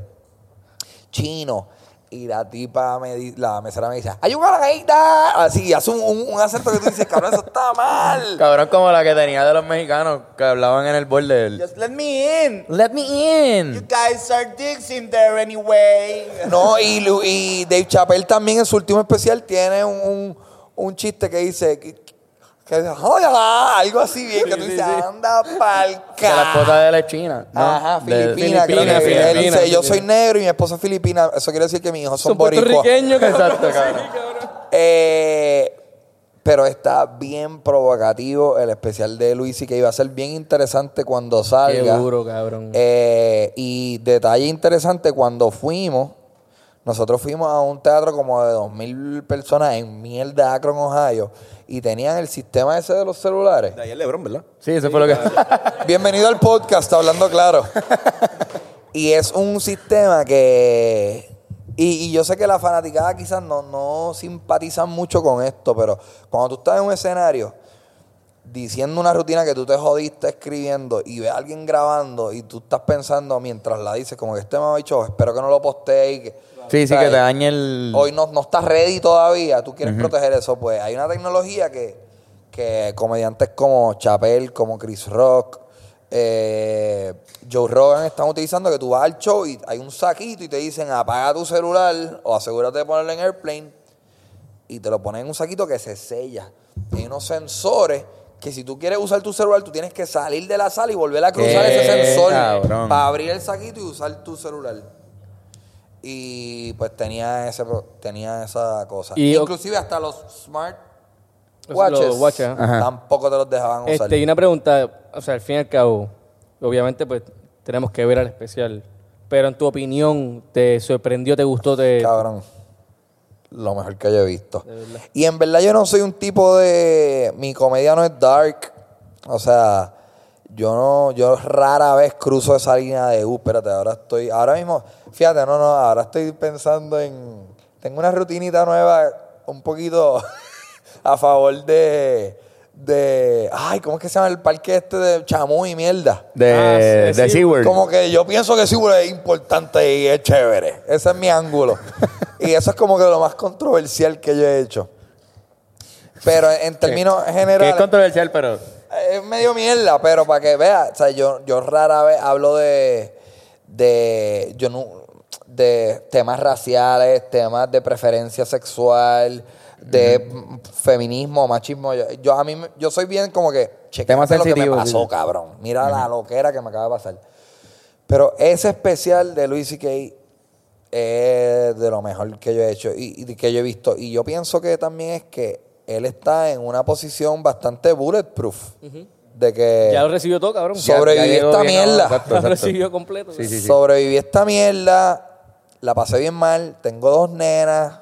chino y la tipa, me di- la mesera me dice, ¡Ayuda a Así, hace un, un, un acento que tú dices, cabrón, eso está mal. Cabrón como la que tenía de los mexicanos que hablaban en el borde del... Just let me in. Let me in. guys are dicks in there anyway. No, y, y Dave Chappelle también en su último especial tiene un, un, un chiste que dice que, dice, "Hola", algo así bien, que tú dices, anda pa'l Que la esposa de es china. ¿no? Ajá, De- Filipina, creo que Filipina, él dice, yo soy negro y mi esposa es filipina. Eso quiere decir que mis hijos son, Son boricuas. puertorriqueños. Exacto, cabrón. Eh, pero está bien provocativo el especial de Luis y que iba a ser bien interesante cuando Qué salga. duro, cabrón. Eh, y detalle interesante, cuando fuimos, nosotros fuimos a un teatro como de 2.000 personas en mierda, Akron, Ohio, y tenían el sistema ese de los celulares. De ahí el Lebron, ¿verdad? Sí, eso fue lo que... Bienvenido al podcast, hablando claro. y es un sistema que... Y, y yo sé que la fanaticada quizás no, no simpatizan mucho con esto, pero cuando tú estás en un escenario diciendo una rutina que tú te jodiste escribiendo y ves a alguien grabando y tú estás pensando mientras la dices, como que este me ha dicho, espero que no lo postee y que... Sí, sí, ¿sabes? que te dañe el... Hoy no, no estás ready todavía, tú quieres proteger eso, pues hay una tecnología que, que comediantes como Chappelle, como Chris Rock, eh, Joe Rogan están utilizando que tú vas al show y hay un saquito y te dicen apaga tu celular o asegúrate de ponerlo en airplane y te lo ponen en un saquito que se sella. Hay unos sensores que si tú quieres usar tu celular, tú tienes que salir de la sala y volver a cruzar ese sensor cabrón. para abrir el saquito y usar tu celular. Y pues tenía ese pro- tenía esa cosa. Y- Inclusive hasta los smart watches los watches, ajá. tampoco te los dejaban usar. Este, y una pregunta, o sea, al fin y al cabo, obviamente pues tenemos que ver al especial, pero en tu opinión, ¿te sorprendió, te gustó, te... Cabrón. Lo mejor que yo he visto. Y en verdad yo no soy un tipo de... Mi comedia no es dark. O sea, yo no... Yo rara vez cruzo esa línea de... Uh, espérate, ahora estoy... Ahora mismo... Fíjate, no, no. Ahora estoy pensando en... Tengo una rutinita nueva un poquito a favor de... De... Ay, ¿cómo es que se llama el parque este de Chamu y mierda? De, Ah, sí, de. SeaWorld. Como que yo pienso que sí es importante y es chévere. Ese es mi ángulo. y eso es como que lo más controversial que yo he hecho. Pero en términos Que es generales, controversial, pero... es medio mierda, pero para que veas, o sea, yo, yo rara vez hablo de, de, yo no, de temas raciales, temas de preferencia sexual, de feminismo, machismo. Yo, yo a mí, yo soy bien como que, Temas lo que me pasó, sí. cabrón. Mira la loquera que me acaba de pasar. Pero ese especial de Luis C.K. es de lo mejor que yo he hecho y, y que yo he visto. Y yo pienso que también es que él está en una posición bastante bulletproof. De que Ya lo recibió todo, cabrón. So- Sobreviví esta mierda. exacto, lo recibió completo. Sí, sí, sí. sobreviví esta mierda, la pasé bien mal, tengo dos nenas,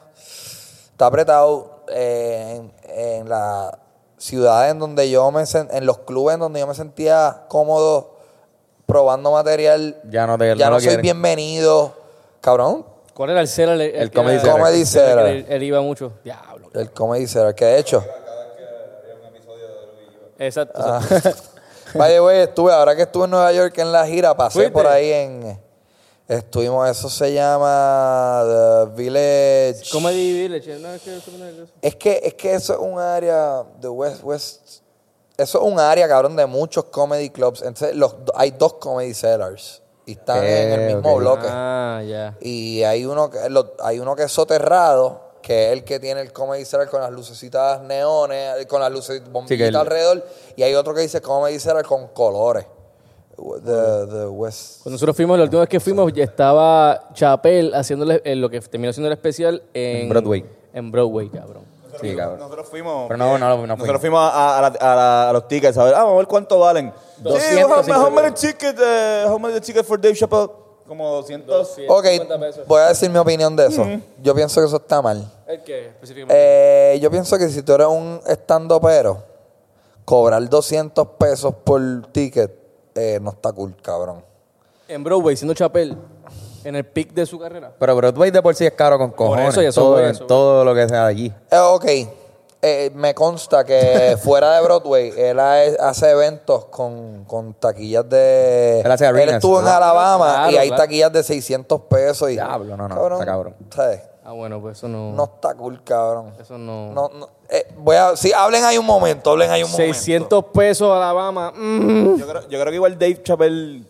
está apretado eh, en, en la ciudad en donde yo me en los clubes en donde yo me sentía cómodo probando material, Ya no te- ya no no, soy quieren. bienvenido. Cabrón, ¿Cuál era el cera? El, El Comedy. Comedy el que Cellar. Él, iba mucho. Diablo. El comedy center, que de hecho, Exacto. Ah. exacto. vaya güey, estuve, ahora que estuve en Nueva York en la gira, pasé ¿Fuiste? por ahí en, estuvimos, eso se llama The Village. Comedy Village. No, es que eso no es eso. Es que, es que eso es un área de West, West. Eso es un área, cabrón, de muchos comedy clubs. Entonces, los, hay dos comedy sellers. Y están en el mismo ok. bloque. Ah, ya. Y hay uno que lo- hay uno que es soterrado, que es el que tiene el comedy cellar con las lucecitas neones, con las luces bombillitas el- alrededor. Y hay otro que dice comedy cellar con colores. The, the West. Cuando nosotros fuimos, la última vez que fuimos, ya estaba Chapel haciéndole eh, lo que terminó siendo el especial en, En Broadway. En Broadway, cabrón. Sí, cabrón. Nosotros fuimos. Pero no, no, no Nosotros fuimos. fuimos a, a la- a la- a los tickets a ver, ah, vamos a ver cuánto valen. Sí, 250 how, how many tickets, eh, how many tickets for Dave Chappelle? Como 200. Ok, 50 pesos. voy a decir mi opinión de eso. Yo pienso que eso está mal. ¿El qué? Específicamente. Eh, yo pienso que si tú eres un estando pero, cobrar 200 pesos por ticket eh, no está cool, cabrón. en Broadway, siendo Chapel, en el pic de su carrera. Pero Broadway de por sí es caro con cojones. eso, y eso todo, voy, eso voy. todo lo que sea allí. Eh, ok, eh, me consta que fuera de Broadway, él ha- hace eventos con, con taquillas de... Él hace arenas. estuvo en Ah, Alabama claro, y hay claro. taquillas de 600 pesos. Y, Diablo, no, no, está cabrón. ¿sabes? Ah, bueno, pues eso no. No está cool, cabrón. Eso no. No, no, eh, voy a... Sí, hablen ahí un momento, hablen ahí un momento. 600 pesos Alabama. mm. Yo creo, yo creo que igual Dave Chappelle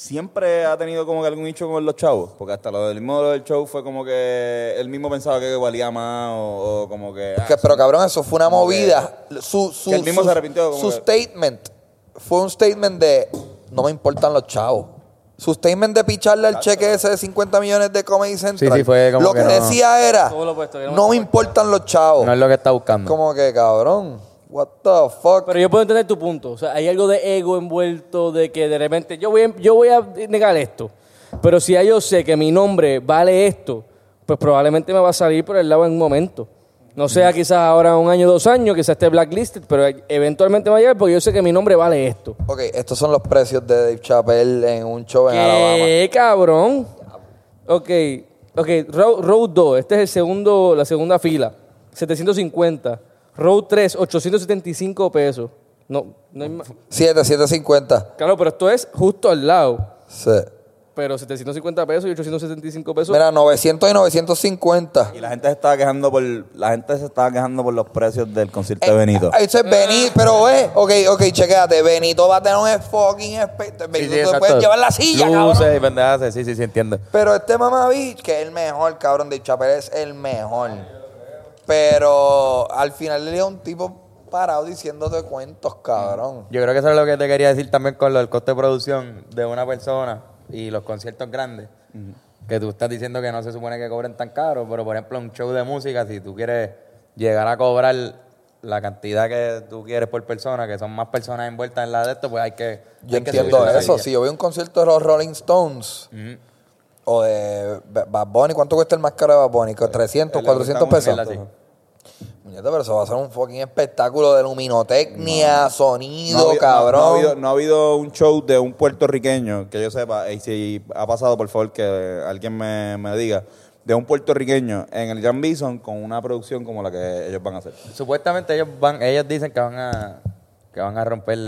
siempre ha tenido como que algún nicho con los chavos. Porque hasta lo del mismo del show fue como que él mismo pensaba que valía más o, o como que. ah, Que- pero cabrón, eso fue una movida. Su, su, que él mismo su- se arrepintió, como Su que- statement fue un statement de no me importan los chavos. Su statement de picharle al cheque ese de 50 millones de Comedy Central. Sí, sí, fue como lo que, que no- decía era que no me importan los chavos. No es lo que está buscando. Como que cabrón, what the fuck. Pero yo puedo entender tu punto. O sea, hay algo de ego envuelto de que de repente yo voy, a- yo voy a negar esto. Pero si ya yo sé que mi nombre vale esto, pues probablemente me va a salir por el lado en un momento. No sea quizás ahora un año, dos años, quizás esté blacklisted, pero eventualmente va a llegar porque yo sé que mi nombre vale esto. ok, estos son los precios de Dave Chappelle en un show en Alabama. ¿Qué cabrón? Ok, ok, Road, Road 2, este es el segundo, la segunda fila, 750. Road 3, 875 pesos. No, no hay más. 7, 750. Claro, pero esto es justo al lado. Sí. Pero 750 pesos y 875 pesos. Mira, 900 y 950. Y la gente se estaba quejando por la gente se estaba quejando por los precios del concierto Eh, de Benito. Eso es Benito, pero ve, ok, ok, chequéate. Benito va a tener un fucking. Sí, Benito sí, te puede llevar la silla, Luces cabrón. y pendejadas, sí, sí, sí, entiendo. Pero este mamaví, que es el mejor, cabrón, de Chapel es el mejor. Pero al final le dio un tipo, parados diciéndote cuentos, cabrón. Yo creo que eso es lo que te quería decir también con lo del coste de producción de una persona y los conciertos grandes. Que tú estás diciendo que no se supone que cobren tan caro, pero por ejemplo, un show de música, si tú quieres llegar a cobrar la cantidad que tú quieres por persona, que son más personas envueltas en la de esto, pues hay que. Yo hay entiendo eso. Si yo voy a un concierto de los Rolling Stones o de Bad Bunny, ¿cuánto cuesta el más caro de Bad Bunny? ¿Con 300, el 400 Estamos pesos? Muñeca, pero eso va a ser un fucking espectáculo de luminotecnia, No sonido, ha, cabrón. no- no ha habido, no ha habido un show de un puertorriqueño que yo sepa, y si ha pasado, por favor, que alguien me, me diga, de un puertorriqueño en el Jan Bison con una producción como la que ellos van a hacer. Supuestamente ellos van, ellos dicen que van a que van a romper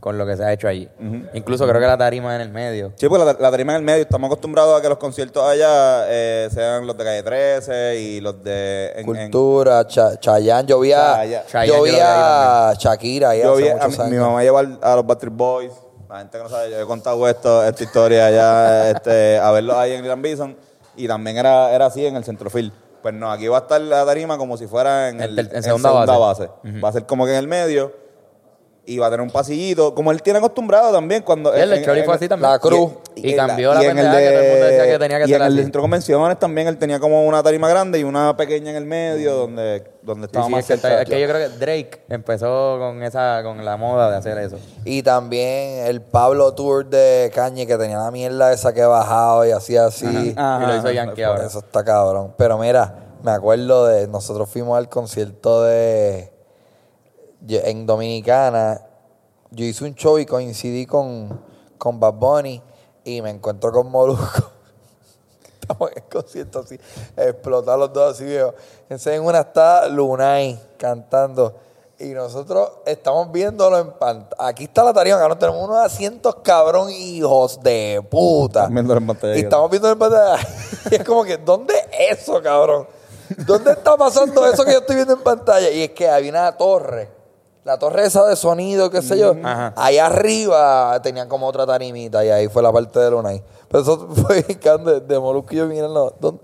con lo que se ha hecho allí. Incluso creo que la tarima en el medio. Sí, pues la, la tarima en el medio, estamos acostumbrados a que los conciertos allá eh, sean los de Calle 13 y los de... en- en- Cultura, Cha- Chayanne, yo vi a. Chayanne, yo vi a Shakira ahí yo hace vi a muchos mi, mi mamá llevar a los Backstreet Boys, la gente que no sabe, yo he contado esto, esta historia allá, este, a verlos ahí en el Gran Bison, y también era, era así en el centrofil. Pues no, aquí va a estar la tarima como si fuera en, En el, en segunda base. Va a ser como que en el medio, y va a tener un pasillito, como él tiene acostumbrado también cuando... Sí, el en- Chori en- fue así también. La cruz. Y, cambió y la en el que todo el mundo decía que tenía que y ser en el centro de convenciones también él tenía como una tarima grande y una pequeña en el medio donde, donde Sí, estaba sí, más es, que, está- cerca. es que yo creo que Drake empezó con esa con la moda de hacer eso. Y también el Pablo Tour de Cañe que tenía la mierda esa que bajaba y hacía así. Ajá. y lo hizo Yankee Por ahora. Eso está cabrón. Pero mira, me acuerdo de. Nosotros fuimos al concierto de. En Dominicana. Yo hice un show y coincidí con, con Bad Bunny. Y me encuentro con Molusco. Estamos en el concierto así. Explotar los dos así, viejo. Entonces en una está Lunay cantando. Y nosotros estamos viéndolo en pantalla. Aquí está la tarima, cabrón. Tenemos unos asientos, cabrón, hijos de puta. Viéndolo en pantalla. Y estamos viendo en pantalla. Y es como que, ¿dónde es eso, cabrón? ¿Dónde está pasando eso que yo estoy viendo en pantalla? Y es que había una torre. La torre esa de sonido, qué sé yo. Ajá. Ahí arriba tenían como otra tarimita y ahí fue la parte de Luna ahí. Pero eso fue de, de Molusco y yo mirando. ¿Dónde,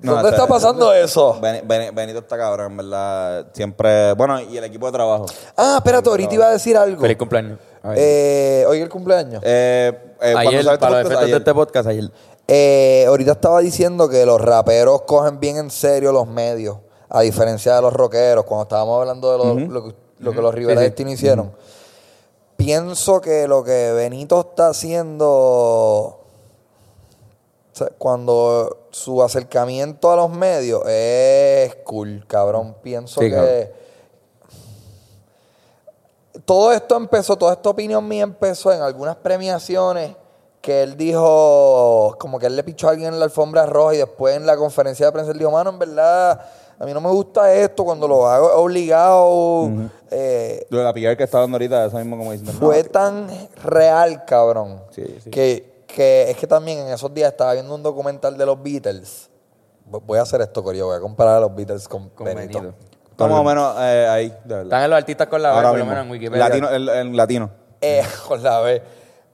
No, ¿dónde está pasando eso? Beni- Beni- Benito está cabrón, en verdad. Siempre. Bueno, y el equipo de trabajo. Ah, espérate, ahorita iba a decir algo. Feliz cumpleaños. Eh, hoy el cumpleaños. Eh, eh, ayer, este para los de este podcast, ayer. Eh, ahorita estaba diciendo que los raperos cogen bien en serio los medios, a diferencia de los rockeros, cuando estábamos hablando de lo, lo que, lo que los Rivera Sí, sí. Destiny hicieron. Pienso que lo que Benito está haciendo, o sea, cuando su acercamiento a los medios es cool, cabrón. Pienso que cabrón. todo esto empezó, toda esta opinión mía empezó en algunas premiaciones que él dijo, como que él le pichó a alguien en la alfombra roja y después en la conferencia de prensa él dijo, mano, en verdad, a mí no me gusta esto, cuando lo hago obligado, eh, Lo de la picar que está dando ahorita, eso mismo como diciendo. fue no, tan real, cabrón, Sí, sí. Que, que es que también en esos días estaba viendo un documental de los Beatles. Voy- a hacer esto, Corio, voy a comparar a los Beatles con, Con Benito. Benito. Está más o menos eh, ahí, de verdad. Están en los artistas con la B, Ahora por lo menos en Wikipedia. Latino, el, el latino. Eh, con la B.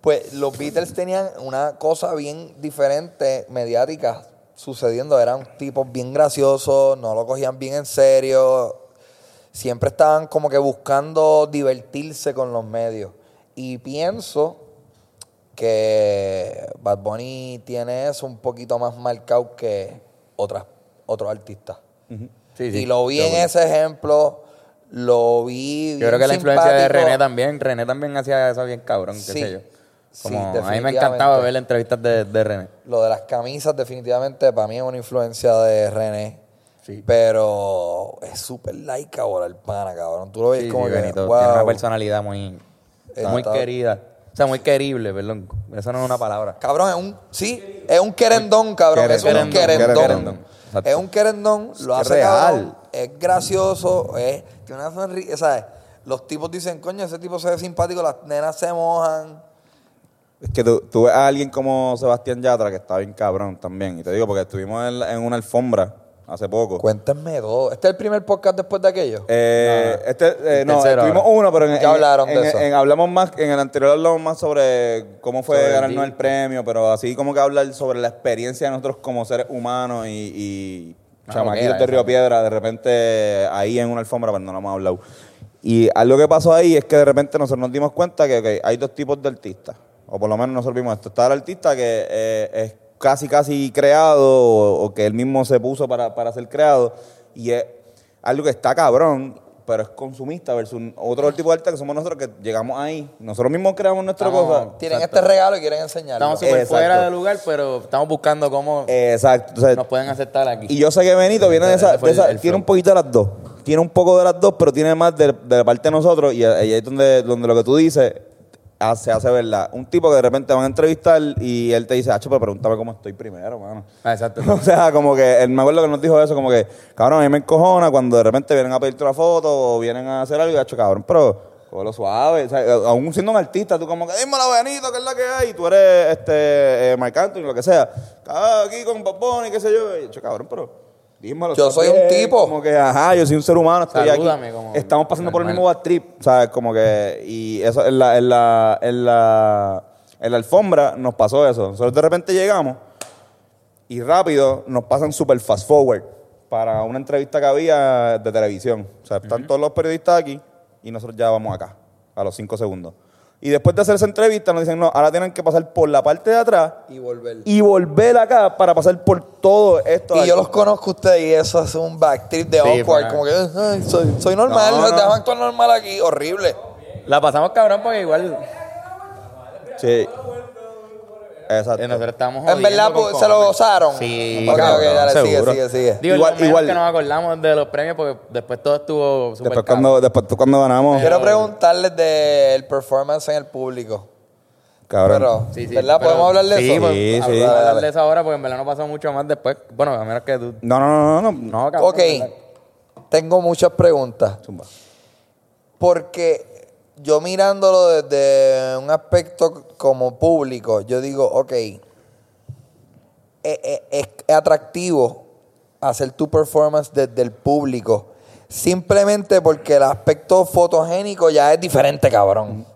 Pues los Beatles tenían una cosa bien diferente, mediática, sucediendo. Eran tipos bien graciosos, no lo cogían bien en serio. Siempre estaban como que buscando divertirse con los medios. Y pienso que Bad Bunny tiene eso un poquito más marcado que otras, otros artistas. Sí, sí. y lo vi en ese ejemplo, lo vi. Yo creo que la influencia de. René también. René también hacía eso bien cabrón, qué Sí. sé yo. Sí, Como, a mí me encantaba ver las entrevistas de, de René. Lo de las camisas, definitivamente, para mí es una influencia de René. Sí. Pero es súper like ahora el pana, cabrón. Tú lo ves Sí, como que, Benito wow. tiene una personalidad muy, muy querida. O sea, muy querible, perdón. Eso no es una palabra. Cabrón, es un, sí, es un querendón, cabrón. es un Querendón, querendón. querendón. Exacto. Es un querendón, lo hace real. cabrón, es gracioso, es, tiene una sonrisa, ¿sabes? Los tipos dicen, coño, ese tipo se ve simpático, las nenas se mojan. Es que tú, tú ves a alguien como Sebastián Yatra, que está bien cabrón también. Y te digo, porque estuvimos en, una alfombra hace poco. Cuéntenme dos. ¿Este es el primer podcast después de aquello? Eh, este, eh, no, tuvimos uno, pero en, en- hablaron de en- eso. en- hablamos más, en el anterior hablamos más sobre cómo fue Sobre ganarnos el premio, pero así como que hablar sobre la experiencia de nosotros como seres humanos y, y chamaquillos de. Río Piedra, de repente ahí en una alfombra, pero no lo hemos hablado. Y algo que pasó ahí es que de repente nosotros nos dimos cuenta que hay dos tipos de artistas. O por lo menos nosotros vimos esto. Está el artista que eh, es casi, casi creado o, o que él mismo se puso para, para ser creado. Y es algo que está cabrón, pero es consumista versus otro tipo de artista que somos nosotros que llegamos ahí. Nosotros mismos creamos nuestra Estamos- cosa. Tienen este regalo y quieren enseñarlo. Estamos súper Exacto. fuera de lugar, pero estamos buscando cómo Exacto. Nos pueden aceptar aquí. Y yo sé que Benito viene de esa, fue de esa- el- el tiene flow. un poquito de las dos. Tiene un poco de las dos, pero tiene más de, de la parte de nosotros. Y ahí es donde, donde lo que tú dices ah, se hace verdad. Un tipo que de repente van a entrevistar y él te dice, Hacho, pero pregúntame cómo estoy primero, mano. Ah, exacto. O sea, como que él me acuerdo que nos dijo eso, como que, cabrón, a mí me encojona cuando de repente vienen a pedirte una foto o vienen a hacer algo y Hacho, cabrón, pero lo suave. O sea, aún siendo un artista, tú como que, dímelo, Benito, que es la que hay. Y tú eres este, eh, Marc Anthony, lo que sea. Ah, aquí con Bob y qué sé yo. Y yo, cabrón, pero dímelo. Yo soy un tipo. Como que, ajá, yo soy un ser humano, estoy Salúdame aquí. como Estamos pasando por el mismo bad trip, ¿sabes? Como que, y eso en la, en la, en la, en la alfombra nos pasó eso. Nosotros de repente llegamos y rápido nos pasan super fast forward para una entrevista que había de televisión. O sea, están todos los periodistas aquí y nosotros ya vamos acá, a los cinco segundos. Y después de hacer esa entrevista nos dicen, no, ahora tienen que pasar por la parte de atrás Y volver. y volver acá para pasar por todo esto. Y yo los conozco a ustedes y eso es un backtrip de Sí, awkward. Como que, ay, soy, soy normal, No, no. déjame actuar normal aquí. Horrible. La pasamos cabrón porque igual Sí. Exacto. nosotros estamos En verdad, pues, se lo gozaron. Sí, Ok, ok, cabrón, dale, sigue, seguro. sigue, sigue. Digo, Igual- igual, que nos acordamos de los premios porque después todo estuvo súper Después cuando, después tú cuando ganamos, Quiero preguntarles del performance en el público. cabrón. Pero, Sí, sí, ¿verdad? pero- ¿Podemos hablar de sí, eso? pues, Sí, sí. hablar de eso ahora porque en verdad no pasó mucho más después. Bueno, a menos que tú... No, no, no, no. no. No, cabrón. Ok, tengo muchas preguntas. Zumba. Porque yo mirándolo desde un aspecto como público, yo digo, ok, e- e- es, atractivo hacer tu performance desde el público. Simplemente porque el aspecto fotogénico ya es diferente, cabrón.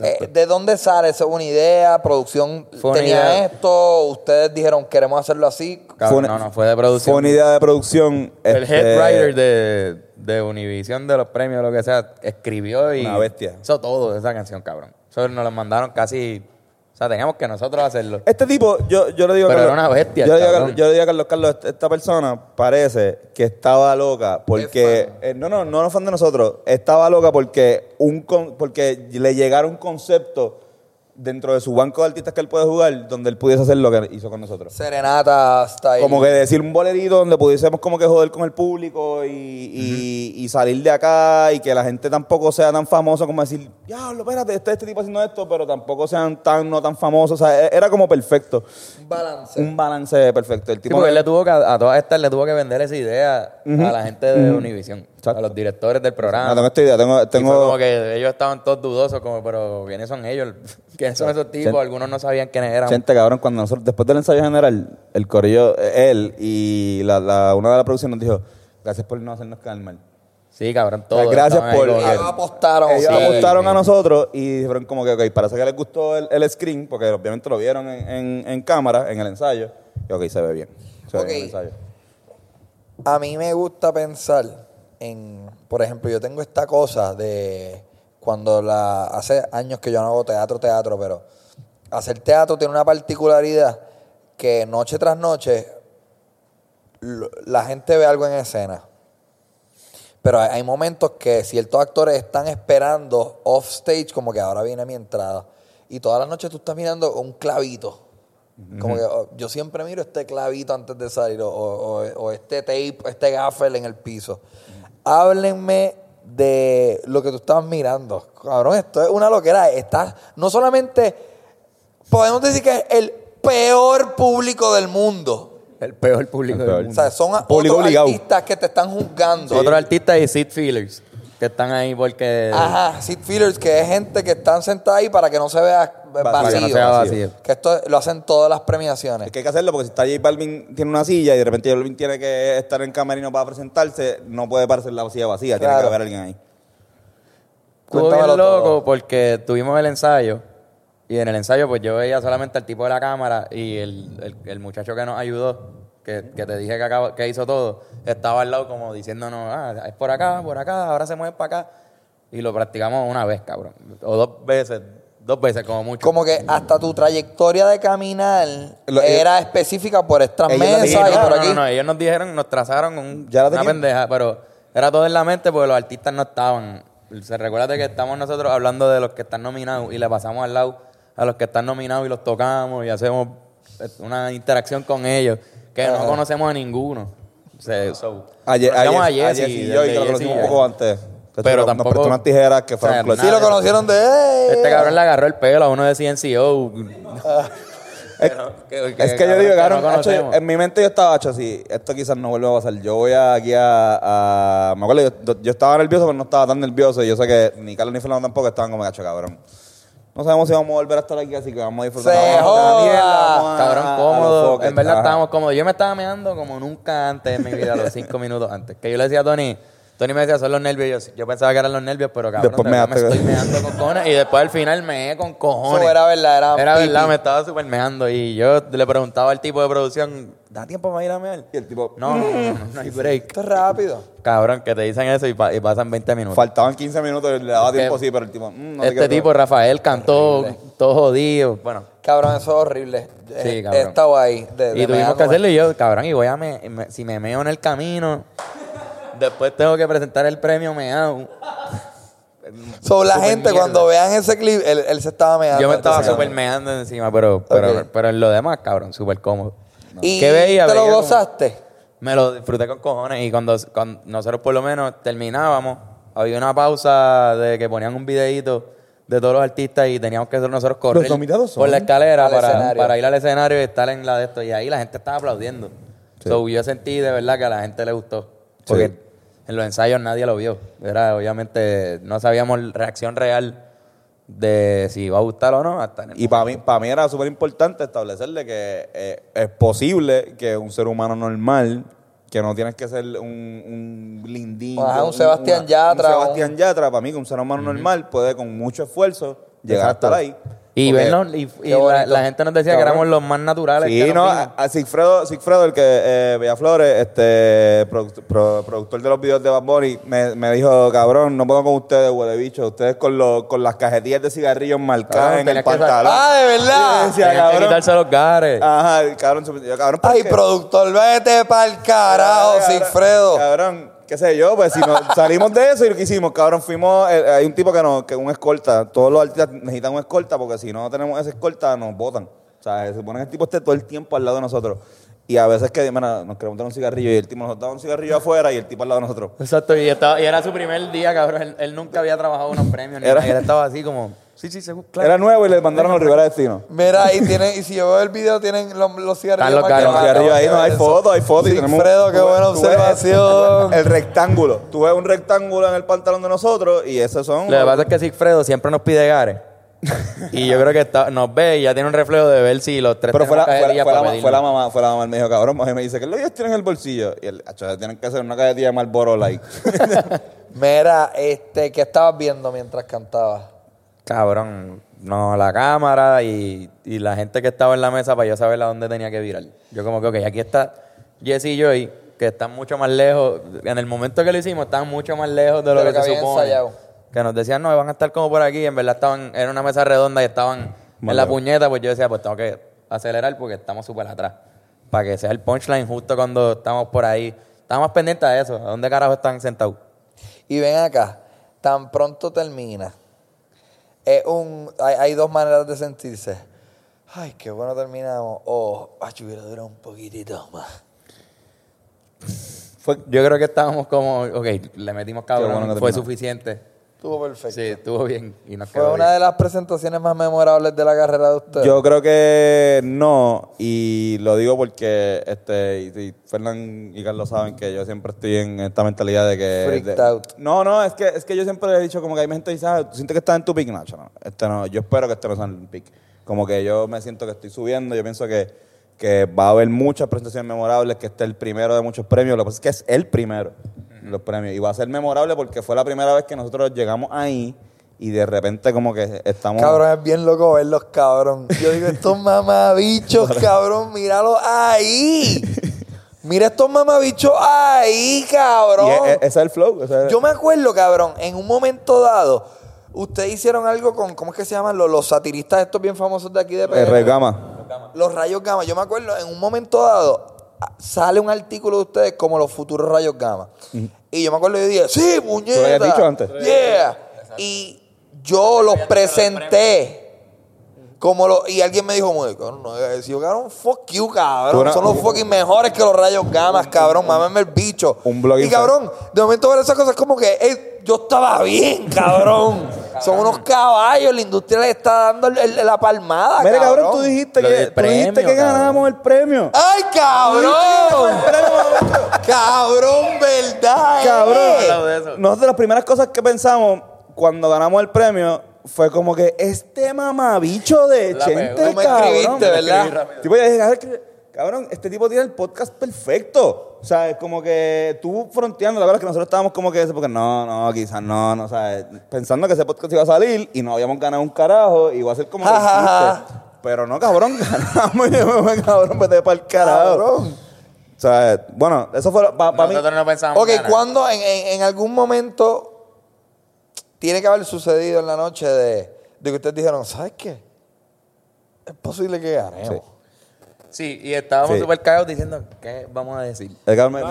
Eh, ¿De dónde sale? ¿Eso es una idea? ¿Producción Fue tenía idea. esto? ¿Ustedes dijeron queremos hacerlo así? Una- no, no, fue de producción. Fue una idea de producción. El este, head writer de, de Univision, de los premios, lo que sea, escribió y... Una bestia. Hizo todo esa canción, cabrón. Eso nos lo mandaron casi... O sea, teníamos que nosotros hacerlo. Este tipo, yo, yo le digo a Pero Carlos- era una bestia, Yo le, digo a cabrón. Carlos, yo le digo a Carlos Carlos, esta- esta persona parece que estaba loca porque. eh, no, no, no, no fan de nosotros. Estaba loca porque, un con- porque le llegara un concepto dentro de su banco de artistas que él puede jugar donde él pudiese hacer lo que hizo con nosotros. Serenata está ahí. Como que decir un bolerito donde pudiésemos como que joder con el público y, y- y salir de acá y que la gente tampoco sea tan famosa como decir, diablo, espérate, está este tipo haciendo esto, pero tampoco sean tan, no tan famosos. O sea, e- era como perfecto. Un balance. Un balance perfecto. El Sí, tipo porque él le tuvo que, a todas estas le tuvo que vender esa idea a la gente de Univision. A los directores del programa. No, tengo esta idea, tengo, Y fue tengo como que ellos estaban todos dudosos, como, pero ¿quiénes son ellos? ¿Quiénes son esos tipos? Algunos no sabían quiénes eran. gente cabrón cuando nosotros después del ensayo general, el corillo, eh, él y la, la- una de la producción nos dijo, gracias por no hacernos quedar mal. Sí, cabrón, O sea, todos. gracias por- Ellos apostaron. Ellos sí. apostaron sí. a nosotros y dijeron como que, ok, parece que les gustó el, el screen, porque obviamente lo vieron en, en- en cámara, en el ensayo. Y ok, se ve bien. Se ve Ok. bien el ensayo. A mí me gusta pensar en, por ejemplo, yo tengo esta cosa de cuando la hace años que yo no hago teatro, teatro, pero hacer teatro tiene una particularidad que noche tras noche la gente ve algo en escena. Pero hay, hay momentos que ciertos actores están esperando off stage, como que ahora viene mi entrada. Y todas las noches tú estás mirando un clavito. Como que oh, yo siempre miro este clavito antes de salir, o, o- o este tape, este gaffer en el piso. Háblenme de lo que tú estabas mirando. Cabrón, esto es una loquera. Estás, no solamente, podemos decir que es el peor público del mundo. El peor público El del peor. O mundo. sea, son Público otros obligado. artistas que te están juzgando. Otros artistas y seat feelers que están ahí porque... Ajá, seat fillers, que es gente que están sentada ahí para que no se vea vacío. Para que no sea vacío. Que esto lo hacen todas las premiaciones. Es que hay que hacerlo porque si está J Balvin tiene una silla y de repente J Balvin tiene que estar en camerino para presentarse, no puede parecer la silla vacía, tiene que haber alguien ahí. Estuvo bien loco todo. porque tuvimos el ensayo y en el ensayo pues yo veía solamente al tipo de la cámara y el, el- el muchacho que nos ayudó, que, que te dije que, acabo- que hizo todo, estaba al lado como diciéndonos, ah, es por acá, por acá, ahora se mueven para acá. Y lo practicamos una vez, cabrón. O dos veces, dos veces como mucho. Como que hasta tu trayectoria de caminar Lo- eh, era específica por estas ellos mesas Sí, y no, por no, aquí. no, no, ellos nos dijeron, nos trazaron un- Ya la una tenían. pendeja, pero era todo en la mente porque los artistas no estaban. Se recuerda de que estamos nosotros hablando de los que están nominados y le pasamos al lado a los que están nominados y los tocamos y hacemos eh, una interacción con ellos que no conocemos a ninguno. O sea, so, Ayer, ayer, a ayer y yo, y desde que lo Jesse y un poco antes. Pero Pero tampoco- Nos prestó unas tijeras que fueron O sea. Sí, lo conocieron de... ¡Ey! Este cabrón le agarró el pelo a uno de CNCO. Es, Que- es que yo digo, que cabrón, no conocemos. en mi mente yo estaba, hacho, sí, esto quizás no vuelva a pasar. Yo voy aquí a, a- Me acuerdo, yo, yo estaba nervioso, pero no estaba tan nervioso. Y yo sé que ni Carlos ni Fernando tampoco estaban como, hacho, cabrón. No sabemos si vamos a volver a estar aquí, así que vamos a disfrutar. Se joda. mierda, Cabrón, cómodo. En verdad estábamos cómodos. Yo me estaba meando como nunca antes en mi vida, los cinco minutos antes. Que yo le decía a Tony, Tony me decía, son los nervios. Yo, yo pensaba que eran los nervios, pero cabrón, Después measte. me estoy meando con cojones. Y después al final me con cojones. Eso era verdad, era Era verdad, me estaba súper meando. Y yo le preguntaba al tipo de producción, ¿da tiempo para ir a mear? Y el tipo, No, no, no, no, no hay break. Esto es rápido. Cabrón, que te dicen eso y, pa- y pasan 20 minutos. faltaban 15 minutos, le daba tiempo, sí, pero el tipo, mm, no te este tipo, Rafael, cantó todo jodido. Bueno, Cabrón, eso es horrible. Sí, Eh, cabrón. He estado ahí. de- de Y tuvimos que hacerlo y yo, cabrón, y voy a me, me- si me meo en el camino, después tengo que presentar el premio meao. So, la gente, mierda. cuando vean ese clip, él, él se estaba meando. Yo me estaba súper meando encima, pero, pero, pero en lo demás, cabrón, súper cómodo. ¿Y ¿Qué veía? te lo Veía como- gozaste? Me lo disfruté con cojones y cuando, cuando nosotros por lo menos terminábamos, había una pausa de que ponían un videíto de todos los artistas y teníamos que nosotros correr por la escalera al para, para ir al escenario y estar en la de esto. Y ahí la gente estaba aplaudiendo. So, yo sentí de verdad que a la gente le gustó. Porque Sí. En los ensayos nadie lo vio. Era obviamente, no sabíamos la reacción real de si iba a gustar o no. Hasta Y para mí, para mí era súper importante establecerle que eh, es posible que un ser humano normal, que no tienes que ser un, un lindín. Ajá, un Sebastián Yatra, Un Sebastián Yatra, para mí que un ser humano normal puede con mucho esfuerzo llegar Exacto. a estar ahí. Y, vernos, y, la, gente nos decía que Cabrón. éramos los más naturales. Sí, no, a, a Sigfredo, Sigfredo, el que eh, Bellaflores, este product- pro- productor de los videos de Bad Bunny, me, me dijo, cabrón, no puedo con ustedes, huele bicho, ustedes con, los con las cajetillas de cigarrillos marcadas Cabrón, en el pantalón. Ah, de verdad. decía, Tenían que cabrón, quitarse los gares. Ajá, el cabrón, se- yo, cabrón, ¿por Ay, qué? productor, vete pa'l carajo, Cabrón, Sigfredo. Cabrón, qué sé yo, pues si nos salimos de eso y lo que hicimos, cabrón, fuimos, eh, hay un tipo que nos, que es un escolta, todos los artistas necesitan un escolta porque si no tenemos ese escolta nos botan. O sea, se supone que el tipo esté todo el tiempo al lado de nosotros. Y a veces que, mira, nos queremos dar un cigarrillo y el tipo nos da un cigarrillo afuera y el tipo al lado de nosotros. Exacto, y, estaba, y era su primer día, cabrón. Él, él nunca había trabajado unos premios. Ni Era- nada, y él estaba así como, sí, sí, seguro, claro. Era nuevo y le mandaron al Rivera Destino. Mira, y, tienen, y si yo veo el video, tienen los, los cigarrillos Están los arriba ahí no hay fotos, hay fotos. Sigfredo, qué buena observación. El rectángulo. Tú ves un rectángulo en el pantalón de nosotros y esos son. Lo que pasa es que Sigfredo siempre nos pide gares. y yo creo que está- nos ve y ya tiene un reflejo de ver si los tres Pero fue la, fue, la, fue, la, fue mamá, fue la mamá, me dijo, cabrón, y me dice, ¿qué es lo que ellos tienen en el bolsillo? Y él, acho, tienen que hacer una cajetilla de Marlboro Light. Mira, este, ¿qué estabas viendo mientras cantabas? Cabrón, no, la cámara y, y la gente que estaba en la mesa para yo saber a dónde tenía que virar. Yo como que, ok, aquí está Jesse y Joy, que están mucho más lejos. En el momento que lo hicimos, estaban mucho más lejos de lo De lo que, que se había supone. ensayado. Que nos decían, no, van a estar como por aquí. En verdad estaban, era una mesa redonda y estaban en la puñeta. Pues yo decía, pues tengo que acelerar porque estamos súper atrás. Para que sea el punchline justo cuando estamos por ahí. Estábamos pendientes de eso. ¿A dónde carajo están sentados? Y ven acá, tan pronto termina. Es un, hay, hay dos maneras de sentirse. Ay, qué bueno terminamos. O, oh, hubiera durado un poquitito más. Fue, yo creo que estábamos como, ok, le metimos cabrón, bueno fue suficiente. Estuvo perfecto. Sí, estuvo bien y nos Fue quedó una bien. de las presentaciones más memorables de la carrera de ustedes. Yo creo que no, y lo digo porque este y, y Fernán y Carlos saben que yo siempre estoy en esta mentalidad de que... Freaked de- out. No, no, es que, es que yo siempre he dicho como que hay gente que dice, ah, ¿tú sientes que estás en tu pick? No, este no, yo espero que este no sea en el pick. Como que yo me siento que estoy subiendo, yo pienso que, que va a haber muchas presentaciones memorables, que este es el primero de muchos premios, lo que pasa es que es el primero, los premios, y va a ser memorable porque fue la primera vez que nosotros llegamos ahí y de repente como que estamos... Cabrón, es bien loco verlos, cabrón. Yo digo, estos mamabichos, cabrón, míralo ahí. Mira estos mamabichos ahí, cabrón. e- e- ese es el flow. ese es- Yo me acuerdo, cabrón, en un momento dado, ustedes hicieron algo con, ¿cómo es que se llaman? Los, los satiristas estos bien famosos de aquí de PR. Red Gama. Los rayos gamma. Yo me acuerdo, en un momento dado, sale un artículo de ustedes como los futuros rayos gamma. Y yo me acuerdo y dije, sí, puñeta. ¿Tú lo habías dicho antes? Yeah. Y yo los presenté. Como lo, y alguien me dijo, cabrón, no digas eso. Cabrón, fuck you, cabrón. una- Son los fucking mejores que los rayos gamas, cabrón. Mámame el bicho. Un blog y cabrón, de momento ver esas cosas como que, "Ey, yo estaba bien, cabrón. Son unos caballos, la industria le está dando el- el- la palmada, Mira, cabrón, cabrón. tú dijiste Lo que, del tú dijiste premio, que cabrón. ganábamos el premio. ¡Ay, cabrón! cabrón, ¿verdad? Cabrón. eh? Hablado de eso. Nosotros las primeras cosas que pensamos cuando ganamos el premio fue como que este mamabicho de La Chente, pegó. Tú me cabrón. escribiste, ¿verdad? Tipo, yo dije, "Cabrón, que- cabrón, este tipo tiene el podcast perfecto. O sea, es como que tú fronteando, la verdad es que nosotros estábamos como que, porque no, no, quizás no, no, o sea, pensando que ese podcast iba a salir y no habíamos ganado un carajo, y iba a ser como que. Pero no, cabrón, ganamos y cabrón, vete para el carajo. Cabrón. O sea, bueno, eso fue para mí. Nosotros no pensábamos Ok. ¿cuándo en, en- en algún momento tiene que haber sucedido en la noche de, de que ustedes dijeron, ¿sabes qué? Es posible que ganemos. Sí. Sí, y estábamos Sí. súper cagados diciendo, ¿qué vamos a decir? Edgar me- me-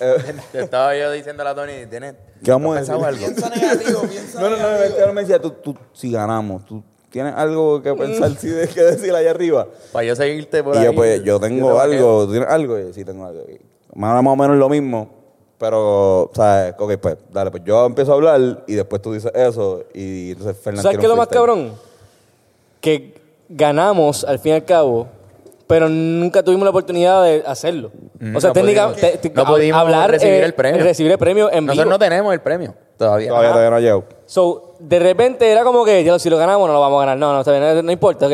eh, Estaba yo diciéndole a Tony, ¿tienes ¿Qué vamos a ¿has pensado decir? algo? Piensa negativo, piensa No, no, no, Edgar me decía, tú, tú, si ganamos, tú tienes algo que pensar, si de que decir allá arriba. Para yo seguirte por Y ahí. yo, pues, yo te tengo algo, ¿tú tienes algo? Y yo, sí, tengo algo. Y Más más o menos lo mismo, pero, ¿sabes? Ok, pues, dale, pues yo empiezo a hablar y después tú dices eso y entonces Fernández ¿Sabes qué es lo más cabrón? Que ganamos al fin y al cabo, pero nunca tuvimos la oportunidad de hacerlo. o sea, no técnicamente, pudimos. te- te- No pudimos hablar, recibir eh, el premio. Recibir el premio en Nosotros vivo. no tenemos el premio todavía. Todavía, todavía no llego. So, de repente era como que, ya, si lo ganamos, no lo vamos a ganar. No, no, está bien, no, no importa, ok.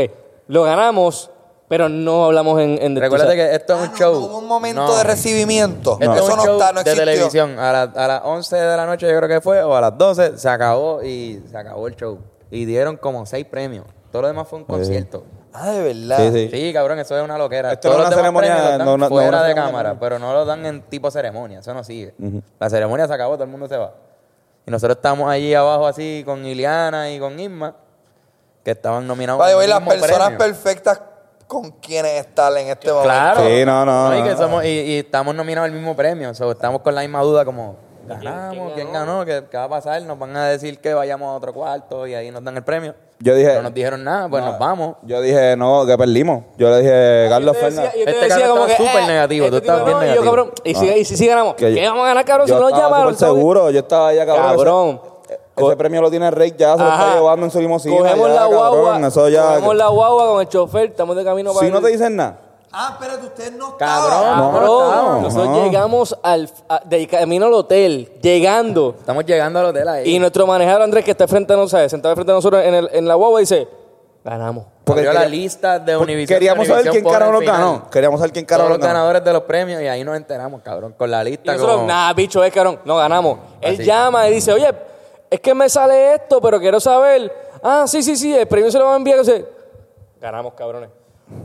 Lo ganamos, pero no hablamos en... en Recuérdate o sea, que esto es un Ah, show. no, Hubo un momento No. de recibimiento. Esto es Eso un no show está, no de existió. televisión. A, la- a las 11 de la noche yo creo que fue, o a las 12, se acabó y se acabó el show. Y dieron como seis premios. Todo lo demás fue un concierto. Ah, de verdad. Sí, sí. Sí, cabrón, eso es una loquera. Esto Todos no es los una demás ceremonia, no, no, no fuera de ceremonia. cámara, pero no lo dan en tipo ceremonia. Eso no sigue. La ceremonia se acabó, todo el mundo se va. Y nosotros estábamos allí abajo así con Iliana y con Isma, que estaban nominados al way, las personas premio. perfectas con quienes están en este momento. Claro. Sí, no, no, y, que no. somos, y, y estamos nominados al mismo premio. O sea, estamos con la misma duda como, ganamos, ¿quién, ganó? ¿Qué, qué va a pasar? Nos van a decir que vayamos a otro cuarto y ahí nos dan el premio. Yo dije, No nos dijeron nada, pues nos vamos. yo dije, no, que perdimos. Yo le dije, Carlos Fernández. Este cabrón como que, súper eh, negativo, tú este tipo estabas bien no, y yo, negativo. cabrón, y si, y si, sí ganamos, ¿qué vamos a ganar, cabrón? Si Yo no nos llamaron. seguro, yo estaba allá, cabrón. Cabrón. Ese, ese premio lo tiene Rey ya, se lo está Ajá. llevando en su limusina. Cogemos ya, la guagua, cabrón, eso ya. cogemos la guagua con el chofer, estamos de camino para Si no te dicen nada. Ah, espérate, ustedes no Cabrón. estaban. No, Cabrón, estamos, nosotros no. llegamos al, a- de camino al hotel, llegando, Estamos llegando al hotel ahí. y nuestro manejador Andrés, que está frente a nosotros, sentado frente a nosotros en, el- en la guagua, dice, ganamos. Porque Abrió la quería- lista de Porque Univision. Queríamos que saber quién carajo final. ganó. Queríamos saber quién Todos carajo los ganó. ganadores de los premios y ahí nos enteramos, cabrón, con la Y lista. nosotros, como- nada, bicho, es cabrón, no ganamos. Él Así. llama y dice, oye, es que me sale esto, pero quiero saber. Ah, sí, sí, sí, el premio se lo va a enviar. Dice, ganamos, cabrones.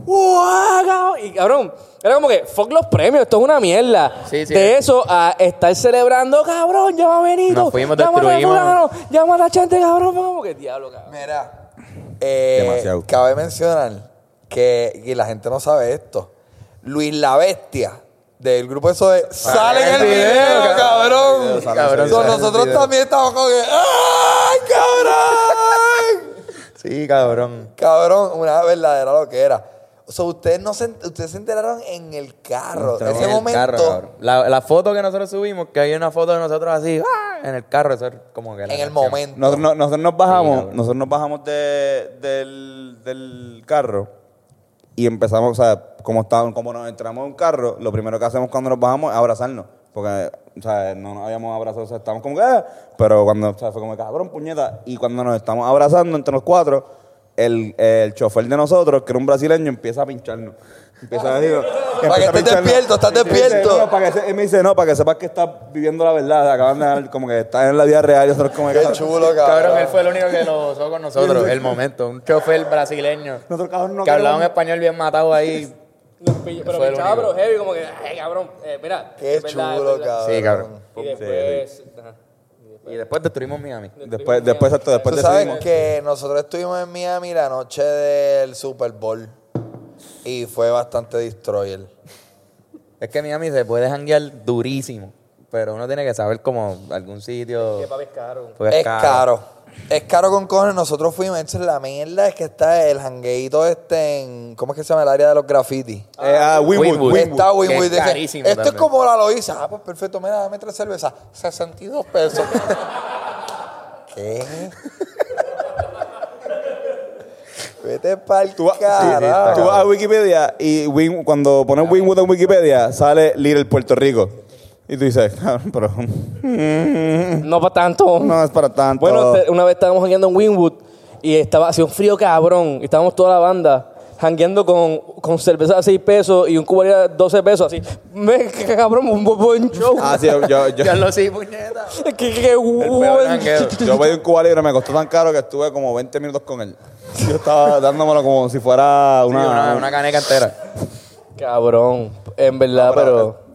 ¡Uah, cabrón! Y cabrón, era como que, fuck los premios, esto es una mierda. Sí, sí. de eso a estar celebrando, cabrón, llama a Benito. Nos fuimos, llama a destruimos. llama a la gente, cabrón. Como que diablo, cabrón. Mira, eh, Demasiado. cabe mencionar que, y la gente no sabe esto. Luis la Bestia del grupo eso de sale en el video, cabrón. Cabrón, nosotros también estamos como que ¡ay, cabrón! Sí, cabrón. cabrón, una verdadera loquera. O sea, ustedes no se, ustedes se enteraron en el carro. En Ese el momento. carro, cabrón. la, la foto que nosotros subimos, que hay una foto de nosotros así, ¡ah! en el carro, eso es como que la en el canción. momento. Nosotros, no- nosotros nos bajamos, nosotros nos bajamos de- del, del carro y empezamos, o sea, como, estábamos, como nos entramos en un carro, lo primero que hacemos cuando nos bajamos es abrazarnos. Porque, o sea, no nos habíamos abrazado, o sea, estábamos como que, "Ah", pero cuando, o sea, fue como, cabrón, puñeta. Y cuando nos estamos abrazando entre los cuatro, el, el chofer de nosotros, que era un brasileño, empieza a pincharnos. Empieza a decir, Para que estés despierto, estás despierto. No, para que se- y me dice, no, para que sepas que estás viviendo la verdad. Acaban de dar como que estás en la vida real y nosotros como que... Qué chulo, cabrón. Cabrón, él fue el único que lo usó con nosotros, el momento. Un chofer brasileño Nosotros, cabrón, no que hablaba un español bien matado ahí. Nos pilló, pero me echaba, único. pero heavy, como que, ay, cabrón, eh, mira. Qué es verdad, es chulo, verdad. cabrón. Sí, cabrón. Y después, ajá. Y después destruimos Miami. Después, después, exacto, después Tú sabes que nosotros estuvimos en Miami la noche del Super Bowl y fue bastante destroyer. Es que Miami se puede janguear durísimo, pero uno tiene que saber como algún sitio. Que papi es caro. porque Es caro. Es caro con cojones. Nosotros fuimos, entonces la mierda es que está el jangueito este en, ¿cómo es que se llama? El área de los graffiti. Eh, ah, Winwood, Winwood. Winwood. Está Winwood. es carísimo Esto es como la Loiza. Ah, pues perfecto. Mira, dame tres cervezas. 62 pesos. ¿Qué? Vete pa'l Tú, carajo. tú vas a Wikipedia y Win- cuando pones Winwood en Wikipedia sale Little Puerto Rico. Y tú dices, cabrón, pero No para tanto. no es para tanto. Bueno, te- una vez estábamos jangueando en Winwood y estaba hacía un frío cabrón. Y estábamos toda la banda jangueando con, con cerveza a 6 pesos y un cubo de 12 pesos así. Me, qué cabrón, un bu- buen show. Ah, sí, yo, yo, yo, Ya lo sí, puñeta. Qué, qué buen yo pedí un Cuba Libre, me costó tan caro que estuve como 20 minutos con él. Yo estaba dándomelo como si fuera Sí, una... una, una caneca entera. Cabrón, en verdad, No, pero- pero...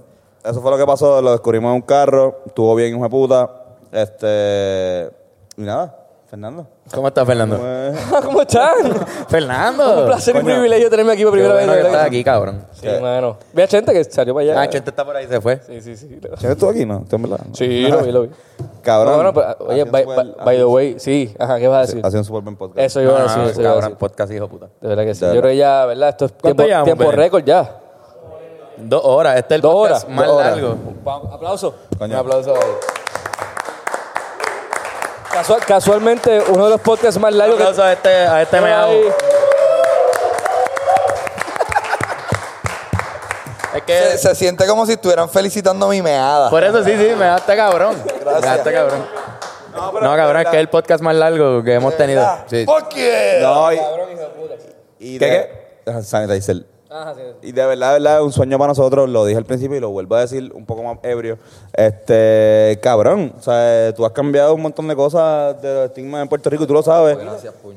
Eso fue lo que pasó, lo descubrimos en un carro, estuvo bien, hijo de puta. Este... Y nada, Fernando. ¿Cómo estás, Fernando? Pues, ¿Cómo están? Fernando. Un placer y Coño. privilegio tenerme aquí por Qué primera bueno vez. que de verdad estás que aquí, cabrón. Sí, mano. Ve a Chente que salió para allá. Ah, Chente está por ahí, se fue. Sí, sí, sí. ¿Quién estuvo aquí, no? ¿Tú en verdad? Sí, lo vi, lo vi. Cabrón. No, bueno, pero, oye, Hacía un by, super- by- by the way, sí. Ajá, ¿qué vas a decir? Hacía un súper buen podcast. Eso iba a No, decir, no, eso iba a cabrón, decir. podcast hijo puta. De verdad que sí. De Yo verdad. creo que ya, ¿verdad? Esto es ¿Cuánto tiempo, llevamos, tiempo Bennett? récord ya. Dos horas. Este es el Dos podcast horas, más dos horas. largo. Aplauso. Coño. Un aplauso. Casual- casualmente, uno de los podcasts más Un largos que... aplauso a este, a este. Ay, Es que... Se, se siente como si estuvieran felicitando mi meada. Por eso sí, sí, me daste cabrón. Me daste cabrón. No, cabrón, es que es el podcast más largo que hemos tenido. Sí. Fuck yeah. No, y, Cabrón, hijo de puta. y ¿Qué, de- Sanitizer. Sí. Y de verdad, de verdad, es un sueño para nosotros, lo dije al principio y lo vuelvo a decir un poco más ebrio. Este, cabrón, o sea, tú has cambiado un montón de cosas de los estigmas en Puerto Rico y tú lo sabes.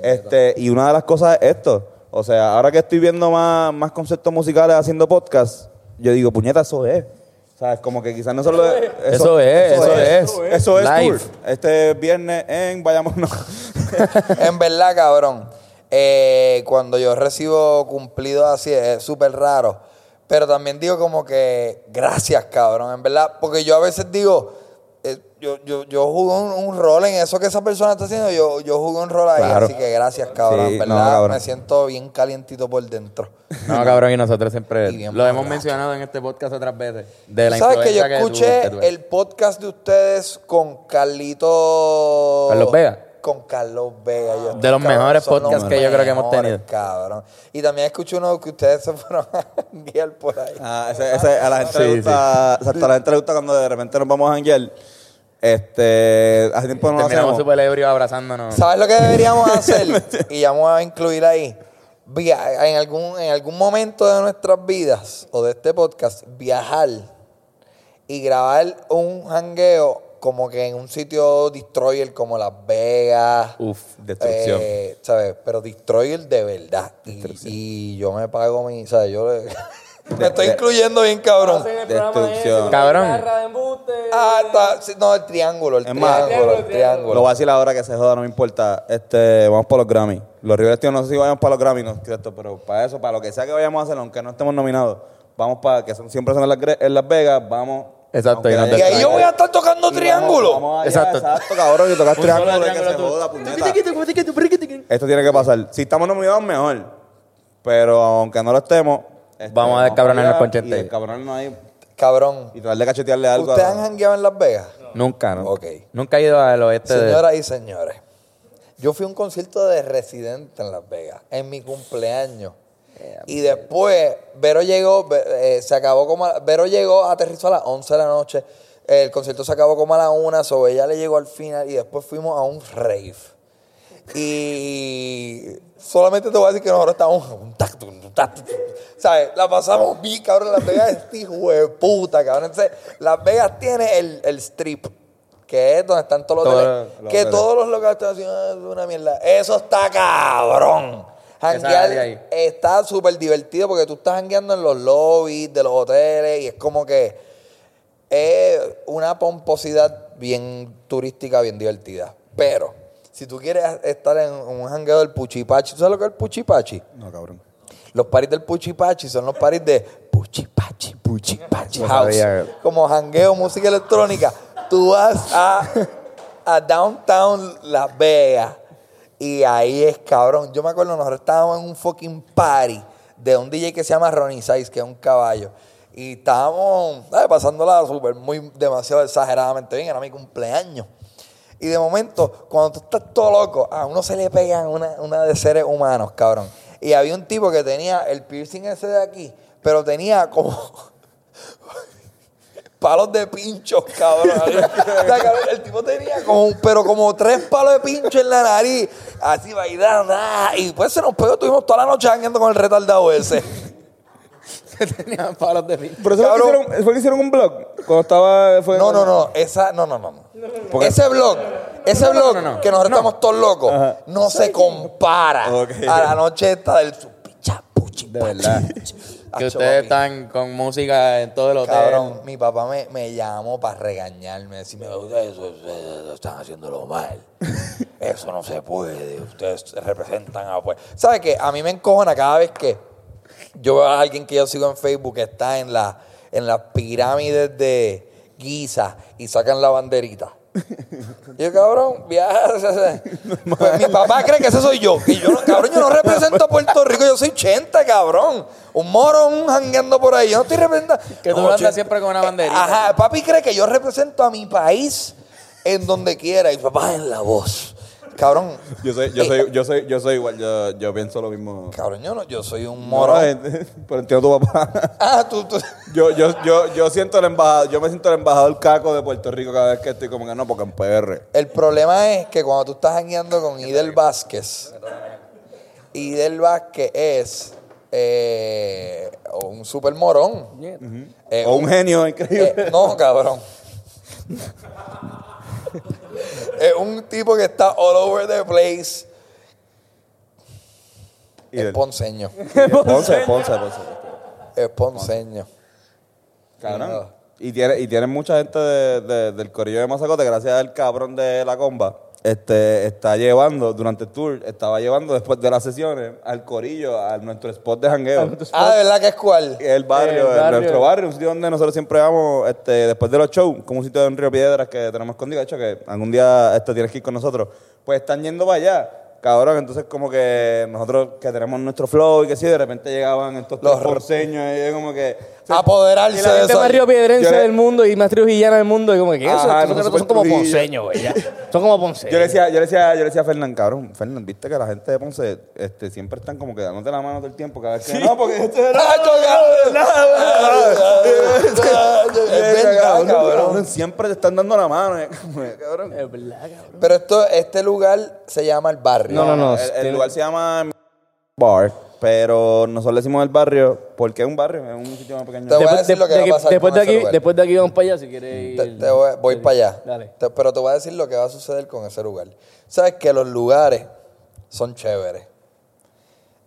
Este, y una de las cosas es esto. O sea, ahora que estoy viendo más, más conceptos musicales haciendo podcast, yo digo, puñeta, eso es. O sea, es como que quizás no solo es. Eso es, eso es. Eso es Live. tour. Este viernes en Vayámonos. En verdad, cabrón. Eh, cuando yo recibo cumplidos así es súper raro. Pero también digo como que gracias, cabrón. En verdad, porque yo a veces digo, eh, yo, yo, yo jugué un, un rol en eso que esa persona está haciendo. Yo, yo jugué un rol ahí. Claro. Así que gracias, cabrón. Sí, en no, verdad, cabrón. me siento bien calientito por dentro. No, cabrón, y nosotros siempre Y lo hemos mencionado en este podcast otras veces. De la ¿Sabes que yo tú- escuché que tú eres. el podcast de ustedes con Carlito... Carlos Vega. Con Carlos Vega. Yo, De los cabrón, mejores podcasts los que yo creo que hemos tenido. Cabrón. Y también escuché uno que ustedes se fueron a guiar por ahí. Ah, ese, ese- a la gente Sí, le gusta, exacto, a la gente le gusta cuando de repente nos vamos a janguear. Este, hace tiempo no lo Terminamos hacemos. súper ebrios abrazándonos. ¿Sabes lo que deberíamos hacer? y ya vamos a incluir ahí. Via- en, algún, en algún momento de nuestras vidas o de este podcast, viajar y grabar un jangueo como que en un sitio destroyer como Las Vegas. Uf, destrucción. Eh, ¿Sabes? Pero destroyer de verdad. Y, y yo me pago mi. ¿Sabes? Yo le- me estoy incluyendo bien, cabrón. Destrucción. Cabrón. Ah, está. sí, No, el triángulo, el Es más, triángulo, el Lo triángulo. voy a decir ahora que se joda, no me importa. Este, vamos para los Grammy. Los Rivers no sé si vayamos para los Grammy, no, cierto, pero para eso, para lo que sea que vayamos a hacer, aunque no estemos nominados, vamos para, que son, siempre son en Las, en Las Vegas, vamos. Exacto, y nadie- Y ahí yo voy a estar tocando triángulo. Vamos, vamos allá, Exacto. exacto. cabrón, triángulo, que se triángulo joda, puñeta. Esto tiene que pasar. Si estamos nominados, mejor. Pero aunque no lo estemos, este, Vamos a descabronarnos para allá con Chente. Y descabronarnos ahí Cabrón. y tratar de cachetearle algo. ¿Ustedes han jangueado en Las Vegas? Nunca, ¿no? Ok. Nunca he ido al oeste de... Señoras y señores, yo fui a un concierto de Residente en Las Vegas, en mi cumpleaños. Y después, Vero llegó, eh, se acabó como, a- Vero llegó, aterrizó a las 11 de la noche. El concierto se acabó como a las 1, so ella le llegó al final y después fuimos a un rave. Y solamente te voy a decir que nosotros estábamos. ¿Sabes? La pasamos bien, cabrón. Las Vegas es hijo de puta, cabrón. Entonces, Las Vegas tiene el, el strip, que es donde están todos los Todo- hoteles. los Que hoteles. todos los locales están haciendo "Ah, es una mierda. Eso está cabrón. Janguear ahí. está súper divertido porque tú estás jangueando en los lobbies de los hoteles y es como que es una pomposidad bien turística, bien divertida. Pero, si tú quieres estar en un jangueo del Puchipachi, ¿tú sabes lo que es el Puchipachi? No, cabrón. Los paris del Puchipachi son los paris de Puchipachi, Puchipachi No House. sabía. Como jangueo, música electrónica. Tú vas a, a Downtown Las Vegas y ahí es cabrón. Yo me acuerdo, nosotros estábamos en un fucking party de un DJ que se llama Ronnie Size, que es un caballo. Y estábamos ¿sabes? pasándola súper, muy demasiado exageradamente bien. Era mi cumpleaños. Y de momento, cuando tú estás todo loco, a uno se le pegan una, una de seres humanos, cabrón. Y había un tipo que tenía el piercing ese de aquí, pero tenía como palos de pinchos, cabrón. O sea, cabrón, el tipo tenía como, pero como tres palos de pincho en la nariz, así bailando. Y pues se nos pegó, estuvimos toda la noche jangueando con el retardado ese. Tenían palos de pincho. Pero eso fue que, hicieron, fue que hicieron un blog. Cuando estaba. Fue No, no, no, esa, no, no, no. no. Porque- Ese blog, ese blog no, no, no. que nosotros estamos todos locos, Ajá. no se compara a la noche esta del su picha, puchi, De pachi. Acho, Que ustedes papi. están con música en todo el hotel. Cabrón, mi papá me, me llamó para regañarme, decirme, ustedes eso, ustedes lo están haciéndolo mal. Eso no se puede, ustedes representan a... Pues. ¿Sabes qué? A mí me encojona cada vez que yo veo a alguien que yo sigo en Facebook que está en, la, en las pirámides de Giza y sacan la banderita. Yo, cabrón, viaja. Pues mi papá cree que ese soy yo. Y yo, no, cabrón, yo no represento a Puerto Rico, yo soy 80, cabrón. Un morón jangueando por ahí. Yo no estoy representando. Que tú No, andas siempre con una banderita. Ajá, papi cree que yo represento a mi país en donde quiera. Y papá en la voz. Cabrón. Yo soy, yo soy, yo soy, yo soy igual. Yo, yo pienso lo mismo. Cabrón, yo no, yo soy un Moro, morón. pero entiendo tu papá. Ah, tú, tú. Yo, yo, yo, yo siento el embajador, yo me siento el embajador caco de Puerto Rico cada vez que estoy como que no, porque en PR. El problema es que cuando tú estás jangueando con Idel Vázquez, Idel Vázquez es eh, un super morón. Eh, o un genio increíble. eh, no, cabrón. es un tipo que está all over the place. Y Es ponceño. Ponce, Ponce, Ponce. Es ponceño. Cabrón. Y tiene, y tiene mucha gente de- de- del corillo de Mazacote, gracias al cabrón de la comba, este, está llevando, durante el tour, estaba llevando después de las sesiones al corillo, a nuestro spot de jangueo. Ah, ¿de verdad que es cuál? El barrio, El el barrio. nuestro barrio, un sitio donde nosotros siempre vamos este, después de los shows, como un sitio en Río Piedras que tenemos escondido, de hecho que algún día este, tienes que ir con nosotros. Pues están yendo para allá, cabrón. Entonces, como que nosotros que tenemos nuestro flow y que sí, de repente llegaban estos Los porceños y como que. Apoderarse la de gente eso. más riopiedense Yo le- del mundo y más trujillana del mundo. Y como que, ¿qué es eso? Ajá, no, son, como ponceños, güey. Son como ponceños. Yo le decía, yo le decía, yo le decía a Fernán, cabrón, Fernán, viste que la gente de Ponce este, siempre están como que dándote la mano todo el tiempo, cada vez que no, porque este Nacho, cabrón. Es cabrón. Siempre te están dando la mano, como, cabrón. Es verdad, cabrón. Pero esto, este lugar se llama el barrio. No, no, no. El, el lugar se llama Bar, pero nosotros le decimos el barrio porque es un barrio, es un sitio más pequeño. Te voy a Después, decir lo que de- va a pasar después con de ese aquí, lugar. después de aquí vamos para allá si quieres Te- ir. te voy, voy para allá. Dale. Te- pero te voy a decir lo que va a suceder con ese lugar. Sabes que los lugares son chéveres.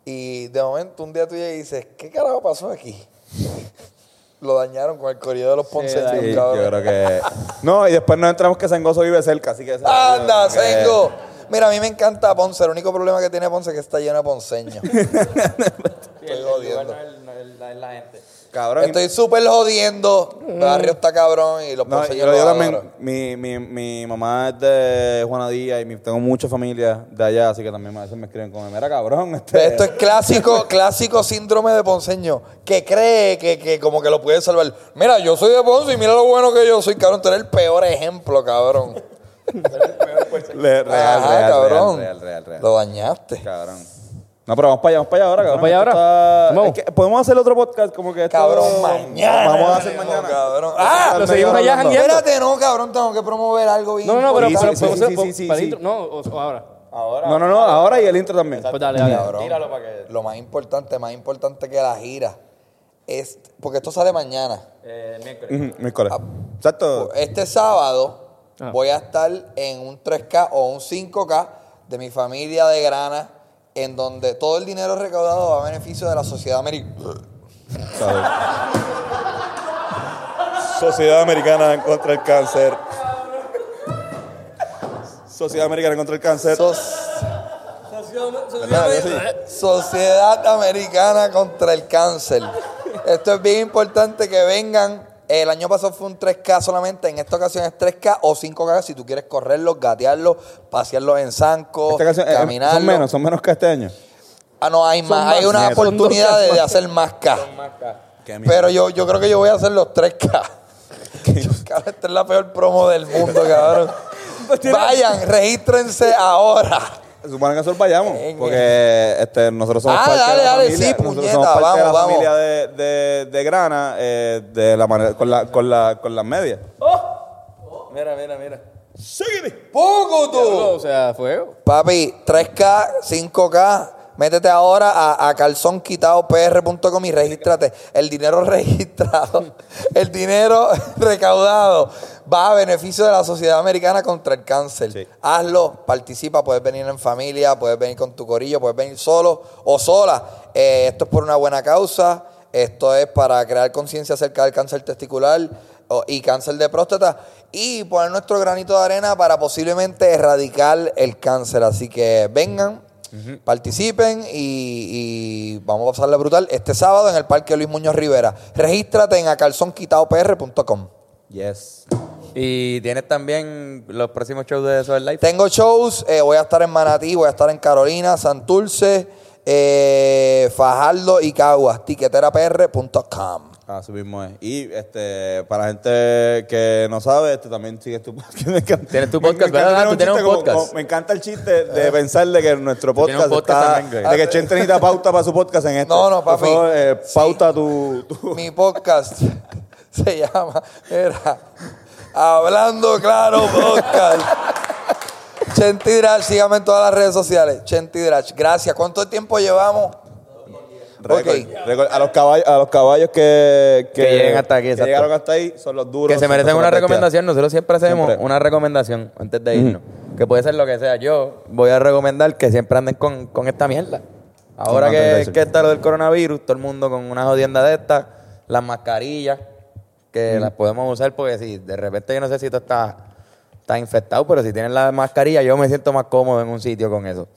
Y de momento un día tú llegas y dices, ¿qué carajo pasó aquí? Lo dañaron con el corrido de los ponceños, Sí, yo creo que. No, y después nos entramos que Sengoso vive cerca, así que. ¡Anda, que- Sengo! Mira, a mí me encanta Ponce. El único problema que tiene Ponce es que está lleno de ponceños. Estoy jodiendo. Cabrón. Estoy súper jodiendo. El barrio está cabrón y los No, y ponceños yo, yo los también, mi, mi, mi mamá es de Juana Díaz y mi- tengo mucha familia de allá, así que también a veces me escriben como, mira cabrón, este, Esto es clásico, clásico síndrome de ponceño, que cree que, que como que lo puede salvar. Mira, yo soy de Ponce y mira lo bueno que yo soy, cabrón. Tú eres el peor ejemplo, cabrón. Le- real, Ajá, real, cabrón. real, real, real, real. Lo dañaste. Cabrón. No, pero vamos para allá, vamos para allá ahora, cabrón. para allá Esto ahora. está- Vamos. es que podemos hacer otro podcast como que esto- Cabrón, mañana. Vamos a hacer mañana. Cabrón. Ah, Lo seguimos allá jangueando. espérate, no, cabrón. Tengo que promover algo bien No, no, no, pero, Sí, pero sí, sí, sí, sí, para sí. intro- No, o, o ahora. No, no, no, ahora y el intro también. Pues dale, dale. Cabrón. Tíralo para que- Lo más importante, más importante que la gira, es, porque esto sale mañana. Eh, miércoles. Ujú, Miércoles. Exacto. Este sábado Ah. voy a estar en un 3K o un 5K de mi familia de Grana en donde todo el dinero recaudado va a beneficio de la sociedad americana. Sociedad Americana contra el Cáncer. Sociedad Americana contra el Cáncer. Sociedad Americana contra el Cáncer. Esto es bien importante que vengan. El año pasado fue un 3K solamente, en esta ocasión es 3K o 5K si tú quieres correrlos, gatearlos, pasearlos en zancos, eh, caminarlos. son menos, son menos que este año. Ah, no, hay más, hay una oportunidad de, de hacer más K. Pero yo, yo creo que yo voy a hacer los 3K. Cabrón, esta es la peor promo del mundo, cabrón. Vayan, regístrense ahora. Se supone que nosotros vayamos, Venga. porque este, nosotros somos Ah, parte dale, de la dale, familia, sí, nosotros puñeta, somos parte de vamos, la vamos. familia de, de, de Grana, eh, de la manera, con, la, con, la, con las medias. Mira, mira, mira. ¡Poco tú! O sea, fuego. Papi, 3K, 5K. Métete ahora a, a calzonquitadopr.com y regístrate. El dinero registrado, el dinero recaudado va a beneficio de la Sociedad Americana contra el Cáncer. Sí. Hazlo, participa, puedes venir en familia, puedes venir con tu corillo, puedes venir solo o sola. Eh, esto es por una buena causa. Esto es para crear conciencia acerca del cáncer testicular y cáncer de próstata y poner nuestro granito de arena para posiblemente erradicar el cáncer. Así que vengan, participen y, y vamos a pasarle brutal este sábado en el Parque Luis Muñoz Rivera. Regístrate en acalzonquitadopr.com. Yes. Y tienes también los próximos shows de Sober Life. Tengo shows, eh, voy a estar en Manatí, voy a estar en Carolina, Santurce, eh, Fajardo y Caguas. Tiqueterapr.com. Así mismo es. Y este, para la gente que no sabe, este, también sigues tu podcast. Me encanta- Tienes tu podcast, me ¿verdad? Tú tienes un como- podcast. como- me encanta el chiste de pensar de que nuestro podcast, está... de que Chente necesita pauta para su podcast en este. No, no, Por papi. favor, eh, pauta tu... tu- Mi podcast se llama, era Hablando Claro Podcast. Chenti Drach, síganme en todas las redes sociales. Chenti Drach, gracias. ¿Cuánto tiempo llevamos? Récord, Ok. récord. A los caballos, a los caballos que, Que lleguen hasta aquí, que exacto. llegaron hasta ahí son los duros. que se merecen una recomendación. Nosotros siempre hacemos Siempre. una recomendación antes de irnos. Que puede ser lo que sea. Yo voy a recomendar que siempre anden con, con esta mierda. Ahora Con que, que está lo del coronavirus, todo el mundo con una jodienda de estas, las mascarillas, que las podemos usar porque si de repente yo no sé si tú estás, estás infectado, pero si tienes la mascarilla, yo me siento más cómodo en un sitio con eso.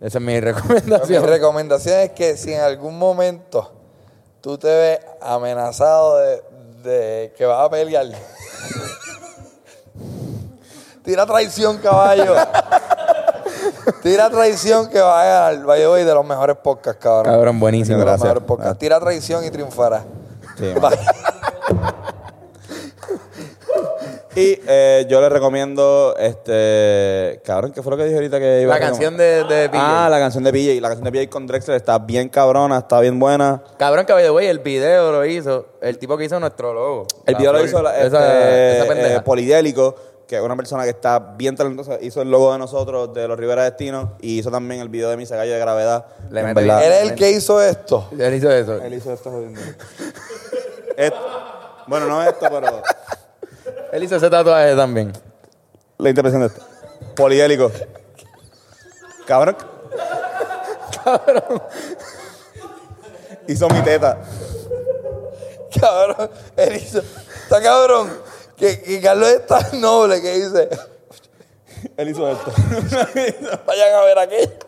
Esa es mi Mi recomendación. recomendación es que si en algún momento tú te ves amenazado de, de que vas a pelear, tira traición, caballo. tira traición que va a ganar. Vaya hoy de los mejores podcasts, cabrón. Cabrón, buenísimo. De los Gracias. mejores podcasts. Tira traición y triunfará. Sí, Bye. Y eh, yo les recomiendo, este, cabrón, ¿qué fue lo que dije ahorita que iba La a canción de, de PJ. Ah, la canción de PJ. La canción de PJ con Drexler está bien cabrona, está bien buena. Cabrón, que by the way, el video lo hizo el tipo que hizo nuestro logo. El La video lo flor. hizo la- esa, este, esa pendeja. eh, Polidélico, que es una persona que está bien talentosa. Hizo el logo de nosotros, de los Rivera Destino, y hizo también el video de Misa Gallo de Gravedad. Le En mete verdad, Él es el que hizo esto. Él hizo eso. Él hizo esto jodiendo. Esto- bueno, no esto, pero Él hizo ese tatuaje también. la interpretación de esto. Polidélico. Cabrón. Cabrón. Hizo mi teta. Cabrón. Él hizo. Está cabrón. Que, que Carlos es tan noble que dice. Él hizo esto. Vayan a ver aquí.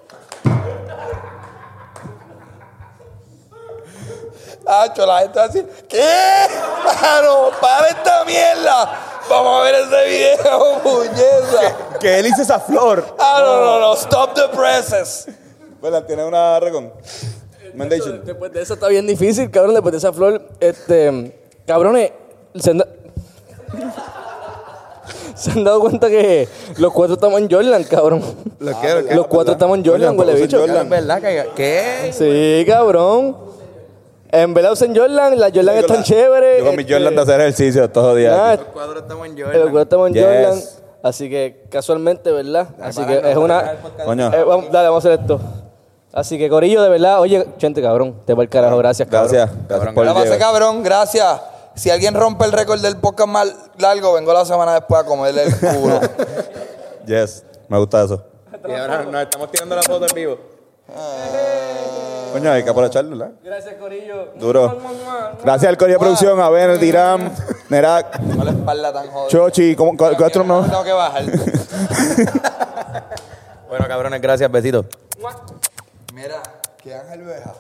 Hacho, la gente va a decir, ¿qué? Mano, para esta mierda. Vamos a ver ese video, puñeta. que él hizo esa flor. Ah, no, no, no. Stop the presses. ¿Verdad? Tiene una recon. Mandation. Después de eso está bien difícil, cabrón. Después de esa flor, este. Cabrones, se han, da- se han dado cuenta que los cuatro estamos en Jordan, cabrón. Los quiero, Los cuatro estamos en Jordan, huele bicho. Verdad que. ¿Qué? Sí, cabrón. En verdad usen Jordan, las Jordan están la- chéveres. Yo con mi este, Jordan de hacer ejercicio todos los días. ah, Los cuadros estamos en los cuatro Jordan. estamos en Yes. Jordan. Así que casualmente, ¿verdad? Así que es una. Coño. Eh, vamos, dale, vamos a hacer esto. Así que, Corillo, de verdad, oye, gente, cabrón, te va el carajo, gracias, cabrón. Gracias. Gracias por La pasé llegar. cabrón, gracias. Si alguien rompe el récord del podcast más largo, vengo la semana después a comerle el culo. Yes. Me gusta eso. Y ahora nos estamos tirando la foto en vivo. Coño, hay que aprovecharlo, ¿verdad? Gracias, Corillo. Duro. Gracias al Corillo de Producción, a Ben, Diram, Nerak, No la espalda tan jodida. Chochi, ¿cómo, cuál, cuál otro No no? tengo que bajar. Bueno, cabrones, gracias, besitos. Mira, que Ángel Beja.